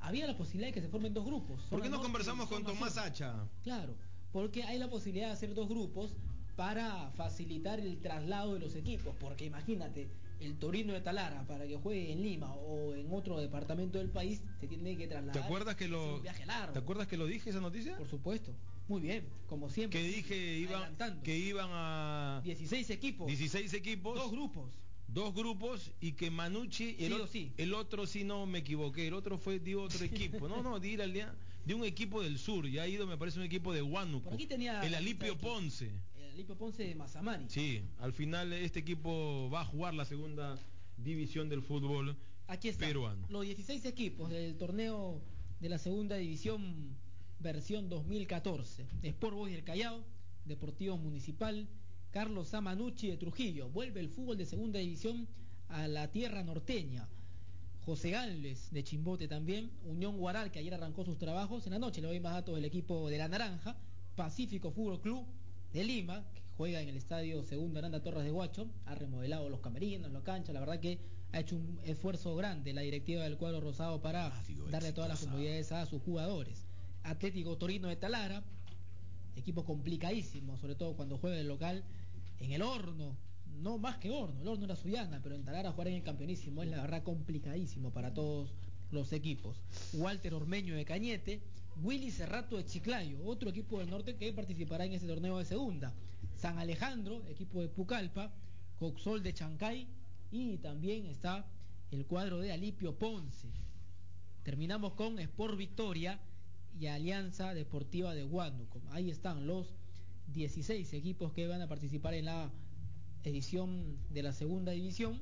Había la posibilidad de que se formen dos grupos. ¿Por qué no conversamos con Tomás. Hacha? Claro, porque hay la posibilidad de hacer dos grupos para facilitar el traslado de los equipos, porque imagínate, el Torino de Talara para que juegue en Lima o en otro departamento del país se tiene que trasladar. ¿Te acuerdas que lo un viaje largo. ¿Te acuerdas que lo dije esa noticia? Por supuesto. Muy bien, como siempre. Que dije iban que iban a 16 equipos. 16 equipos, Dos grupos. Dos grupos y que Manucci el, Sí o- sí. el otro sí no me equivoqué, el otro fue de otro equipo. No, no, di la línea. de un equipo del sur, y ha ido, me parece, un equipo de Huánuco. Por aquí tenía el Alipio Ponce. El Alipio Ponce de Mazamani. Sí, al final este equipo va a jugar la segunda división del fútbol Aquí está. peruano. Los 16 equipos del torneo de la segunda división versión 2014. Sport Boys del Callao, Deportivo Municipal, Carlos Samanucci de Trujillo. Vuelve el fútbol de segunda división a la tierra norteña. José Gálvez de Chimbote también, Unión Guaral que ayer arrancó sus trabajos, en la noche le doy más datos del equipo de la Naranja, Pacífico Fútbol Club de Lima, que juega en el estadio Segundo Aranda Torres de Huacho, ha remodelado los camerinos, la cancha, la verdad que ha hecho un esfuerzo grande la directiva del cuadro rosado para darle todas las comodidades a sus jugadores. Atlético Torino de Talara, equipo complicadísimo, sobre todo cuando juega el local en el horno, no más que horno, el horno era Suyana, pero en Talara jugar en el campeonísimo es la verdad complicadísimo para todos los equipos. Walter Ormeño de Cañete, Willy Cerrato de Chiclayo, otro equipo del norte que participará en ese torneo de segunda. San Alejandro, equipo de Pucallpa, Coxol de Chancay y también está el cuadro de Alipio Ponce. Terminamos con Sport Victoria y Alianza Deportiva de Huánuco. Ahí están los 16 equipos que van a participar en la edición de la segunda división,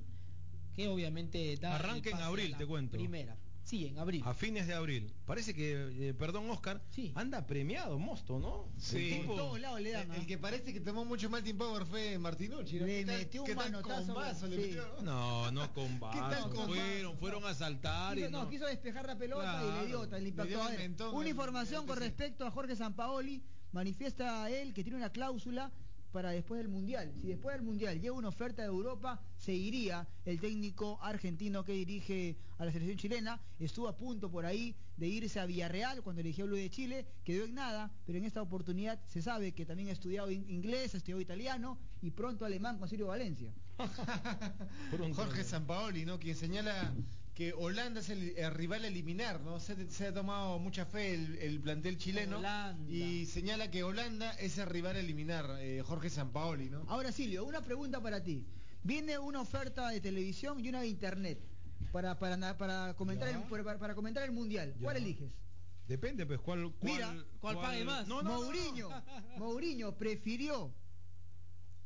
que obviamente da Arranca en abril, te cuento. Primera. Sí, en abril. A fines de abril. Parece que, eh, perdón Oscar, anda premiado Mosto, ¿no? Sí. El tipo- el, el que parece que tomó mucho mal tiempo Power fue Martinucci. ¿no? Le ¿Qué tal- metió un manotazo, le metió? No, no con ¿Qué tal vaso. con Fueron, vaso? fueron a saltar Quiso, y no, no. quiso despejar la pelota y le dio, Claro. le Le impactó a él. mentón Una información con respecto a Jorge Sampaoli, manifiesta él que tiene una cláusula para después del Mundial. Si después del Mundial llega una oferta de Europa, se iría el técnico argentino que dirige a la selección chilena. Estuvo a punto por ahí de irse a Villarreal cuando eligió Blue de Chile, quedó en nada, pero en esta oportunidad se sabe que también ha estudiado in- inglés, ha estudiado italiano y pronto alemán con Sirio Valencia. Jorge Sampaoli, ¿no? Quien señala que Holanda es el, el rival a eliminar, ¿no? Se, se ha tomado mucha fe el, el plantel chileno Holanda. y señala que Holanda es el rival a eliminar, eh, Jorge Sampaoli, ¿no? Ahora Silvio, una pregunta para ti. Viene una oferta de televisión y una de internet para, para, para, comentar, Ya. el, para, para comentar el mundial. ¿Cuál eliges? Depende, pues, ¿cuál, cuál, Mira, ¿cuál pague más? No, no, no, no. Mourinho, Mourinho prefirió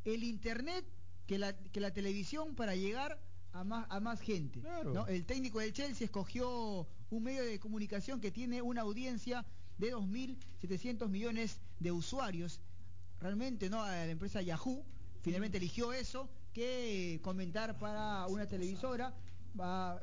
el internet que la, que la televisión para llegar a más, a más gente. Claro. ¿no? El técnico del Chelsea escogió un medio de comunicación que tiene una audiencia de 2.700 millones de usuarios. Realmente, ¿no? A la empresa Yahoo finalmente eligió eso que comentar para una televisora.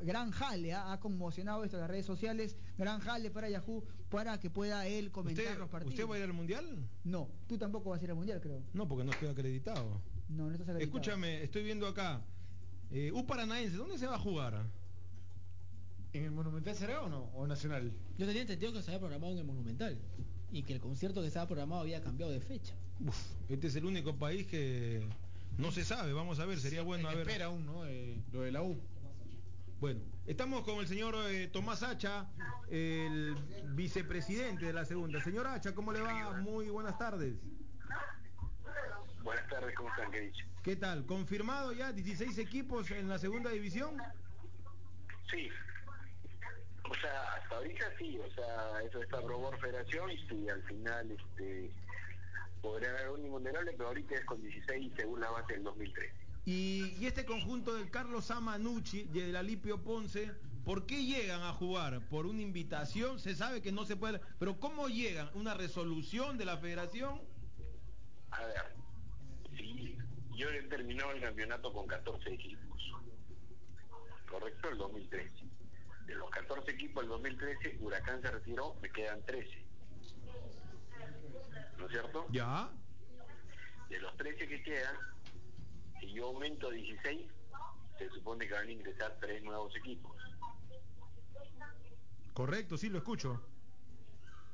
Gran jale, ¿ah? ha conmocionado esto en las redes sociales, gran jale para Yahoo para que pueda él comentar ¿Usted, los partidos. ¿Usted va a ir al mundial? No, tú tampoco vas a ir al mundial, creo. No, porque no estoy acreditado. No, no estás acreditado. Escúchame, estoy viendo acá. Eh, U Paranaense, ¿dónde se va a jugar? ¿En el Monumental será o no? ¿O Nacional? Yo tenía entendido que se había programado en el Monumental y que el concierto que estaba programado había cambiado de fecha. Uf, este es el único país que no se sabe. Vamos a ver, sería bueno a ver. Espera aún, ¿no? Eh, lo de la U. Bueno, estamos con el señor eh, Tomás Hacha, el vicepresidente de la segunda. Señor Hacha, ¿cómo le va? Muy buenas tardes. Buenas tardes, ¿cómo están? ¿Qué? ¿Qué tal? ¿Confirmado ya 16 equipos en la segunda división? Sí. O sea, hasta ahorita sí, o sea, eso está aprobó por federación y sí, al final este podría haber un inmunderable, pero ahorita es con 16 según la base del 2003. Y, y este conjunto del Carlos Amanucci y del Alipio Ponce, ¿por qué llegan a jugar? ¿Por una invitación? Se sabe que no se puede, pero ¿cómo llegan? ¿Una resolución de la federación? A ver, yo he terminado el campeonato con 14 equipos. Correcto, el 2013. De los 14 equipos del 2013, Huracán se retiró, me quedan 13. ¿No es cierto? Ya. De los 13 que quedan, si yo aumento a 16, se supone que van a ingresar tres nuevos equipos. Correcto, sí, lo escucho.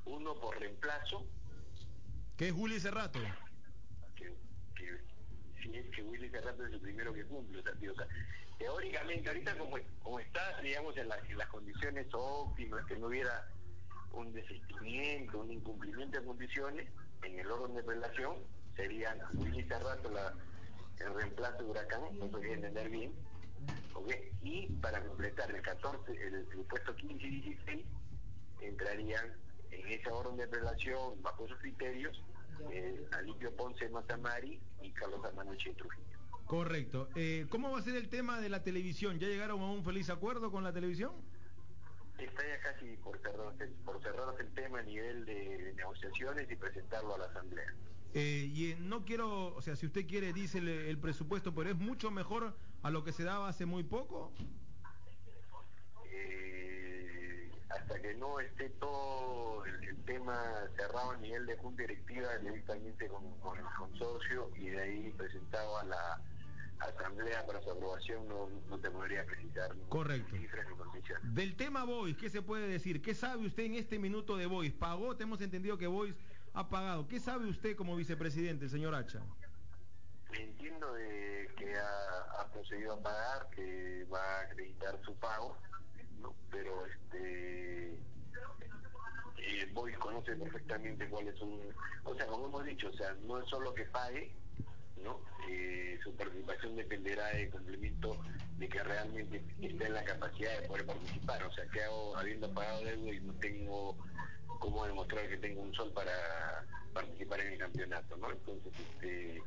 Uno por reemplazo, Que es Juli Cerrato. que, que si es que Willy Cerrato es el primero que cumple, o sea, tío, teóricamente ahorita como, como está, digamos, en, las- en las condiciones óptimas, que no hubiera un desistimiento, un incumplimiento de condiciones, en el orden de relación serían Willy Cerrato la, el reemplazo de Huracán, no quiere entender bien, ¿ok? y para completar el 14, el, el puesto 15 y 16, entrarían en esa orden de relación, bajo esos criterios, eh, Alipio Ponce Matamari y Carlos Amanuche Trujillo. Correcto. Eh, ¿Cómo va a ser el tema de la televisión? ¿Ya llegaron a un feliz acuerdo con la televisión? Está ya casi por cerrarse, por cerrarse el tema a nivel de negociaciones y presentarlo a la Asamblea. Eh, y eh, no quiero, o sea, si usted quiere, dice el, el presupuesto, pero es mucho mejor a lo que se daba hace muy poco. Eh, hasta que no esté todo el, el tema cerrado a nivel de junta directiva directamente con, con el consorcio y de ahí presentado a la asamblea para su aprobación, no, no te podría precisar Correcto. cifras ni condiciones. Del tema Voice, ¿qué se puede decir? ¿Qué sabe usted en este minuto de Voice? ¿Pagó? Te hemos entendido que Voice ha pagado. ¿Qué sabe usted como vicepresidente, el señor Hacha? Entiendo de que ha, ha procedido a pagar, que va a acreditar su pago, pero este eh, Boy conoce perfectamente cuáles son, o sea, como hemos dicho, o sea, no es solo que pague, ¿no? Eh, su participación dependerá del complemento de que realmente esté en la capacidad de poder participar, o sea, que hago habiendo pagado deuda y no tengo cómo demostrar que tengo un sol para participar en el campeonato, ¿no? Entonces, este,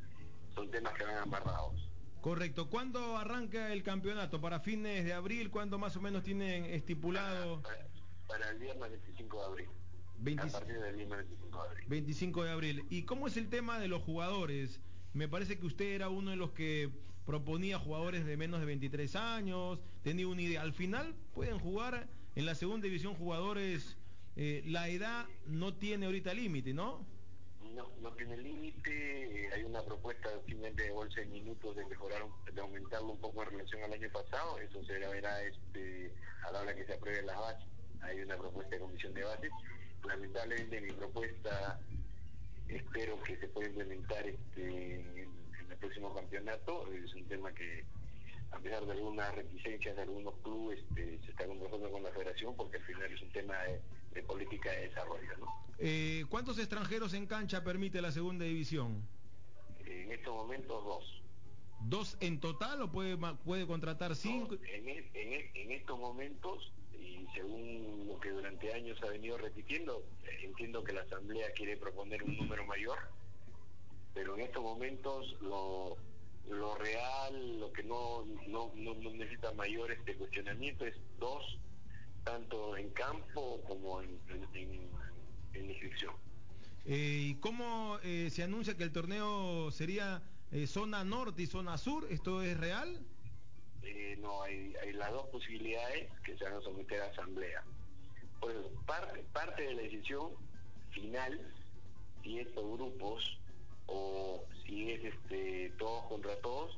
son temas que van amarrados. Correcto. ¿Cuándo arranca el campeonato? ¿Para fines de abril? ¿Cuándo más o menos tienen estipulado? Para, para el viernes 25 de abril. 20 A partir del viernes 25 de abril. 25 de abril. ¿Y cómo es el tema de los jugadores? Me parece que usted era uno de los que proponía jugadores de menos de 23 años, tenía una idea. Al final pueden jugar en la segunda división jugadores, eh, la edad no tiene ahorita límite, ¿no? No, no tiene límite, eh, hay una propuesta simplemente de bolsa de minutos de mejorar, de aumentarlo un poco en relación al año pasado, eso se verá este, a la hora que se aprueben las bases, hay una propuesta de comisión de bases, lamentablemente mi propuesta espero que se pueda implementar este, en, en el próximo campeonato, es un tema que a pesar de algunas reticencias de algunos clubes este, se está conversando con la federación porque al final es un tema de, de política de desarrollo, ¿no? Eh, ¿Cuántos extranjeros en cancha permite la segunda división? En estos momentos dos. ¿Dos en total o puede, puede contratar cinco? En, e- en e- en estos momentos, y según lo que durante años ha venido repitiendo, entiendo que la Asamblea quiere proponer un número mayor, pero en estos momentos lo, lo real, lo que no, no, no, no necesita mayor este cuestionamiento es dos, tanto en campo como en, en, en- inscripción. Eh, ¿Y cómo eh, se anuncia que el torneo sería eh, zona norte y zona sur? ¿Esto es real? Eh, no, hay, hay las dos posibilidades que se van a someter a asamblea. Pues parte, parte de la decisión final, si es por grupos o si es este todos contra todos,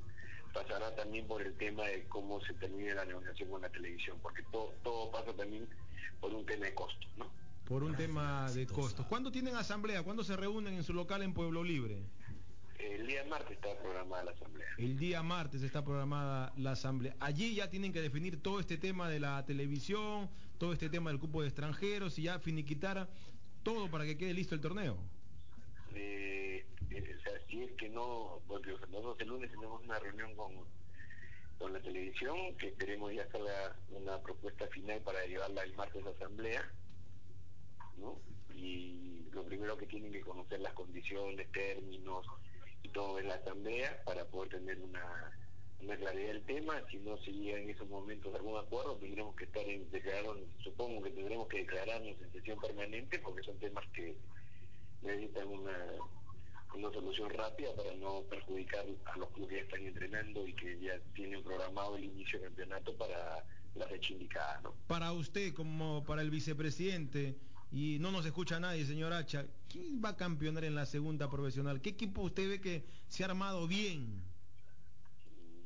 pasará también por el tema de cómo se termine la negociación con la televisión, porque todo, todo pasa también por un tema de costos, ¿no? Por un tema de costos. ¿Cuándo tienen asamblea? ¿Cuándo se reúnen en su local en Pueblo Libre? El día martes está programada la asamblea. El día martes está programada la asamblea. Allí ya tienen que definir todo este tema de la televisión, todo este tema del cupo de extranjeros y ya finiquitar todo para que quede listo el torneo. Eh, eh, o sea, si es que no, porque nosotros el lunes tenemos una reunión con, con la televisión, que esperemos ya salga una propuesta final para llevarla el martes a asamblea, ¿no? Y lo primero que tienen que conocer las condiciones, términos y todo en la asamblea para poder tener una, claridad del tema. Si no se llega en esos momentos a algún acuerdo, tendremos que estar en declarar, supongo que tendremos que declararnos en sesión permanente porque son temas que necesitan una, una solución rápida para no perjudicar a los clubes que ya están entrenando y que ya tienen programado el inicio del campeonato para la fecha indicada, ¿no? Para usted, como para el vicepresidente, y no nos escucha nadie, señor Hacha, ¿quién va a campeonar en la segunda profesional? ¿Qué equipo usted ve que se ha armado bien?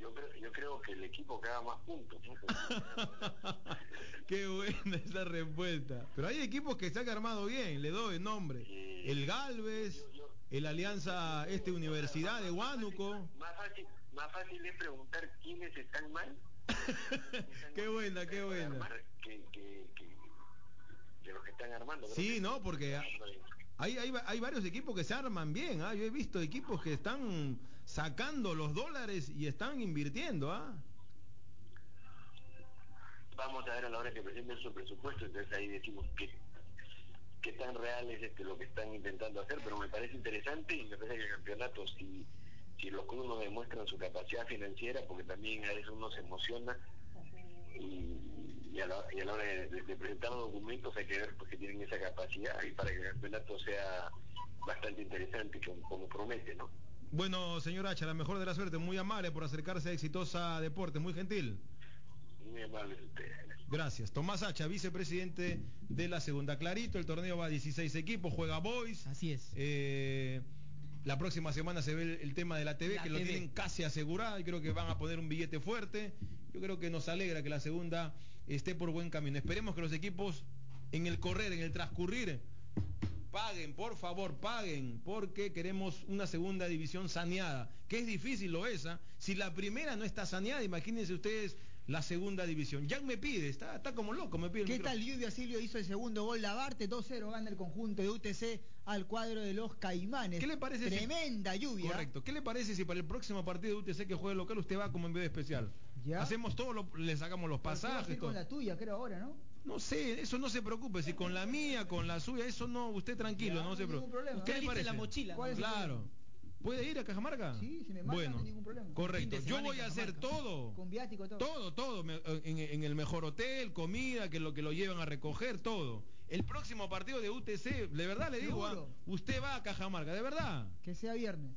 Yo creo, yo creo que el equipo que haga más puntos, ¿no? Qué buena esa respuesta. Pero hay equipos que se han armado bien, le doy nombre. El Galvez, el Alianza Este Universidad de Huánuco. más fácil, más fácil es preguntar quiénes están mal Qué buena, qué buena. que, que, que, que los que están armando. Creo Sí, no, porque hay, hay, hay varios equipos que se arman bien. ¿ah? Yo he visto equipos que están sacando los dólares y están invirtiendo. ¿ah? Vamos a ver a la hora que presenten su presupuesto, entonces ahí decimos que qué tan real es este, lo que están intentando hacer, pero me parece interesante y me parece que el campeonato, si, si los clubes nos demuestran su capacidad financiera, porque también a veces uno se emociona y, a, la, y a la hora de, presentar los documentos hay que ver pues, que tienen esa capacidad y para que el campeonato sea bastante interesante como promete, ¿no? Bueno, señor Hacha, la mejor de la suerte, muy amable por acercarse a Exitosa Deportes, muy gentil. Muy amable. Gracias. Tomás Hacha, vicepresidente de la segunda. Clarito, el torneo va a 16 equipos, juega Boys. Así es. Eh, la próxima semana se ve el, el tema de la TV, La que lo tienen casi asegurado y creo que van a poner un billete fuerte. Yo creo que nos alegra que la segunda esté por buen camino. Esperemos que los equipos en el correr, en el transcurrir, paguen, por favor, paguen, porque queremos una segunda división saneada, que es difícil, lo es. ¿ah? Si la primera no está saneada, imagínense ustedes la segunda división. Jan me pide, está, está como loco, me pide el ¿Qué micrófono. tal Lluvia Silvio hizo el segundo gol? Lavarte 2-0 gana el conjunto de UTC al cuadro de los Caimanes. ¿Qué le parece si- Tremenda lluvia. Correcto. ¿Qué le parece si para el próximo partido de UTC que juegue local usted va como envío especial? Ya. Hacemos todo, lo- le sacamos los Pero pasajes, todo. con la tuya, creo ahora, ¿no? No sé, eso no se preocupe, si con la mía, con la suya, eso no, usted tranquilo, Ya, no, no se preocupe. problema. ¿Qué Usted le parece? la mochila, ¿Cuál ¿no? es el Claro. ¿Puede ir a Cajamarca? Sí, si me marcan, bueno, no hay ningún problema. correcto. Yo voy a hacer todo. Con viático todo. Todo, todo, me- en, en el mejor hotel, comida, que lo que lo llevan a recoger, todo. El próximo partido de UTC, de verdad le digo, ah, usted va a Cajamarca, de verdad. Que sea viernes.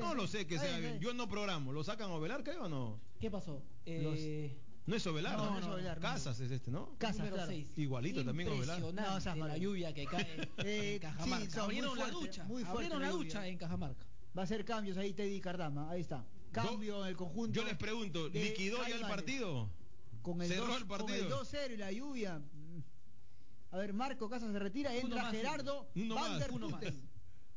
No lo sé que sea bien, Yo no programo. ¿Lo sacan a Ovelar, creo o no? ¿Qué pasó? Eh, No es Ovelar, No, ¿no? no es Ovelar. Casas es este, ¿no? Casas, número claro. seis. Igualito también Ovelar. No, seas la malo. lluvia que cae Eh, en Cajamarca. sí, abrieron la fuerte, ducha, muy fuerte abrieron la la ducha en Cajamarca. Va a ser cambios ahí Teddy Cardama. Ahí está. Cambio en el conjunto. Yo les pregunto, ¿liquidó ya el partido? Con el, ¿Cerró 2, el con el partido? 2-0 y la lluvia. A ver, Marco Casas se retira, entra más, Gerardo uno Van der uno Putten. más.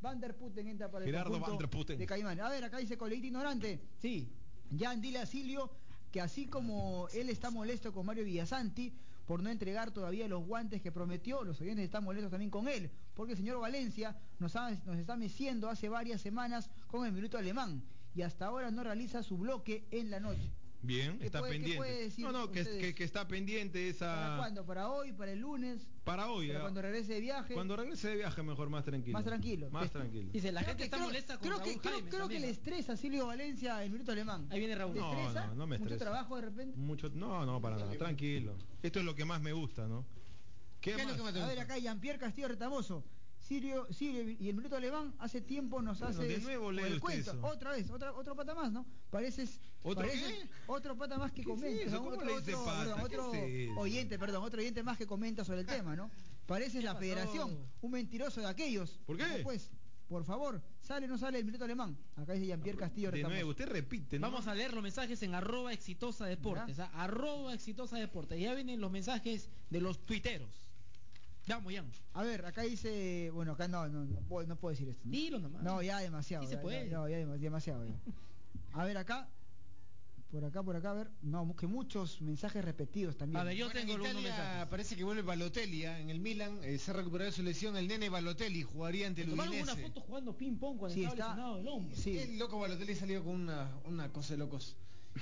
Van der Putten entra para el Gerardo conjunto Van der Putten. de Caimanes. A ver, acá dice coleguita ignorante. Sí. Jan dile a Silvio que así como él está molesto con Mario Villasanti por no entregar todavía los guantes que prometió, los oyentes están molestos también con él, porque el señor Valencia nos, nos está meciendo hace varias semanas con el minuto alemán y hasta ahora no realiza su bloque en la noche. Bien, ¿Qué está puede- qué pendiente. puede decir no, no, que, que- que está pendiente esa... ¿Para cuándo? ¿Para hoy? ¿Para el lunes? Para hoy. ¿Para ah. cuando regrese de viaje? Cuando regrese de viaje mejor, más tranquilo. Más tranquilo. Más Que- tranquilo. Dice, la Creo gente que- está creo- molesta con creo Raúl que, creo, Jaime creo que también, le estresa a Silvio Valencia el minuto alemán. Ahí viene Raúl. ¿Le No, estresa? no, no me ¿Mucho estresa. trabajo de repente? Mucho, no, no, para nada, tranquilo. Esto es lo que más me gusta, ¿no? ¿Qué, ¿Qué es más? lo que más te A ver gusta? acá Jean-Pierre Castillo Retamoso. Sirio, Sirio y el minuto alemán hace tiempo nos Bueno, hace de nuevo lee usted cuento. eso. Otra vez, otra, otro pata más, ¿no? Pareces ¿Otro pareces- qué? otro pata más que ¿Qué es comenta, otro, le dice otro- pata? perdón, ¿Qué otro es oyente, perdón, otro oyente más que comenta sobre el tema, ¿no? Pareces la federación, un mentiroso de aquellos. ¿Por qué? ¿Cómo, pues, por favor, sale o no sale el minuto alemán. Acá dice Jean-Pierre Castillo De nuevo, usted repite, ¿no? Vamos a leer los mensajes en arroba exitosa deportes. ¿ah? Arroba exitosa deportes. Ya vienen los mensajes de los tuiteros. Vamos, Jan. A ver, acá dice, bueno, acá no, no, no, puedo, no puedo decir esto. ¿no? Dilo nomás. No, ya demasiado. Sí se ya, puede. ya, no, ya dem- demasiado. ya. A ver acá. Por acá, por acá, a ver. No, que muchos mensajes repetidos también. A ver, yo Bueno, tengo en algunos mensajes. parece que vuelve Balotelli ¿ah? en el Milan. eh, se ha recuperado de su lesión. El nene Balotelli jugaría ante el Tomaron Udinese. una foto jugando ping pong cuando Sí, estaba está- lesionado el hombro. Sí. El loco Balotelli salió con una, una cosa de locos.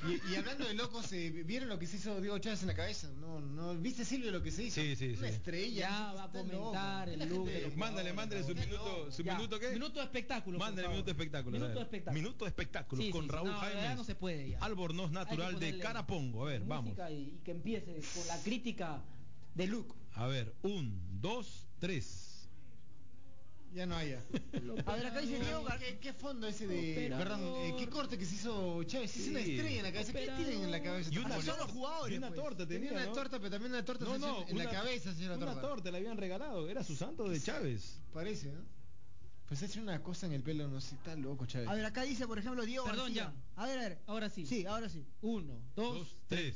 Y, y hablando de locos, eh, ¿vieron lo que se hizo Diego Chávez en la cabeza? No, no, ¿viste Silvio lo que se hizo? Sí, sí, Una sí. estrella. Ya va a comentar el look gente- de los Mándale, mándale su minuto, su Ya, minuto qué? Minuto de espectáculo. Mándale minuto de espectáculo. Minuto de espectáculo. Minuto de espectáculo Sí, con sí, Raúl no, Jaime. no se puede ya. Albornoz natural de Carapongo. A ver, vamos. Y, y que empiece con la crítica de Luke. A ver, un, dos, tres. Ya no hay. ya. A ver, acá dice Diego ¿Qué, qué fondo ese de. Operador. Perdón, eh, ¿qué corte que se hizo Chávez? Se hizo una Sí. estrella en la cabeza. ¿Qué Operador. tienen en la cabeza? Y una torta, futbolistas? y una pues. torta Tenía una ¿no? torta, pero también una torta se en una- la cabeza, señora Una torta. torta le habían regalado, era su santo de Chávez. Parece, ¿no? Pues echa una cosa en el pelo, no sé, está loco, Chávez. A ver, acá dice, por ejemplo, Diego Perdón, García. ya. A ver, a ver. Ahora sí. Sí, ahora sí. Uno, dos, Dos, tres.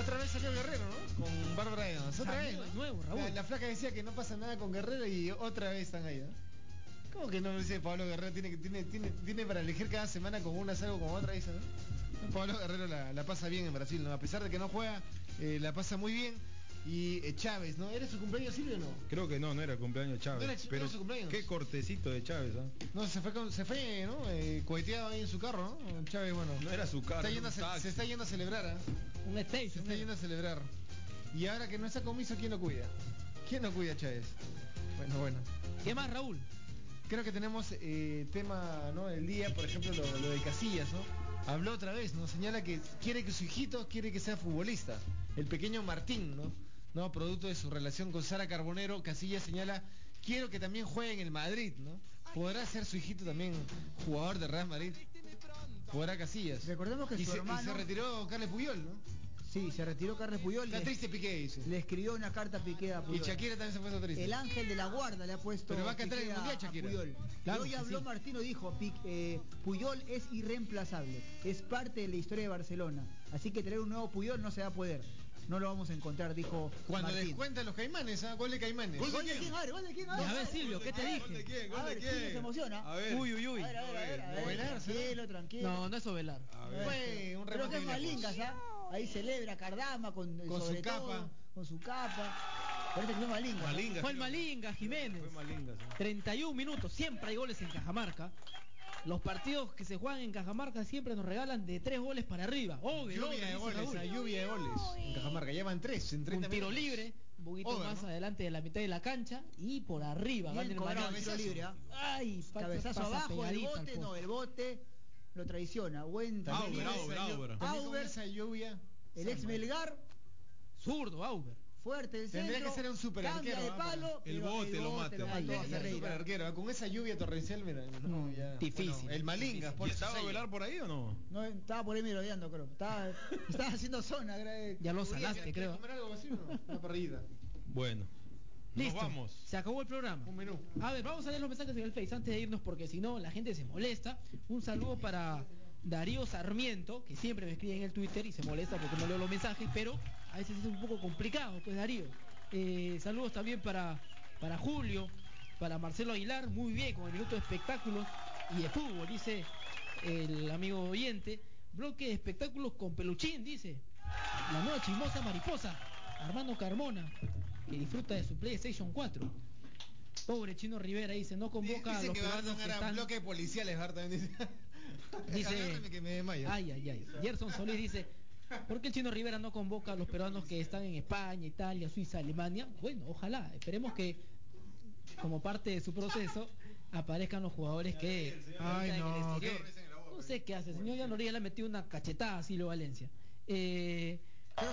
Otra vez salió Guerrero, ¿no? Con Bárbara Evans. Otra vez, nuevo, Raúl. La, la flaca decía que no pasa nada con Guerrero y otra vez están ahí, ¿no? ¿Cómo que no dice Pablo Guerrero? Tiene, que- tiene, tiene, tiene para elegir cada semana con una salgo con otra, dice, ¿no? Pablo Guerrero la, la pasa bien en Brasil, ¿no? A pesar de que no juega, eh, la pasa muy bien. Y eh, Chávez, ¿no? ¿Era su cumpleaños Silvio o no? Creo que no, no era el cumpleaños de Chávez. No era- no pero era su cumpleaños. qué cortecito de Chávez, ¿ah? No, se fue, con- se fue ¿no? Eh, coheteado ahí en su carro, ¿no? Chávez, bueno. No era su carro, Está yendo se está yendo a celebrar, ¿ah? Un Se station. está yendo a celebrar. Y ahora que no está comiso, ¿quién lo cuida? ¿Quién lo cuida, Chávez? Bueno, bueno. ¿Qué más, Raúl? Creo que tenemos eh, tema ¿no? del día, por ejemplo, lo, lo de Casillas, ¿no? Habló otra vez, ¿no? Señala que quiere que su hijito quiere que sea futbolista. El pequeño Martín, ¿no? ¿No? Producto de su relación con Sara Carbonero, Casillas señala, quiero que también juegue en el Madrid, ¿no? ¿Podrá ser su hijito también jugador de Real Madrid? ¿Podrá Casillas? Recordemos que y su se, hermano- y se retiró Carles Puyol, ¿no? Sí, se retiró Carles Puyol. Está le- triste Piqué, dice. Le escribió una carta a Piqué a Puyol. Y Shakira también se puso triste. El ángel de la guarda le ha puesto Pero va a cantar Piqué el Mundial, a- a Shakira. Puyol. Claro y hoy habló sí. Martino, dijo, eh, Puyol es irreemplazable, es parte de la historia de Barcelona. Así que traer un nuevo Puyol no se va a poder. No lo vamos a encontrar, dijo Cuando Martín. descuentan los caimanes, ¿ah? Gol de caimanes. ¿Gol de quién? A ver, ¿gol de quién? Y a ver, Silvio, ¿qué te dije? ¿Gol de quién? A ¿Gol de ver, quién? Se emociona. A ver. Uy, uy, uy. A ver, a ver, a ver, a ver, tranquilo, tranquilo. No, no es Ovelar. Fue un Pero remate que es lindas, ¿ah? Ahí celebra Cardama con, Con sobre su todo, capa. con su capa. Parece que fue Malinga. Malinga. Fue el. Malinga, Jiménez. Fue Malinga, sí. 31 minutos, siempre hay goles en Cajamarca. Los partidos que se juegan en Cajamarca siempre nos regalan de tres goles para arriba. Obvio, Lluvia obvio, de goles, ah, lluvia de goles. En Cajamarca llevan tres en 30 Un tiro minutos. libre, un poquito Over, más ¿no? adelante de la mitad de la cancha y por arriba. Bien gana el cobrado, Manuel. tiro libre, ¿ah? Ay, Cabezazo pasa abajo, el bote, no, el bote lo traiciona. También Auber, Auber, Auber. Auber. esa lluvia. El ex Melgar, Zurdo, Auber. fuerte el Tendría centro. que ser un super arquero, de palo. El bote lo mata. lo a ay, Ferreira. Super arquero, con esa lluvia torrencial, mira, no, ya. Difícil. Bueno, el Malinga, por ¿Y su estaba sello. Velar por ahí o no? No, estaba por ahí merodeando, creo. Estaba, estaba haciendo zona. creo. Ya lo ¿Quieres- salaste, creo. comer algo así no? Una parrillita. Bueno. Listo. Nos vamos. Se acabó el programa. Un menú. A ver, vamos a leer los mensajes en el Face antes de irnos porque si no la gente se molesta. Un saludo para Darío Sarmiento, que siempre me escribe en el Twitter y se molesta porque no leo los mensajes, pero a veces es un poco complicado, pues Darío. Eh, saludos también para, para Julio, para Marcelo Aguilar, muy bien, con el minuto de espectáculos y de fútbol, dice el amigo oyente. Bloque de espectáculos con peluchín, dice. La nueva chismosa mariposa, Armando Carmona, que disfruta de su PlayStation 4. Pobre Chino Rivera dice, no convoca a los que va a peruanos que a están... bloque policiales, también dice. Dice- Agárrame que me desmayo. Ay, ay, ay. Gerson Solís dice, ¿por qué el Chino Rivera no convoca a los peruanos que están en España, Italia, Suiza, Alemania? Bueno, ojalá, esperemos que como parte de su proceso aparezcan los jugadores que Ay, en el no, exterior. No sé qué hace, el señor Noriega le ha metido una cachetada a Silvio Valencia. Eh,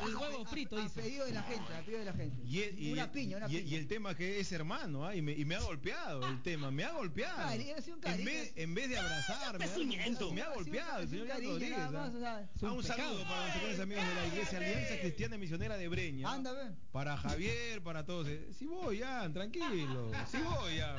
el huevo A- frito dice. pedido de la gente, a pedido de la gente. Y, el- y- una piña, una y- piña. y el tema que es hermano, ¿ah? y, me, y me ha golpeado el tema, me ha golpeado. Cari- ha sido un en, vez, en vez de abrazarme, Pecimiento. me ha Ha golpeado el señor cariño, Rodríguez. ¿ah? más, o sea, un Ah, un pecado. saludo para nuestros queridos amigos de la Iglesia Alianza Cristiana Misionera de Breña. Anda, ve. Para Javier, para todos. eh, Sí voy, ya, tranquilo. Sí voy, ya.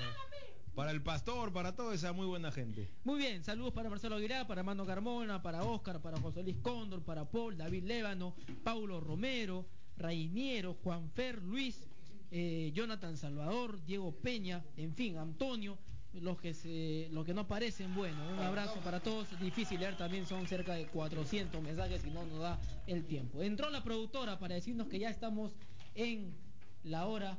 Para el pastor, para toda esa muy buena gente. Muy bien, saludos para Marcelo Aguilar, para Mano Carmona, para Oscar, para José Luis Cóndor, para Paul, David Lévano, Paulo Romero, Rainiero, Juan Fer, Luis, eh, Jonathan Salvador, Diego Peña, en fin, Antonio, los que se, los que no aparecen, bueno, un abrazo para todos, difícil leer también, son cerca de 400 mensajes y no nos da el tiempo. Entró la productora para decirnos que ya estamos en la hora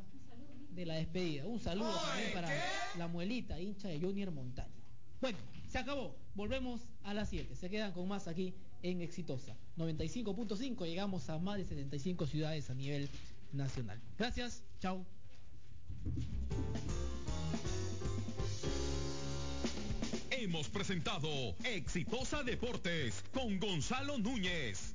de la despedida. Un saludo también para la muelita, hincha de Junior Montaño. Bueno, se acabó. Volvemos a las 7. Se quedan con más aquí en Exitosa. 95.5. Llegamos a más de 75 ciudades a nivel nacional. Gracias. Chao. Hemos presentado Exitosa Deportes con Gonzalo Núñez.